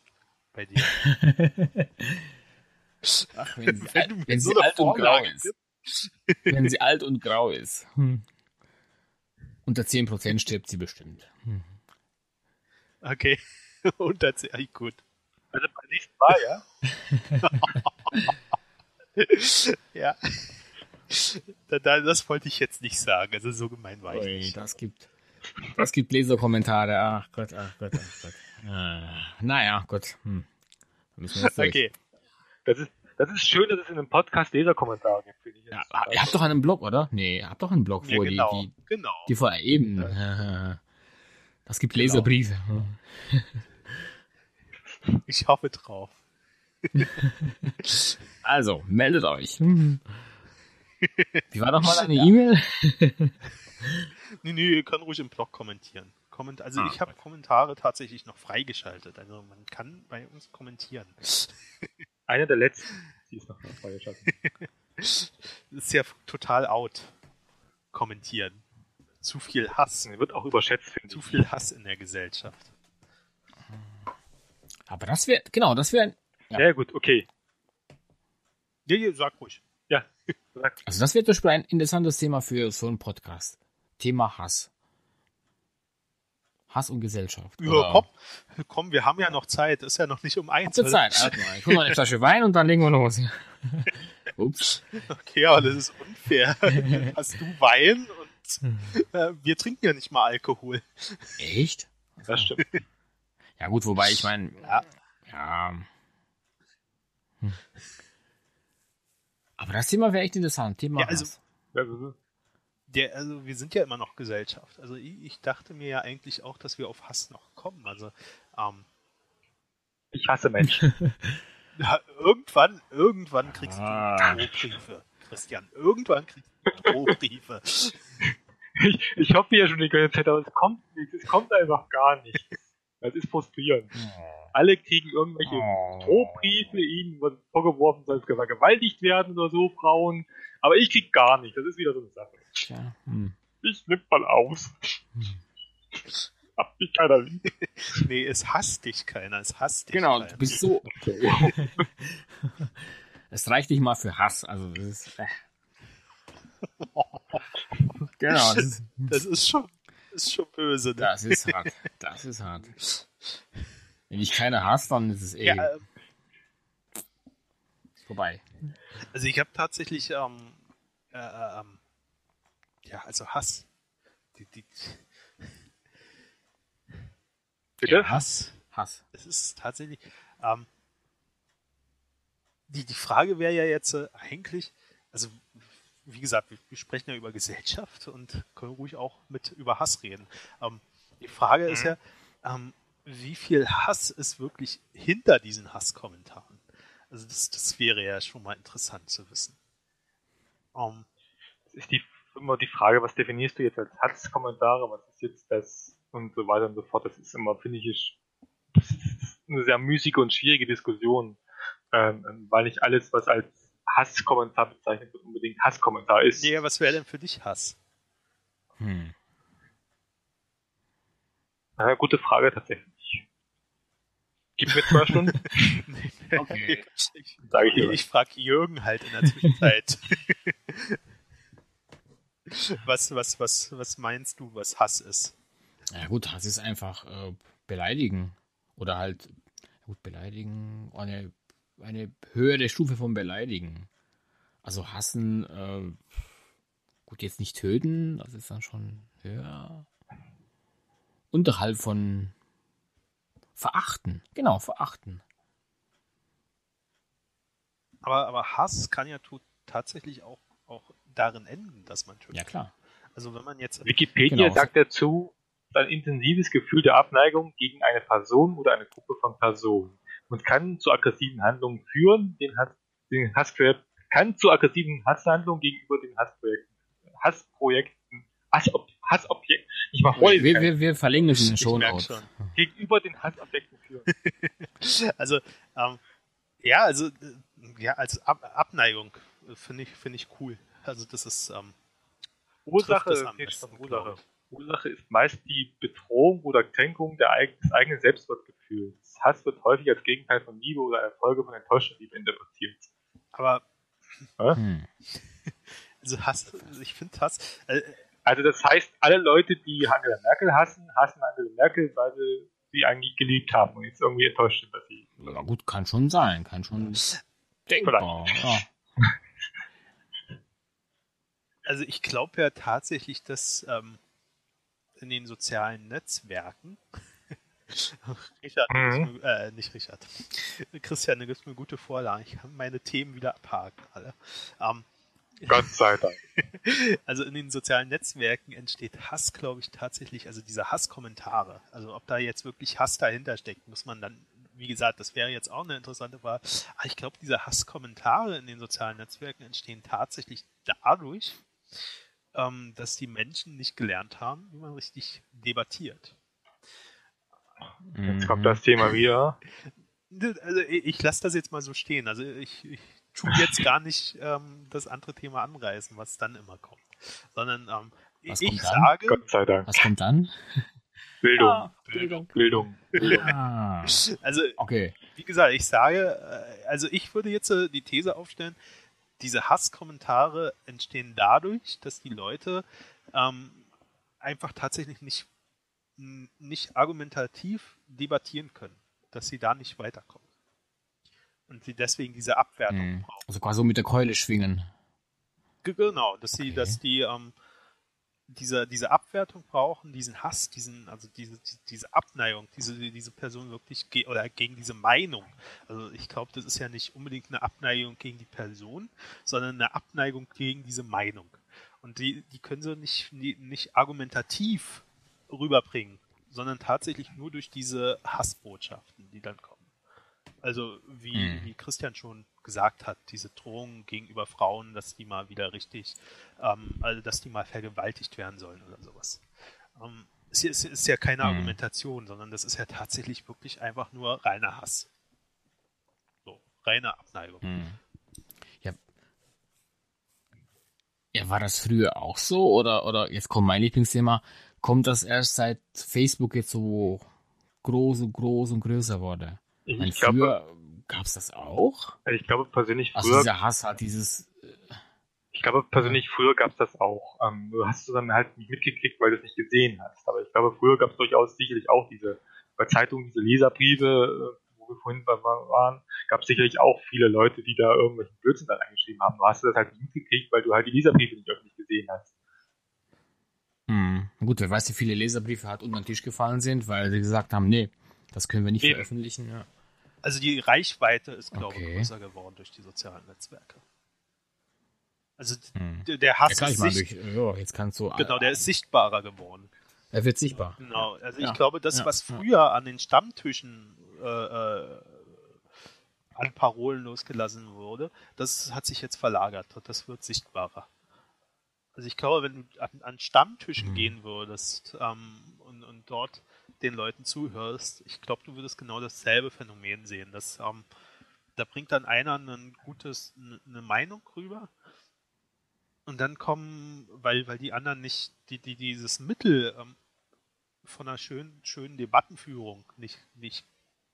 S2: Bei dir?
S3: Ach, wenn sie, wenn, wenn so sie alt und grau ist. wenn sie alt und grau ist. Hm. Unter 10% stirbt sie bestimmt. Hm.
S2: Okay. Unter 10, gut.
S1: Also beim nächsten Mal,
S2: ja? ja. Da, da, das wollte ich jetzt nicht sagen. Also so gemein war ich
S3: Ui,
S2: nicht.
S3: Das gibt, das gibt Leserkommentare. Ach Gott, ach Gott, ach Gott. Ah, naja, gut. Hm.
S2: Okay.
S1: Das ist, das ist schön, dass es in einem Podcast Leserkommentare gibt, finde ich.
S3: Ja, ihr habt doch einen Blog, oder? Nee, ihr habt doch einen Blog, wo ja, genau, die, die,
S2: genau.
S3: die vor eben. Das gibt genau. Leserbriefe.
S2: Ich hoffe drauf.
S3: Also, meldet euch. Wie war doch mal deine ja. E-Mail?
S2: nee, nee, ihr könnt ruhig im Blog kommentieren. Komment also ah, ich habe Kommentare tatsächlich noch freigeschaltet. Also man kann bei uns kommentieren.
S1: Einer der letzten, die ist noch freigeschaltet.
S2: das ist ja total out. Kommentieren. Zu viel Hass.
S1: Wird auch überschätzt,
S2: finde Zu viel Hass in der Gesellschaft.
S3: Aber das wäre, genau, das wäre.
S1: Ja. ja, gut, okay.
S2: Ja, ja, sag ruhig.
S1: Ja.
S3: Sag. Also das wäre zum Beispiel ein interessantes Thema für so einen Podcast. Thema Hass. Hass und Gesellschaft.
S2: Ja, komm, komm, wir haben ja noch Zeit. Ist ja noch nicht um eins.
S3: Habt Zeit? Warte mal. Ich hol mal eine Flasche Wein und dann legen wir los.
S2: Ups. Okay, aber das ist unfair. Hast du Wein und äh, wir trinken ja nicht mal Alkohol.
S3: Echt?
S1: Das stimmt.
S3: Ja gut, wobei ich meine, ja. ja. Hm. Aber das Thema wäre echt interessant. Thema
S2: ja, also, der, also wir sind ja immer noch Gesellschaft. Also ich, ich, dachte mir ja eigentlich auch, dass wir auf Hass noch kommen. Also ähm,
S1: ich hasse Menschen.
S2: ja, irgendwann, irgendwann kriegst ah. du Drohbriefe, Christian. Irgendwann kriegst du Drohbriefe.
S1: Ich, ich hoffe ja schon die ganze Zeit, aber es kommt nichts. Es kommt einfach gar nichts. Das ist frustrierend. Alle kriegen irgendwelche
S3: Oh.
S1: Drohbriefe, ihnen wird vorgeworfen, soll es vergewaltigt werden oder so, Frauen. Aber ich krieg gar nichts. Das ist wieder so eine Sache.
S3: Tja, hm.
S1: Ich nimm mal aus. Hab mich keiner lieb.
S2: Nee, es hasst dich keiner, es hasst dich
S3: Genau,
S2: keiner.
S3: du bist so. Es reicht nicht mal für Hass. Also das ist. Äh. Genau, das ist,
S2: Das ist schon, ist schon böse, ne?
S3: das ist hart. Das ist hart. Wenn ich keine hasst, dann ist es eh
S2: Ja, äh,
S3: vorbei.
S2: also ich habe tatsächlich, ähm, äh, äh, ähm, ja, also Hass. Die, die,
S1: Bitte?
S3: Ja, Hass. Hass.
S2: es ist tatsächlich, ähm, die, die Frage wäre ja jetzt äh, eigentlich, also wie gesagt, wir, wir sprechen ja über Gesellschaft und können ruhig auch mit über Hass reden. Ähm, die Frage ist ja, ähm, wie viel Hass ist wirklich hinter diesen Hasskommentaren? Also das, das wäre ja schon mal interessant zu wissen. Ähm,
S1: Es ist die, immer die Frage, was definierst du jetzt als Hasskommentare, was ist jetzt das und so weiter und so fort. Das ist immer, finde ich, eine sehr müßige und schwierige Diskussion, ähm, weil nicht alles, was als Hasskommentar bezeichnet wird, unbedingt Hasskommentar ist.
S2: ja, was wäre denn für dich Hass?
S3: Hm.
S1: Ja, gute Frage tatsächlich. Gib mir zwei Stunden,
S3: Okay.
S2: Ich,
S1: sage ich
S2: ich,
S1: dir.
S2: ich frage Jürgen halt in der Zwischenzeit. was, was, was, was meinst du, was Hass ist?
S3: Ja gut, Hass ist einfach äh, beleidigen. Oder halt, gut, beleidigen, eine, eine höhere Stufe von beleidigen. Also hassen, äh, gut, jetzt nicht töten, das ist dann schon höher. Unterhalb von verachten. Genau, verachten.
S2: Aber, aber Hass kann ja tatsächlich auch, auch darin enden, dass man tötet.
S3: Ja klar.
S2: Also wenn man jetzt
S1: Wikipedia
S3: Genau.
S1: sagt dazu, ein intensives Gefühl der Abneigung gegen eine Person oder eine Gruppe von Personen und kann zu aggressiven Handlungen führen, den Hass, den Hassprojekt, kann zu aggressiven Hasshandlungen gegenüber den Hassprojekten, Hassprojekten, Hassob, Hassobjekten, ich mach vorlesen,
S3: Wir, wir, wir verlinken es in den
S2: Ich
S3: Show
S2: merk
S3: Notes.
S2: schon.
S1: gegenüber den Hassobjekten führen.
S2: Also, ähm, ja, also, äh, ja, als Ab Abneigung äh, finde ich, finde ich cool. Also, das ist, ähm,
S1: Ursache, nee,
S2: besten,
S1: Ursache. Ursache ist meist die Bedrohung oder Kränkung des eigenen Selbstwertgefühls. Hass wird häufig als Gegenteil von Liebe oder eine Folge von enttäuschter Liebe interpretiert.
S2: aber,
S3: Hm.
S2: also Hass, ich finde Hass, äh,
S1: Also das heißt, alle Leute, die Angela Merkel hassen, hassen Angela Merkel, weil sie sie eigentlich geliebt haben und jetzt irgendwie enttäuscht sind, dass sie.
S3: Ja gut, kann schon sein, kann schon denkbar. Ja.
S2: Also ich glaube ja tatsächlich, dass ähm, in den sozialen Netzwerken Richard,
S1: Mhm.
S2: mir, äh, nicht Richard. Christian, du gibst mir gute Vorlagen. Ich kann meine Themen wieder abhaken, alle. Ähm,
S1: Gott sei Dank.
S2: also in den sozialen Netzwerken entsteht Hass, glaube ich, tatsächlich, also diese Hasskommentare. Also ob da jetzt wirklich Hass dahinter steckt, muss man dann, wie gesagt, das wäre jetzt auch eine interessante Frage. Aber ich glaube, diese Hasskommentare in den sozialen Netzwerken entstehen tatsächlich dadurch, ähm, dass die Menschen nicht gelernt haben, wie man richtig debattiert.
S1: Jetzt kommt
S3: Mhm.
S1: das Thema wieder.
S2: Also ich, lasse das jetzt mal so stehen. Also ich, ich tue jetzt gar nicht ähm, das andere Thema anreißen, was dann immer kommt. Sondern ähm,
S3: Was
S2: ich
S3: kommt dann?
S2: sage,
S1: Gott sei Dank.
S3: Was kommt dann?
S1: Bildung.
S3: Ah,
S1: Bildung. Bildung. Bildung.
S3: Ah,
S2: also
S3: okay.
S2: wie gesagt, ich sage, äh, also ich würde jetzt äh, die These aufstellen, diese Hasskommentare entstehen dadurch, dass die Leute ähm, einfach tatsächlich nicht, nicht argumentativ debattieren können, dass sie da nicht weiterkommen. Und sie deswegen diese Abwertung
S3: Hm.
S2: brauchen.
S3: Also quasi so mit der Keule schwingen.
S2: Ge- Genau, dass sie,
S3: Okay.
S2: dass die ähm, diese, diese Abwertung brauchen, diesen Hass, diesen, also diese, die- diese Abneigung, diese, diese Person wirklich ge oder gegen diese Meinung. Also ich glaube, das ist ja nicht unbedingt eine Abneigung gegen die Person, sondern eine Abneigung gegen diese Meinung. Und die, die können sie nicht, nicht argumentativ rüberbringen, sondern tatsächlich nur durch diese Hassbotschaften, die dann kommen. Also wie,
S3: Hm.
S2: wie Christian schon gesagt hat, diese Drohungen gegenüber Frauen, dass die mal wieder richtig, ähm, also dass die mal vergewaltigt werden sollen oder sowas. Ähm, es ist, ist, ja keine mhm. Argumentation, sondern das ist ja tatsächlich wirklich einfach nur reiner Hass. So, reine Abneigung. Mhm.
S3: Ja. ja, war das früher auch so? Oder, oder jetzt kommt mein Lieblingsthema, kommt das erst seit Facebook jetzt so groß und groß und größer wurde? Ich, meine, früher gab es das auch?
S1: Ich glaube persönlich
S3: also früher. Also dieser Hass hat dieses.
S1: Äh, ich glaube persönlich früher gab es das auch. Ähm, du hast es dann halt nicht mitgekriegt, weil du es nicht gesehen hast. Aber ich glaube früher gab es durchaus sicherlich auch diese bei Zeitungen diese Leserbriefe, äh, wo wir vorhin waren, gab es sicherlich auch viele Leute, die da irgendwelchen Blödsinn dann eingeschrieben haben. Du hast das halt nicht mitgekriegt, weil du halt die Leserbriefe nicht öffentlich gesehen hast.
S3: Hm. Gut, wer weiß, wie viele Leserbriefe halt unter den Tisch gefallen sind, weil sie gesagt haben, nee, das können wir nicht Eben. veröffentlichen. Ja.
S2: Also die Reichweite ist, glaube ich, okay. größer geworden durch die sozialen Netzwerke. Also hm. der Hass
S3: ja, ist sicht durch, oh, jetzt kannst du
S2: genau, der ist sichtbarer geworden.
S3: Er wird sichtbar.
S2: Genau, also ja. ich glaube, das, ja. was früher an den Stammtischen äh, äh, an Parolen losgelassen wurde, das hat sich jetzt verlagert und das wird sichtbarer. Also ich glaube, wenn du an, an Stammtischen mhm. gehen würdest ähm, und, und dort den Leuten zuhörst, ich glaube, du würdest genau dasselbe Phänomen sehen. Dass, ähm, da bringt dann einer ein gutes, eine Meinung rüber und dann kommen, weil, weil die anderen nicht, die, die dieses Mittel ähm, von einer schönen, schönen Debattenführung nicht, nicht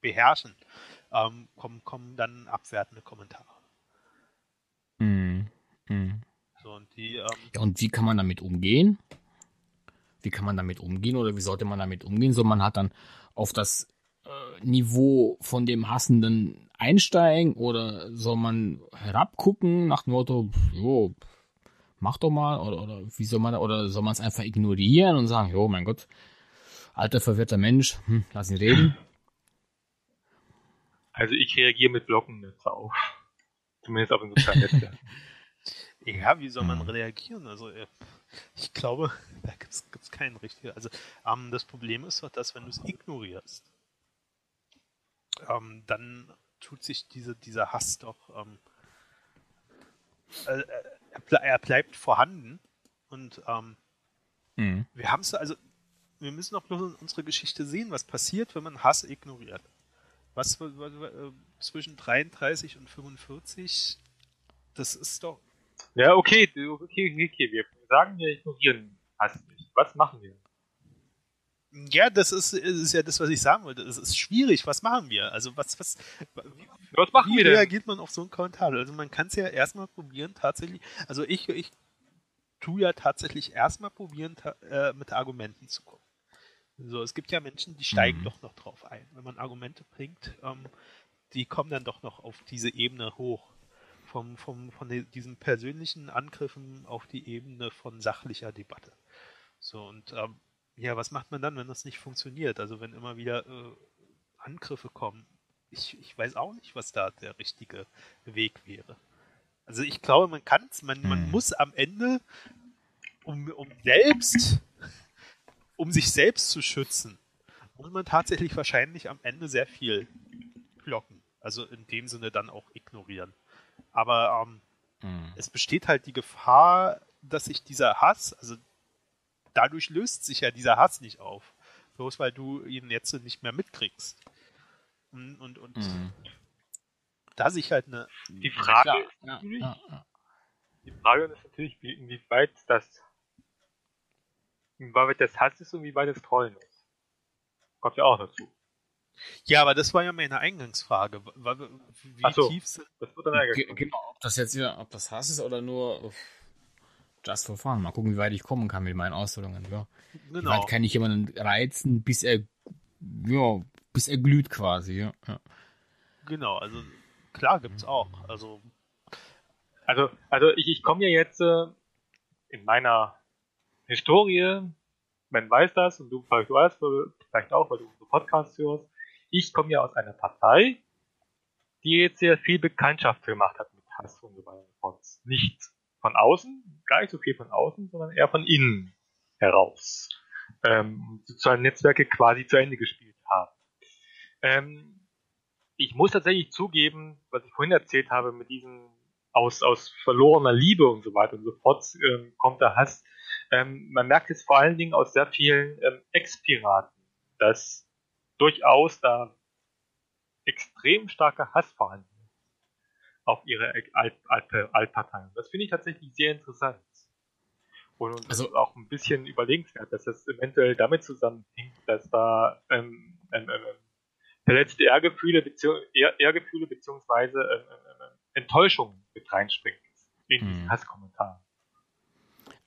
S2: beherrschen, ähm, kommen, kommen dann abwertende Kommentare.
S3: Mhm. Mhm.
S2: So, und, die, ähm,
S3: ja, und wie kann man damit umgehen? Wie kann man damit umgehen oder wie sollte man damit umgehen? So, man hat dann auf das äh, Niveau von dem Hassenden einsteigen oder soll man herabgucken nach dem Motto, jo, mach doch mal oder, oder wie soll man oder soll man es einfach ignorieren und sagen, jo, mein Gott, alter verwirrter Mensch, hm, lass ihn reden.
S1: Also ich reagiere mit Blockennetze auf. Zumindest auf den sozialen Netzwerken.
S2: Ja, wie soll man mhm. reagieren? Also äh, ich glaube, da gibt es keinen richtigen. Also ähm, das Problem ist doch, dass wenn du es ignorierst, ähm, dann tut sich diese, dieser Hass doch, ähm, äh, er, er, bleibt vorhanden und ähm, mhm. wir haben es also, wir müssen doch bloß unsere Geschichte sehen, was passiert, wenn man Hass ignoriert. Was äh, zwischen 33 und 45, das ist doch
S1: ja, okay, okay, okay, Wir sagen, wir ignorieren Hass nicht. Was machen wir?
S2: Ja, das ist, ist ja das, was ich sagen wollte. Es ist schwierig. Was machen wir? Also, was, was,
S1: was machen
S2: wie
S1: wir denn?
S2: reagiert man auf so einen Kommentar? Also, man kann es ja erstmal probieren, tatsächlich. Also, ich, ich tue ja tatsächlich erstmal probieren, äh, mit Argumenten zu kommen. So, es gibt ja Menschen, die steigen mhm. doch noch drauf ein. Wenn man Argumente bringt, ähm, die kommen dann doch noch auf diese Ebene hoch vom, vom, von diesen persönlichen Angriffen auf die Ebene von sachlicher Debatte. So, und ähm, ja, was macht man dann, wenn das nicht funktioniert? Also wenn immer wieder äh, Angriffe kommen. Ich, ich weiß auch nicht, was da der richtige Weg wäre. Also ich glaube, man kann es, man, man hm. muss am Ende, um, um selbst, um sich selbst zu schützen, muss man tatsächlich wahrscheinlich am Ende sehr viel blocken. Also in dem Sinne dann auch ignorieren. Aber ähm, mhm. es besteht halt die Gefahr, dass sich dieser Hass, also dadurch löst sich ja dieser Hass nicht auf. Bloß weil du ihn jetzt nicht mehr mitkriegst. Und, und, und mhm. da sich halt eine.
S1: Die Frage ja, ist natürlich, ja, ja, die Frage ist natürlich, wie, inwieweit das, inwieweit das Hass ist und wie weit das Trollen ist. Kommt ja auch dazu.
S2: Ja, aber das war ja meine Eingangsfrage. Wie
S1: so, tief sind. Das wird dann
S3: genau, ob das jetzt wieder, ob das Hass ist oder nur just for fun. Mal gucken, wie weit ich kommen kann mit meinen Ausstellungen. Ja. Genau. Wie weit kann ich jemanden reizen, bis er, ja, bis er glüht quasi. Ja. ja.
S2: Genau, also klar gibt's auch. Also,
S1: also, also ich, ich komme ja jetzt äh, in meiner Historie, man weiß das und du vielleicht weißt, vielleicht auch, weil du unsere Podcasts hörst, ich komme ja aus einer Partei, die jetzt sehr viel Bekanntschaft gemacht hat mit Hass und so weiter. Nicht von außen, gar nicht so viel von außen, sondern eher von innen heraus. Ähm, soziale Netzwerke quasi zu Ende gespielt haben. Ähm, ich muss tatsächlich zugeben, was ich vorhin erzählt habe, mit diesem aus, aus verlorener Liebe und so weiter und so fort ähm, kommt der Hass. Ähm, man merkt es vor allen Dingen aus sehr vielen ähm, Ex-Piraten, dass durchaus da extrem starker Hass vorhanden ist auf ihre Altparteien. Das finde ich tatsächlich sehr interessant. Und, also, auch ein bisschen überlegenswert, dass das eventuell damit zusammenhängt, dass da ähm, ähm, ähm, verletzte Ehrgefühle, Beziehung, Ehr, Ehrgefühle beziehungsweise ähm, ähm, ähm, Enttäuschung mit reinspringt in diesen hm. Hasskommentaren.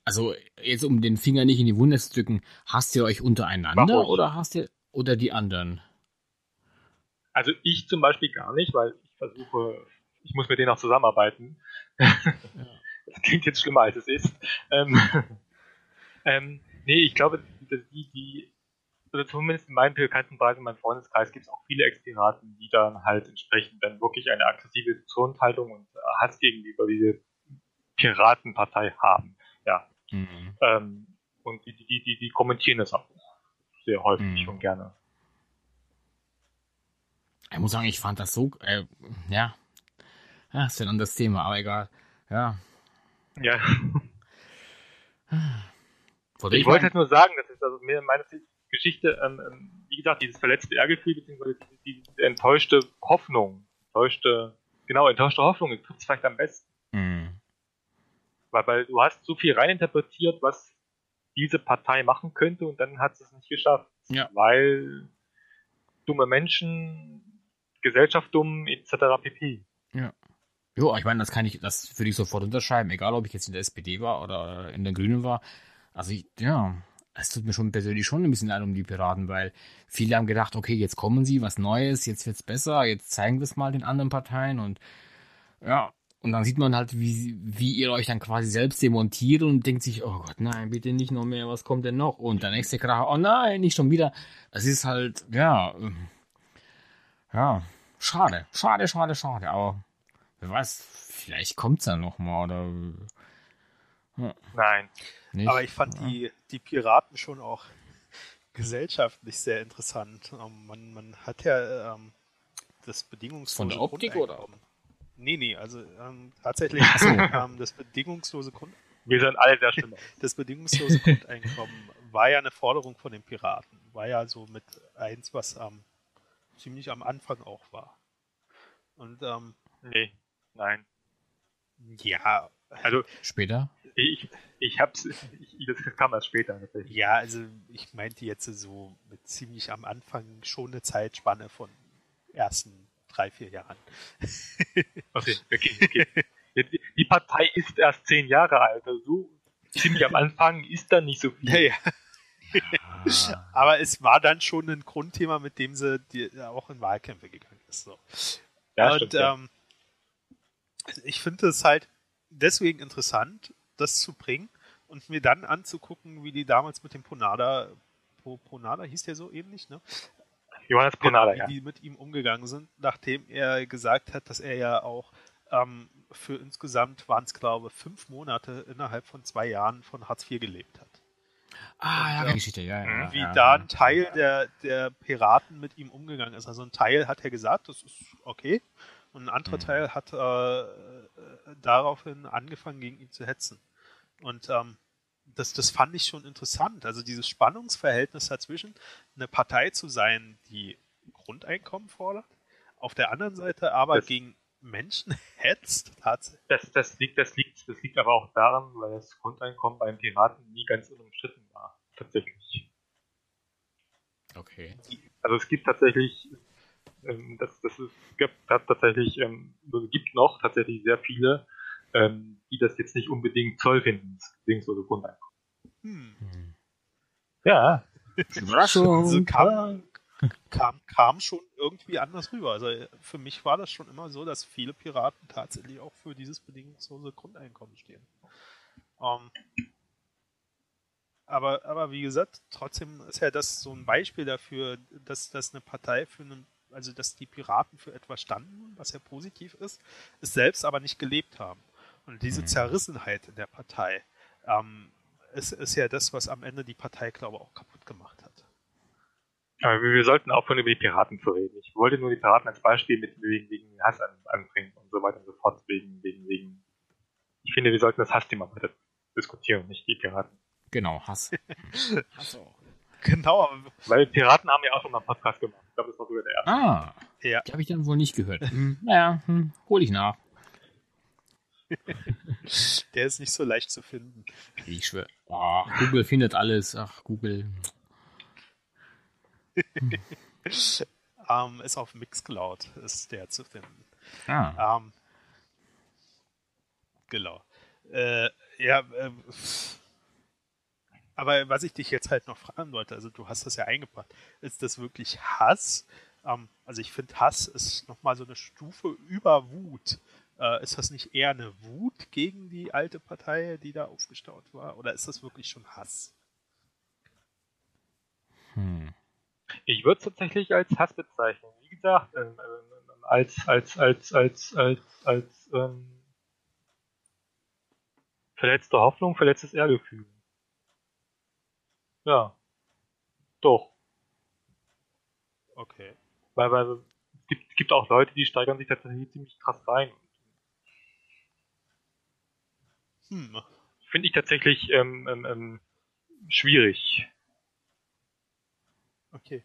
S3: Also jetzt um den Finger nicht in die Wunde zu drücken, hasst ihr euch untereinander oder hasst ihr oder die anderen?
S1: Also ich zum Beispiel gar nicht, weil ich versuche, ich muss mit denen auch zusammenarbeiten. Ja. Das klingt jetzt schlimmer als es ist. Ähm, ähm, nee, ich glaube, die, die, also zumindest in meinem Bekanntenkreis, in meinem Freundeskreis gibt es auch viele Ex-Piraten, die dann halt entsprechend dann wirklich eine aggressive Grundhaltung und Hass gegenüber diese Piratenpartei haben. Ja. Mhm. Ähm, und die, die, die, die kommentieren das auch sehr häufig mhm. und gerne.
S3: Ich muss sagen, ich fand das so, äh, ja, ja, ist ja ein anderes Thema, aber egal. Ja,
S1: ja. ich wollte halt nur sagen, das ist also mir meine Geschichte, ähm, ähm, wie gesagt, dieses verletzte Ehrgefühl, beziehungsweise diese, diese enttäuschte Hoffnung, enttäuschte, genau, enttäuschte Hoffnung, trifft es vielleicht am besten. Mhm. Weil, weil du hast so viel reininterpretiert, was diese Partei machen könnte und dann hat es nicht geschafft.
S3: Ja.
S1: Weil dumme Menschen, Gesellschaft dumm, etc. pp.
S3: Ja. Jo, ich meine, das kann ich, das würde ich sofort unterschreiben, egal ob ich jetzt in der SPD war oder in der Grünen war. Also ich, ja, es tut mir schon persönlich schon ein bisschen leid um die Piraten, weil viele haben gedacht, okay, jetzt kommen sie, was Neues, jetzt wird's besser, jetzt zeigen wir es mal den anderen Parteien und ja, und dann sieht man halt, wie, wie ihr euch dann quasi selbst demontiert und denkt sich, oh Gott, nein, bitte nicht noch mehr, was kommt denn noch? Und der nächste Kracher, oh nein, nicht schon wieder. Es ist halt, ja, ja, schade, schade, schade, schade, aber Wer weiß, vielleicht kommt es ja nochmal oder.
S1: Ja. Nein.
S2: Nicht? Aber ich fand ja. die, die Piraten schon auch gesellschaftlich sehr interessant. Ähm, man, man hat ja ähm, das bedingungslose
S3: Von der Optik oder?
S2: Nee, nee, also ähm, tatsächlich ähm, das bedingungslose Grund.
S1: Wir sind alle sehr schlimm.
S2: Das bedingungslose Grundeinkommen war ja eine Forderung von den Piraten. War ja so mit eins, was ähm, ziemlich am Anfang auch war. Und ähm,
S1: nee. Nein.
S2: Ja.
S3: Also später?
S1: Ich, ich hab's, ich, das kam erst später.
S2: Natürlich. Ja, also ich meinte jetzt so mit ziemlich am Anfang schon eine Zeitspanne von ersten drei, vier Jahren.
S1: Okay, okay, okay. Die Partei ist erst zehn Jahre alt, also so ziemlich am Anfang ist da nicht so viel.
S2: Ja, ja. Aber es war dann schon ein Grundthema, mit dem sie die, auch in Wahlkämpfe gegangen ist. So. Ja, und stimmt, ja. ähm, ich finde es halt deswegen interessant, das zu bringen und mir dann anzugucken, wie die damals mit dem Ponada, Ponada hieß der so ähnlich, ne?
S1: Johannes
S2: wie ja. die mit ihm umgegangen sind, nachdem er gesagt hat, dass er ja auch ähm, für insgesamt waren es, glaube ich, fünf Monate innerhalb von zwei Jahren von Hartz IV gelebt hat.
S3: Ah, ja, Geschichte, ja,
S2: ja. Wie
S3: ja,
S2: da ein Teil der, der Piraten mit ihm umgegangen ist. Also ein Teil hat er gesagt, das ist okay. Und ein anderer mhm. Teil hat äh, äh, daraufhin angefangen, gegen ihn zu hetzen. Und ähm, das, das fand ich schon interessant. Also dieses Spannungsverhältnis dazwischen, eine Partei zu sein, die Grundeinkommen fordert, auf der anderen Seite aber das, gegen Menschen hetzt.
S1: Das, das, liegt, das, liegt, das liegt aber auch daran, weil das Grundeinkommen beim Piraten nie ganz unumstritten war. Tatsächlich.
S3: Okay.
S1: Also es gibt tatsächlich ähm, das, das ist, gibt tatsächlich, ähm, also gibt noch tatsächlich sehr viele, ähm, die das jetzt nicht unbedingt toll finden, das bedingungslose Grundeinkommen. Hm.
S2: Ja. Überraschung. Also kam, kam, kam schon irgendwie anders rüber. Also für mich war das schon immer so, dass viele Piraten tatsächlich auch für dieses bedingungslose Grundeinkommen stehen. Um, ähm, aber, aber wie gesagt, trotzdem ist ja das so ein Beispiel dafür, dass, dass eine Partei für einen also dass die Piraten für etwas standen, was ja positiv ist, es selbst aber nicht gelebt haben. Und diese mhm. Zerrissenheit in der Partei ähm, ist, ist ja das, was am Ende die Partei, glaube ich, auch kaputt gemacht hat.
S1: Aber wir, wir sollten aufhören, über die Piraten zu reden. Ich wollte nur die Piraten als Beispiel mit wegen, wegen Hass an, anbringen und so weiter und so fort. Wegen, wegen, wegen. Ich finde, wir sollten das Hassthema weiter diskutieren, nicht die Piraten.
S3: Genau, Hass. Hass auch.
S2: Genau, aber
S1: Weil Piraten haben ja auch schon mal einen Podcast gemacht. Ich glaube, das war sogar der erste.
S3: Ah,
S2: ja.
S3: die habe ich dann wohl nicht gehört. Hm, naja, hm, hol ich nach.
S2: Der ist nicht so leicht zu finden.
S3: Ich schwöre. Oh, Google findet alles. Ach, Google.
S2: Ähm, ist auf Mixcloud, ist der zu finden.
S3: Ah,
S2: Ähm, genau. Äh, ja, äh, aber was ich dich jetzt halt noch fragen wollte, also du hast das ja eingebracht, ist das wirklich Hass? Ähm, also ich finde, Hass ist nochmal so eine Stufe über Wut. Äh, ist das nicht eher eine Wut gegen die alte Partei, die da aufgestaut war? Oder ist das wirklich schon Hass?
S3: hm.
S1: Ich würde es tatsächlich als Hass bezeichnen. Wie gesagt, ähm, ähm, als, als, als, als, als, als ähm, verletzte Hoffnung, verletztes Ehrgefühl. Ja. Doch.
S2: Okay.
S1: Weil, weil es gibt, gibt auch Leute, die steigern sich tatsächlich ziemlich krass rein.
S2: Hm.
S1: Finde ich tatsächlich ähm, ähm, ähm, schwierig.
S2: Okay.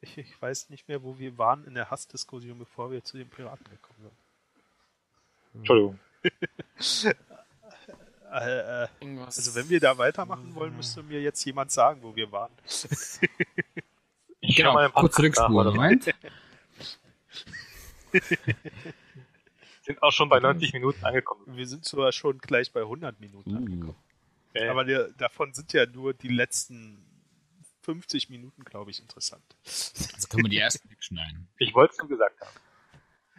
S2: Ich, ich weiß nicht mehr, wo wir waren in der Hassdiskussion, bevor wir zu den Piraten gekommen sind.
S1: Entschuldigung.
S2: Äh, äh, also wenn wir da weitermachen wollen, müsste mir jetzt jemand sagen, wo wir waren.
S1: Ich
S3: genau,
S1: mal im
S3: kurz
S1: Podcast nach,
S3: zurückspulen.
S1: Sind auch schon bei 90 Minuten angekommen.
S2: Wir sind sogar schon gleich bei 100 Minuten
S3: Uh.
S2: angekommen.
S1: Äh,
S2: Aber der, davon sind ja nur die letzten 50 Minuten, glaube ich, interessant.
S3: Also können wir die erste wegschneiden.
S1: ich wollte es nur gesagt haben.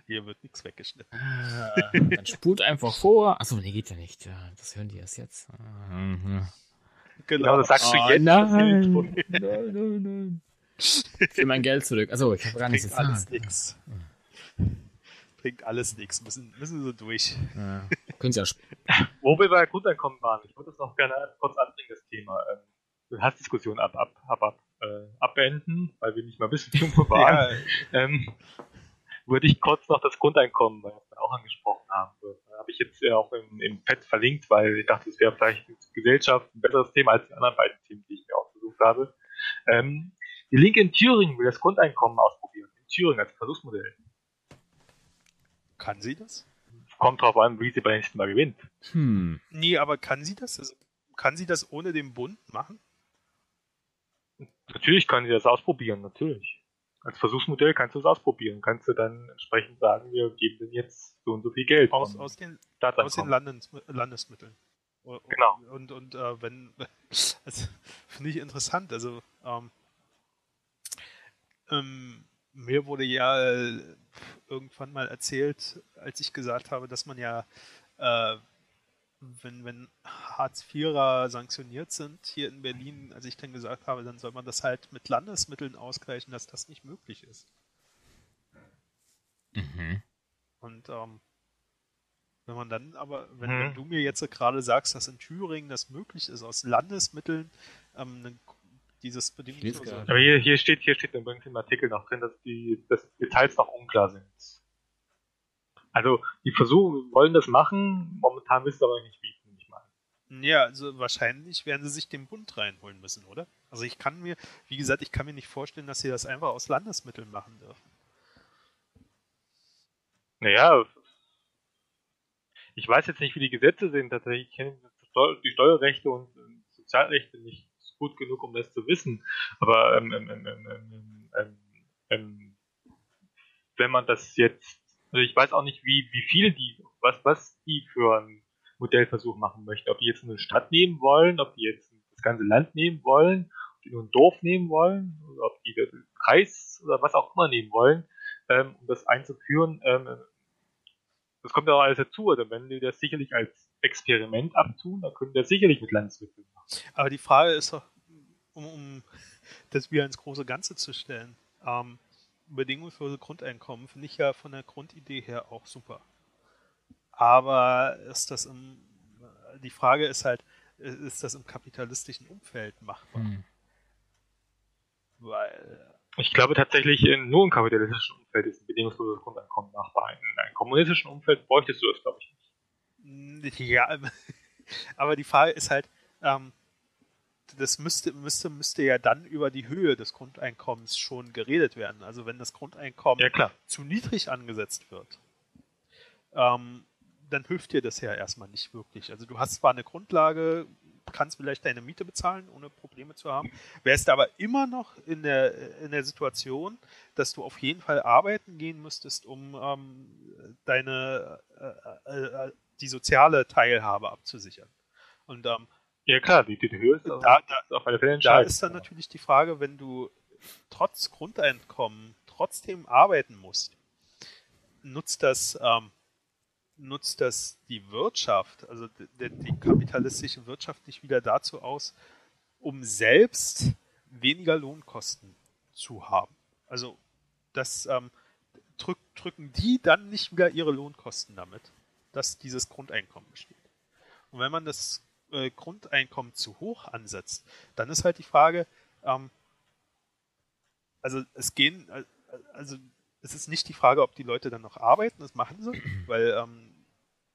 S2: Hier wird nichts weggeschnitten.
S3: Äh, dann spult einfach vor. Achso, nee, geht ja nicht. Ja, Das hören die erst jetzt. Ah, mhm.
S1: Genau, das sagst
S3: Oh,
S1: du jetzt. das
S3: nein. Nein, nein, nein. Ich will mein Geld zurück. Also ich habe gar nichts
S2: Bringt alles nichts. Bringt alles nichts. Müssen, müssen so durch.
S3: Ja. Können Sie ja
S1: Wo wir bei Grundeinkommen waren, ich würde das noch gerne kurz anbringen, das Thema. Ähm, Hassdiskussion ab, ab, ab, ab, äh, abbeenden, weil wir nicht mal wissen, wo wir waren.
S2: Ja,
S1: Ähm, würde ich kurz noch das Grundeinkommen, weil wir auch angesprochen haben. Da habe ich jetzt ja auch im, im Pad verlinkt, weil ich dachte, es wäre vielleicht in der Gesellschaft ein besseres Thema als die anderen beiden Themen, die ich mir ausgesucht habe. Ähm, die Linke in Thüringen will das Grundeinkommen ausprobieren. In Thüringen als Versuchsmodell.
S2: Kann sie das?
S1: Kommt drauf an, wie sie beim nächsten Mal gewinnt.
S3: Hm.
S2: Nee, aber kann sie das? Also, kann sie das ohne den Bund machen?
S1: Natürlich kann sie das ausprobieren, natürlich. Als Versuchsmodell kannst du es ausprobieren. Kannst du dann entsprechend sagen, wir geben denen jetzt so und so viel Geld.
S2: Aus, aus den, aus den. Landes, Landesmitteln. Und,
S1: Genau.
S2: Und, und äh, wenn, das finde ich interessant. Also, ähm, ähm, mir wurde ja äh, irgendwann mal erzählt, als ich gesagt habe, dass man ja, äh, wenn, wenn Hartz-IVer sanktioniert sind hier in Berlin, als ich dann gesagt habe, dann soll man das halt mit Landesmitteln ausgleichen, dass das nicht möglich ist.
S3: Mhm.
S2: Und ähm, wenn man dann aber, wenn,
S1: Mhm.
S2: wenn du mir jetzt gerade sagst, dass in Thüringen das möglich ist, aus Landesmitteln ähm, ne- dieses bedingungslose.
S3: Steht's
S1: Aber hier, hier steht, hier steht übrigens im Artikel noch drin, dass die dass die Details noch unklar sind. Also die versuchen, wollen das machen, momentan wissen sie aber nicht wie, ich.
S2: Ja, also wahrscheinlich werden sie sich den Bund reinholen müssen, oder? Also ich kann mir, wie gesagt, ich kann mir nicht vorstellen, dass sie das einfach aus Landesmitteln machen dürfen.
S1: Naja, ich weiß jetzt nicht, wie die Gesetze sind, tatsächlich ich kenne die Steuerrechte und Sozialrechte nicht gut genug, um das zu wissen. Aber ähm, ähm, ähm, ähm, ähm, ähm, ähm, wenn man das jetzt, also ich weiß auch nicht, wie, wie viel die, was, was die für einen Modellversuch machen möchten. Ob die jetzt eine Stadt nehmen wollen, ob die jetzt das ganze Land nehmen wollen, ob die nur ein Dorf nehmen wollen, oder ob die den Kreis oder was auch immer nehmen wollen, ähm, um das einzuführen. Ähm, das kommt ja auch alles dazu. Also wenn die das sicherlich als Experiment abtun, dann können das sicherlich mit Landesmitteln machen.
S2: Aber die Frage ist doch, um, um das wieder ins große Ganze zu stellen, ähm, bedingungslose Grundeinkommen finde ich ja von der Grundidee her auch super. Aber ist das im, die Frage ist halt, ist das im kapitalistischen Umfeld machbar?
S3: Hm.
S2: Weil.
S1: Ich glaube tatsächlich, in, nur im kapitalistischen Umfeld ist ein bedingungsloses Grundeinkommen machbar. In einem kommunistischen Umfeld bräuchtest du das, glaube ich,
S2: nicht. Ja, aber die Frage ist halt, ähm, das müsste, müsste, müsste ja dann über die Höhe des Grundeinkommens schon geredet werden. Also wenn das Grundeinkommen
S1: ja,
S2: zu niedrig angesetzt wird, ähm, dann hilft dir das ja erstmal nicht wirklich. Also du hast zwar eine Grundlage, kannst vielleicht deine Miete bezahlen, ohne Probleme zu haben, wärst aber immer noch in der, in der Situation, dass du auf jeden Fall arbeiten gehen müsstest, um ähm, deine äh, äh, äh die soziale Teilhabe abzusichern. Und ähm,
S1: ja klar, die, die Höhe ist
S2: da, da, auf alle Fälle entscheidend. Da ist dann natürlich die Frage, wenn du trotz Grundeinkommen trotzdem arbeiten musst, nutzt das ähm, nutzt das die Wirtschaft, also die, die kapitalistische Wirtschaft nicht wieder dazu aus, um selbst weniger Lohnkosten zu haben. Also das ähm, drück, drücken die dann nicht wieder ihre Lohnkosten damit, dass dieses Grundeinkommen besteht. Und wenn man das äh, Grundeinkommen zu hoch ansetzt, dann ist halt die Frage, ähm, also es gehen, also es ist nicht die Frage, ob die Leute dann noch arbeiten, das machen sie, weil ähm,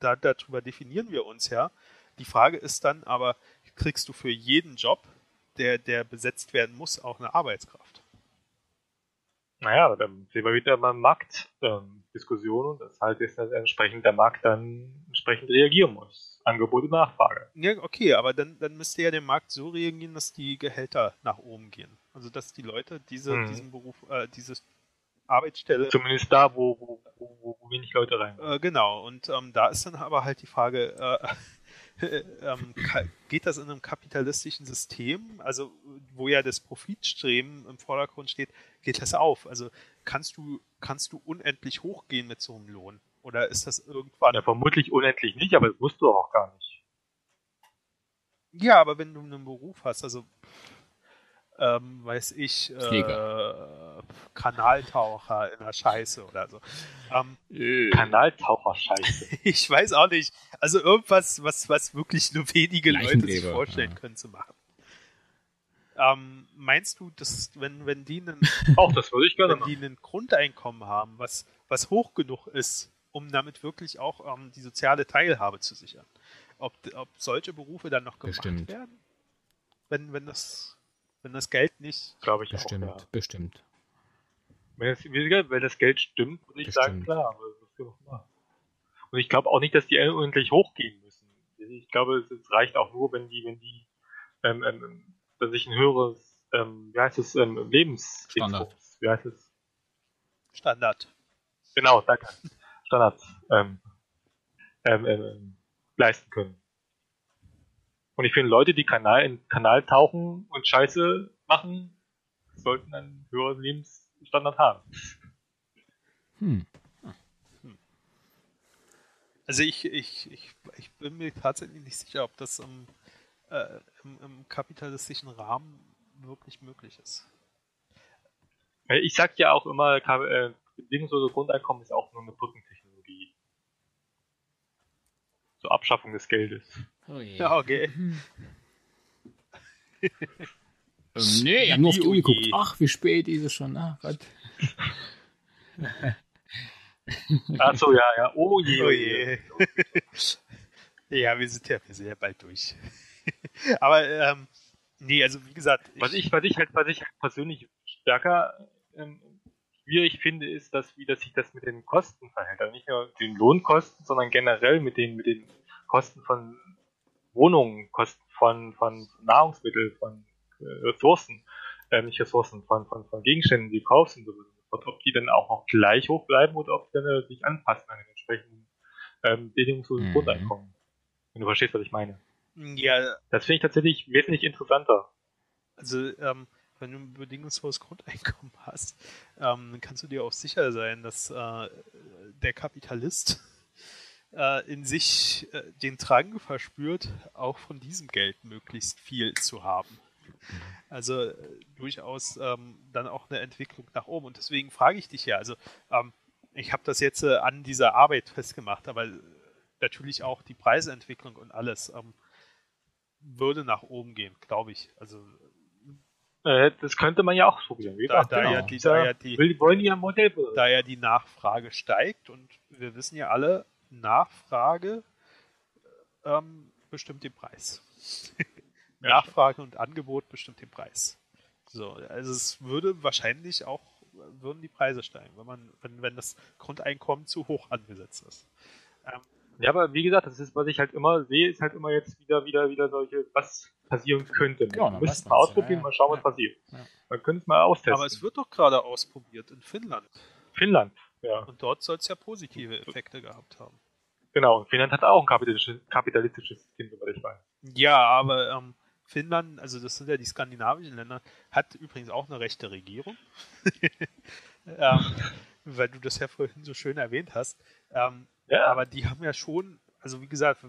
S2: da, darüber definieren wir uns ja. Die Frage ist dann aber, kriegst du für jeden Job, der, der besetzt werden muss, auch eine Arbeitskraft?
S1: Naja, dann sehen wir wieder mal Marktdiskussionen ähm, und das halt ist, dass entsprechend der Markt dann entsprechend reagieren muss. Angebot und Nachfrage.
S2: Ja, okay, aber dann, dann müsste ja der Markt so reagieren, dass die Gehälter nach oben gehen. Also dass die Leute diese, hm. diesen Beruf, äh, dieses Arbeitsstelle.
S1: Zumindest da, wo, wo, wo, wo wenig Leute rein.
S2: Äh, genau, und ähm, da ist dann aber halt die Frage, äh, ähm, geht das in einem kapitalistischen System, also wo ja das Profitstreben im Vordergrund steht, geht das auf? Also kannst du, kannst du unendlich hochgehen mit so einem Lohn? Oder ist das irgendwann.
S1: Ja, vermutlich unendlich nicht, aber das musst du auch gar nicht.
S2: Ja, aber wenn du einen Beruf hast, also ähm, weiß ich, äh, Kanaltaucher in der Scheiße oder so. Ähm,
S1: äh. Kanaltaucher Scheiße.
S2: ich weiß auch nicht. Also irgendwas, was, was wirklich nur wenige Leute sich vorstellen ja. können zu machen. Ähm, meinst du, dass wenn, wenn die einen,
S1: auch das würde ich gerne
S2: wenn die ein Grundeinkommen haben, was, was hoch genug ist, um damit wirklich auch ähm, die soziale Teilhabe zu sichern, ob, ob solche Berufe dann noch gemacht
S3: Bestimmt.
S2: werden? Wenn, wenn das wenn das Geld nicht.
S1: Glaube ich
S3: bestimmt,
S1: auch, ja.
S3: bestimmt.
S1: Wenn das, wenn das Geld stimmt, würde ich bestimmt. sagen, klar. Und ich glaube auch nicht, dass die unendlich hochgehen müssen. Ich glaube, es reicht auch nur, wenn die, wenn die, ähm, ähm, dass ich ein höheres, ähm, wie heißt es, ähm, Lebens
S3: Standard.
S1: Wie heißt es?
S2: Standard.
S1: Genau, danke. Standard ähm, ähm, ähm, leisten können. Und ich finde, Leute, die Kanal in Kanal tauchen und Scheiße machen, sollten einen höheren Lebensstandard haben.
S3: Hm.
S2: Also ich, ich, ich, ich bin mir tatsächlich nicht sicher, ob das im, äh, im, im kapitalistischen Rahmen wirklich möglich ist.
S1: Ich sag ja auch immer, äh, bedingungslose Grundeinkommen ist auch nur eine Brückentechnologie. Zur Abschaffung des Geldes.
S2: Oh je. Ja, okay.
S3: ähm, nee, ich habe nur auf die Uhr geguckt. Ach, wie spät ist es schon? Ach Gott.
S1: Achso, ja, ja. Oh je, oh je.
S2: ja, wir sind ja, wir sind ja bald durch. Aber, ähm, nee, also wie gesagt.
S1: Was ich, was ich halt, was ich halt persönlich stärker ähm, schwierig finde, ist, dass, wie das sich das mit den Kosten verhält. Also nicht nur den Lohnkosten, sondern generell mit den, mit den Kosten von Wohnungen, Kosten von, von Nahrungsmitteln, von äh, Ressourcen, äh, nicht Ressourcen, von, von, von Gegenständen, die du kaufst und so und ob die dann auch noch gleich hoch bleiben oder ob die dann äh, sich anpassen an den entsprechenden ähm, bedingungslosen mhm. Grundeinkommen. Wenn du verstehst, was ich meine.
S2: Ja.
S1: Das finde ich tatsächlich wesentlich interessanter.
S2: Also, ähm, wenn du ein bedingungsloses Grundeinkommen hast, ähm, dann kannst du dir auch sicher sein, dass äh, der Kapitalist äh, in sich äh, den Drang verspürt, auch von diesem Geld möglichst viel zu haben. Also äh, durchaus ähm, dann auch eine Entwicklung nach oben. Und deswegen frage ich dich ja, also ähm, ich habe das jetzt äh, an dieser Arbeit festgemacht, aber natürlich auch die Preisentwicklung und alles ähm, würde nach oben gehen, glaube ich. Also
S1: Äh, das könnte man ja auch probieren.
S2: Da, da,
S1: genau.
S2: ja die, da, ja die,
S1: Will, wollen ja Modell
S2: da ja die Nachfrage steigt und wir wissen ja alle, Nachfrage ähm, bestimmt den Preis. Nachfrage und Angebot bestimmt den Preis. So, also es würde wahrscheinlich auch, würden die Preise steigen, wenn man, wenn, wenn das Grundeinkommen zu hoch angesetzt ist.
S1: Ja, aber wie gesagt, das ist, was ich halt immer sehe, ist halt immer jetzt wieder, wieder, wieder solche, was passieren könnte.
S3: Ja, dann
S1: wir
S3: weiß
S1: müssen mal
S3: man's,
S1: ausprobieren,
S3: ja, ja.
S1: mal schauen, was passiert.
S3: Ja.
S1: Man könnte es mal austesten.
S2: Aber es wird doch gerade ausprobiert in Finnland.
S1: Finnland, ja.
S2: Und dort soll es ja positive Effekte gehabt haben.
S1: Genau, und Finnland hat auch ein kapitalistisches, kapitalistisches System, soweit ich weiß.
S2: Ja, aber ähm, Finnland, also das sind ja die skandinavischen Länder, hat übrigens auch eine rechte Regierung. ähm, weil du das ja vorhin so schön erwähnt hast. Ähm,
S1: Ja,
S2: aber die haben ja schon, also wie gesagt,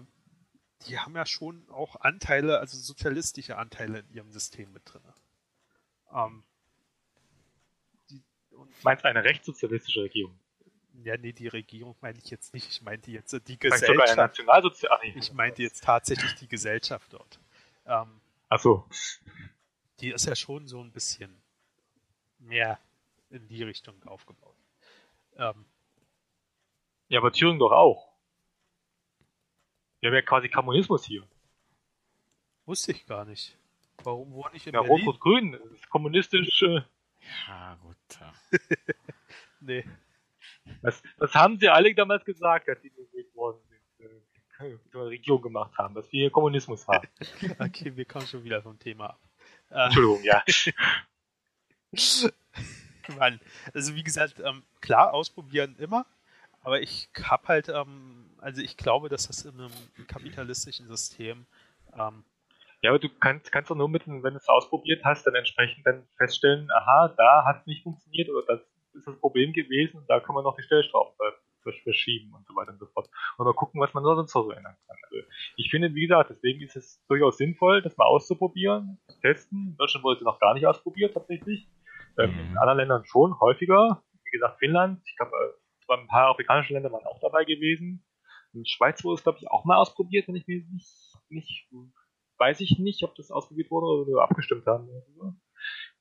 S2: die haben ja schon auch Anteile, also sozialistische Anteile in ihrem System mit drin. Ähm, die,
S1: meinst du eine rechtssozialistische Regierung?
S2: ja, nee, die Regierung meine ich jetzt nicht. Ich meinte jetzt die Gesellschaft.
S1: Nee.
S2: Ich meinte jetzt tatsächlich die Gesellschaft dort. Ähm,
S1: Ach so.
S2: die ist ja schon so ein bisschen mehr in die Richtung aufgebaut. Ähm,
S1: Ja, aber Thüringen doch auch. Wir haben ja quasi Kommunismus hier.
S2: wusste ich gar nicht. Warum wohne ich in
S1: Ja,
S2: Berlin?
S1: Rot-Rot-Grün, das ist kommunistisch. Äh,
S3: Ja, gut. ja.
S2: Nee.
S1: das, das haben sie alle damals gesagt, als sie gewählt worden sind. Äh, Regierung gemacht haben, dass wir hier Kommunismus haben.
S2: Okay, wir kommen schon wieder vom Thema ab. Äh,
S1: Entschuldigung, ja.
S2: Mann. Also wie gesagt, ähm, klar, ausprobieren immer, aber ich hab halt, ähm, also ich glaube, dass das in einem kapitalistischen System ähm,
S1: Ja, aber du kannst, kannst doch nur mit, wenn du es ausprobiert hast, dann entsprechend dann feststellen, aha, da hat es nicht funktioniert oder das ist das Problem gewesen und da kann man noch die Stellschrauben ver- verschieben und so weiter und so fort. Und mal gucken, was man sonst noch so ändern kann. Also ich finde, wie gesagt, deswegen ist es durchaus sinnvoll, das mal auszuprobieren, zu testen. In Deutschland wurde es noch gar nicht ausprobiert, tatsächlich. Ähm,
S3: Mhm.
S1: In anderen Ländern schon, häufiger. Wie gesagt, Finnland, ich glaube, äh, zwar ein paar afrikanische Länder waren auch dabei gewesen. In Schweiz wurde es, glaube ich, auch mal ausprobiert, wenn ich mir nicht, nicht weiß ich nicht, ob das ausprobiert wurde oder wir abgestimmt haben.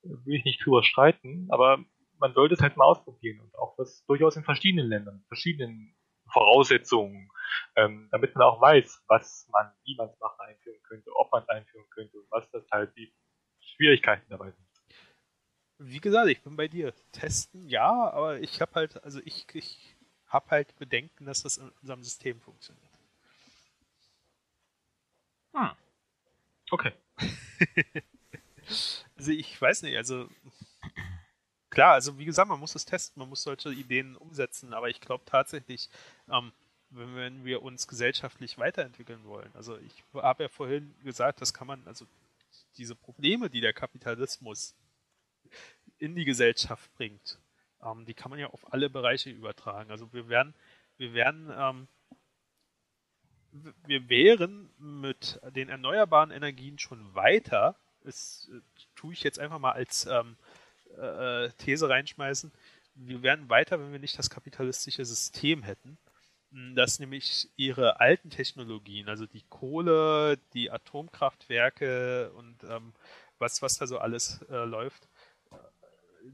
S1: Will ich nicht drüber streiten, aber man sollte es halt mal ausprobieren und auch das durchaus in verschiedenen Ländern, verschiedenen Voraussetzungen, ähm, damit man auch weiß, was man, wie man es machen einführen könnte, ob man es einführen könnte und was das halt die Schwierigkeiten dabei sind.
S2: Wie gesagt, ich bin bei dir. Testen, ja, aber ich habe halt, also ich, ich habe halt Bedenken, dass das in unserem System funktioniert.
S1: Okay.
S2: Also ich weiß nicht, also klar, also wie gesagt, man muss es testen, man muss solche Ideen umsetzen, aber ich glaube tatsächlich, ähm, wenn, wenn wir uns gesellschaftlich weiterentwickeln wollen, also ich habe ja vorhin gesagt, das kann man, also diese Probleme, die der Kapitalismus in die Gesellschaft bringt, ähm, die kann man ja auf alle Bereiche übertragen. Also wir werden, wir werden, ähm, wir wären mit den erneuerbaren Energien schon weiter. Das äh, tue ich jetzt einfach mal als ähm, äh, These reinschmeißen. Wir wären weiter, wenn wir nicht das kapitalistische System hätten, m, dass nämlich ihre alten Technologien, also die Kohle, die Atomkraftwerke und ähm, was, was da so alles äh, läuft,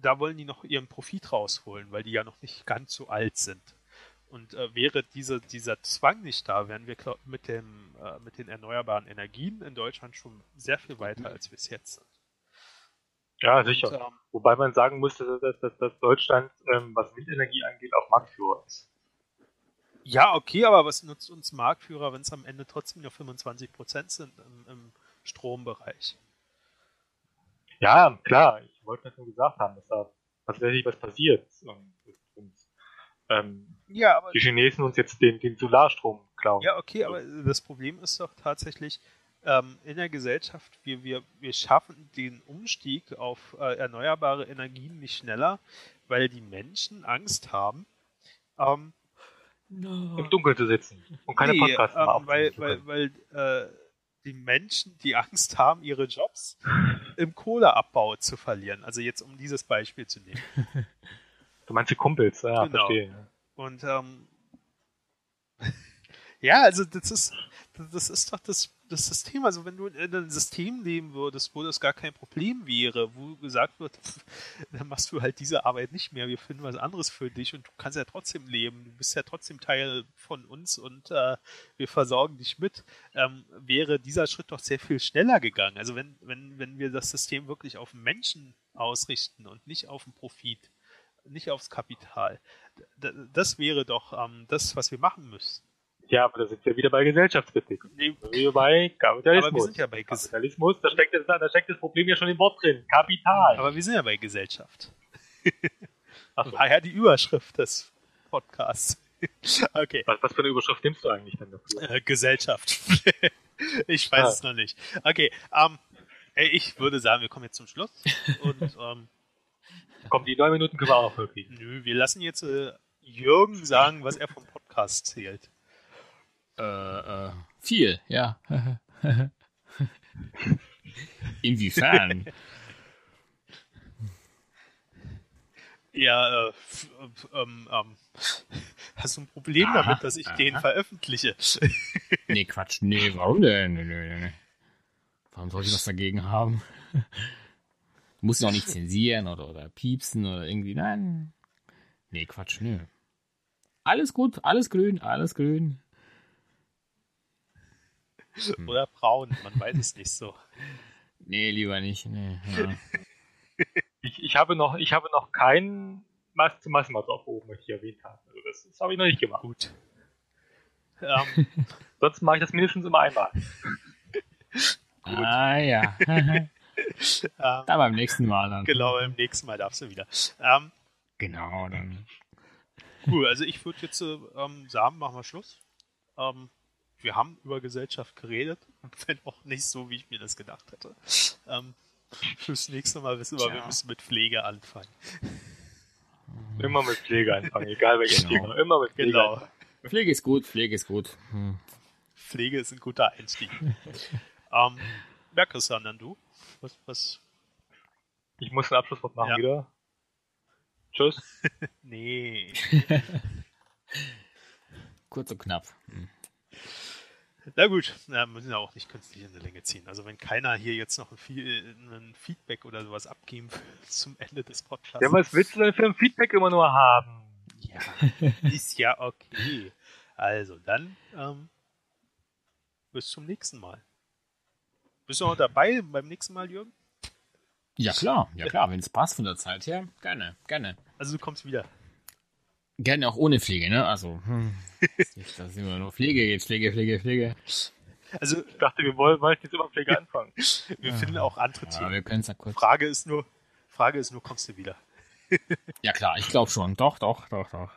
S2: da wollen die noch ihren Profit rausholen, weil die ja noch nicht ganz so alt sind. Und äh, wäre diese, dieser Zwang nicht da, wären wir glaub, mit, dem, äh, mit den erneuerbaren Energien in Deutschland schon sehr viel weiter, als wir es jetzt sind.
S1: Ja, sicher.
S2: Und, ähm,
S1: Wobei man sagen muss, dass, dass, dass, dass Deutschland, ähm, was Windenergie angeht, auch Marktführer ist.
S2: ja, okay, aber was nutzt uns Marktführer, wenn es am Ende trotzdem nur 25% sind im, im Strombereich?
S1: Ja, klar, ich wollte das nur gesagt haben, dass da tatsächlich was passiert. Und, und ähm,
S2: Ja, aber
S1: die Chinesen uns jetzt den, den Solarstrom klauen.
S2: Ja, okay, aber das Problem ist doch tatsächlich, ähm, in der Gesellschaft, wir, wir, wir schaffen den Umstieg auf äh, erneuerbare Energien nicht schneller, weil die Menschen Angst haben. Ähm,
S1: Im Dunkeln zu sitzen und keine
S2: nee,
S1: Podcasts mehr
S2: ähm,
S1: aufnehmen
S2: weil,
S1: zu
S2: weil,
S1: können.
S2: weil äh, die Menschen, die Angst haben, ihre Jobs im Kohleabbau zu verlieren. Also jetzt um dieses Beispiel zu nehmen.
S1: Du meinst die Kumpels, ja,
S2: Genau.
S1: verstehe.
S2: Und ähm, ja, also das ist, das ist doch das, das System, also wenn du in einem System leben würdest, wo das gar kein Problem wäre, wo gesagt wird, dann machst du halt diese Arbeit nicht mehr, wir finden was anderes für dich und du kannst ja trotzdem leben, du bist ja trotzdem Teil von uns und äh, wir versorgen dich mit, ähm, wäre dieser Schritt doch sehr viel schneller gegangen. Also wenn, wenn, wenn wir das System wirklich auf den Menschen ausrichten und nicht auf den Profit, nicht aufs Kapital, das wäre doch ähm, das, was wir machen müssten.
S1: Ja, aber da sind wir wieder bei Gesellschaftskritik. Wir bei Kapitalismus.
S2: Aber wir sind ja bei
S1: Ges Kapitalismus, da steckt, das, da steckt das Problem ja schon im Wort drin. Kapital.
S2: Aber wir sind ja bei Gesellschaft. Ach so. War ja die Überschrift des Podcasts. okay.
S1: Was, was, für eine Überschrift nimmst du eigentlich dann
S2: dafür? Äh, Gesellschaft. ich weiß ah. es noch nicht. Okay, ähm, ich würde sagen, wir kommen jetzt zum Schluss. Und, ähm,
S1: Komm, die neun Minuten können wir auch noch.
S2: Nö, wir lassen jetzt äh, Jürgen sagen, was er vom Podcast zählt.
S3: Äh, äh, viel, ja. Inwiefern?
S2: Ja, äh, ähm, ähm, hast du ein Problem aha, damit, dass ich aha. den veröffentliche?
S3: nee, Quatsch, nee, warum denn? Nee, nee, nee. Warum soll ich was dagegen haben? Du musst ihn auch nicht zensieren oder, oder piepsen oder irgendwie, nein. Nee, Quatsch, nö. Alles gut, alles grün, alles grün.
S2: Hm. Oder braun, man weiß es nicht so.
S3: Nee, lieber nicht. Nee, ja.
S1: ich, ich, habe noch, ich habe noch keinen Mas zu Massenmats aufgehoben, möchte ich erwähnt haben. Also das, das habe ich noch nicht gemacht.
S2: Gut.
S1: Ähm, sonst mache ich das mindestens immer einmal.
S3: ah ja. ähm, da beim nächsten Mal dann.
S2: Genau, beim nächsten Mal darfst du wieder. Ähm,
S3: genau, dann.
S2: Cool, also ich würde jetzt ähm, sagen, machen wir Schluss. Ähm, wir haben über Gesellschaft geredet, wenn auch nicht so, wie ich mir das gedacht hätte. Ähm, fürs nächste Mal wissen wir, ja. wir müssen mit Pflege anfangen.
S1: Immer mit Pflege anfangen, egal welches genau. Thema. Immer mit Pflege. Genau.
S3: Pflege ist gut, Pflege ist gut.
S2: Hm. Pflege ist ein guter Einstieg. ähm, ja, Christian, dann du. Was, was?
S1: Ich muss ein Abschlusswort machen ja. wieder. Tschüss.
S2: nee.
S3: Kurz und knapp. Hm.
S2: Na gut, na, müssen ja auch nicht künstlich in der Länge ziehen. Also wenn keiner hier jetzt noch ein, ein Feedback oder sowas abgeben will zum Ende des Podcasts.
S1: Ja, was willst du denn für ein Feedback immer nur haben?
S2: Ja, ist ja okay. Also dann ähm, bis zum nächsten Mal. Bist du noch dabei beim nächsten Mal, Jürgen?
S3: Ja klar, ja klar, wenn es passt von der Zeit her, gerne, gerne.
S2: Also du kommst wieder.
S3: Gerne auch ohne Pflege, ne? Also, hm, nicht, dass immer nur Pflege geht, Pflege, Pflege, Pflege.
S1: Also, ich dachte, wir wollen, wollen jetzt immer Pflege anfangen.
S2: wir finden auch andere
S3: ja, Themen. Wir können ja
S2: kurz. Frage ist nur, Frage ist nur, kommst du wieder?
S3: ja klar, ich glaube schon. Doch, doch, doch, doch.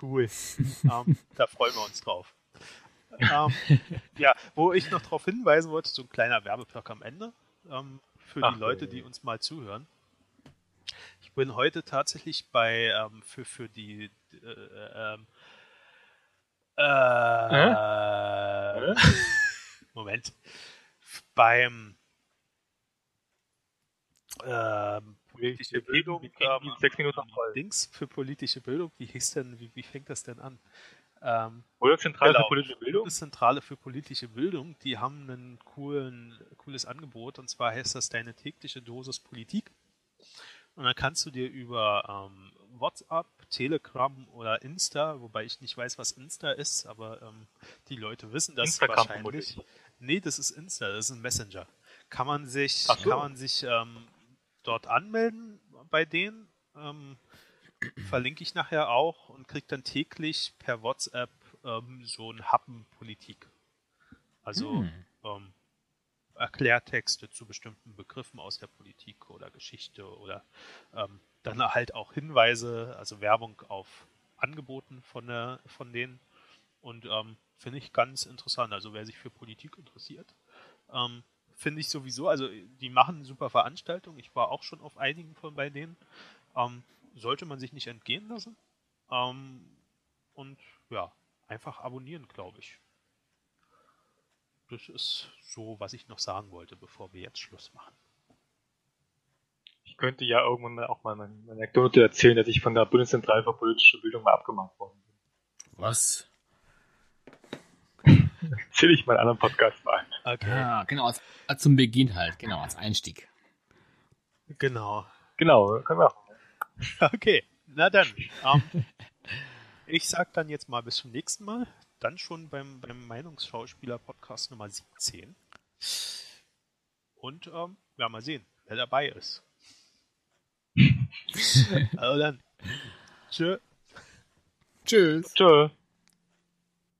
S2: Cool. um, ähm, da freuen wir uns drauf. Um, ähm, ja, wo ich noch darauf hinweisen wollte, so ein kleiner Werbeblock am Ende um, ähm, für Ach, die Leute, die uns mal zuhören. Ich bin heute tatsächlich bei ähm, für, für die äh, ähm, äh, äh? Moment beim ähm, politische Bildung ähm,
S1: sechs Minuten
S2: voll. Dings für politische Bildung. Wie hieß denn? Wie, wie fängt das denn an?
S1: Ähm, Bundeszentrale
S2: genau,
S1: für politische Bildung.
S2: Bundeszentrale für politische Bildung. Die haben ein coolen, cooles Angebot und zwar heißt das deine tägliche Dosis Politik. Und dann kannst du dir über ähm, WhatsApp, Telegram oder Insta, wobei ich nicht weiß, was Insta ist, aber ähm, die Leute wissen das Instagram wahrscheinlich. Vermutlich. Nee, das ist Insta, das ist ein Messenger. Kann man sich, so. kann man sich ähm, dort anmelden bei denen. Ähm, verlinke ich nachher auch und kriegt dann täglich per WhatsApp ähm, so ein Happenpolitik. Also hm. ähm, Erklärtexte zu bestimmten Begriffen aus der Politik oder Geschichte oder ähm, dann halt auch Hinweise, also Werbung auf Angeboten von, der, von denen. Und ähm, finde ich ganz interessant. Also wer sich für Politik interessiert, ähm, finde ich sowieso, also die machen super Veranstaltungen. Ich war auch schon auf einigen von bei denen. Ähm, sollte man sich nicht entgehen lassen. Ähm, und ja, einfach abonnieren, glaube ich das ist so, was ich noch sagen wollte, bevor wir jetzt Schluss machen.
S1: Ich könnte ja irgendwann auch mal meine, meine Anekdote erzählen, dass ich von der Bundeszentrale für politische Bildung mal abgemahnt worden bin.
S3: Was?
S1: erzähle ich mal einen anderen Podcast mal.
S2: Okay,
S3: Ja, genau, als, als zum Beginn halt, genau, als Einstieg.
S2: genau.
S1: Genau, können wir auch.
S2: Okay, na dann. Ähm, ich sag dann jetzt mal bis zum nächsten Mal. Dann schon beim, beim Meinungsschauspieler-Podcast Nummer 17. Und ähm, ja, mal sehen, wer dabei ist. also dann. Tschö.
S3: Tschüss.
S1: Tschö.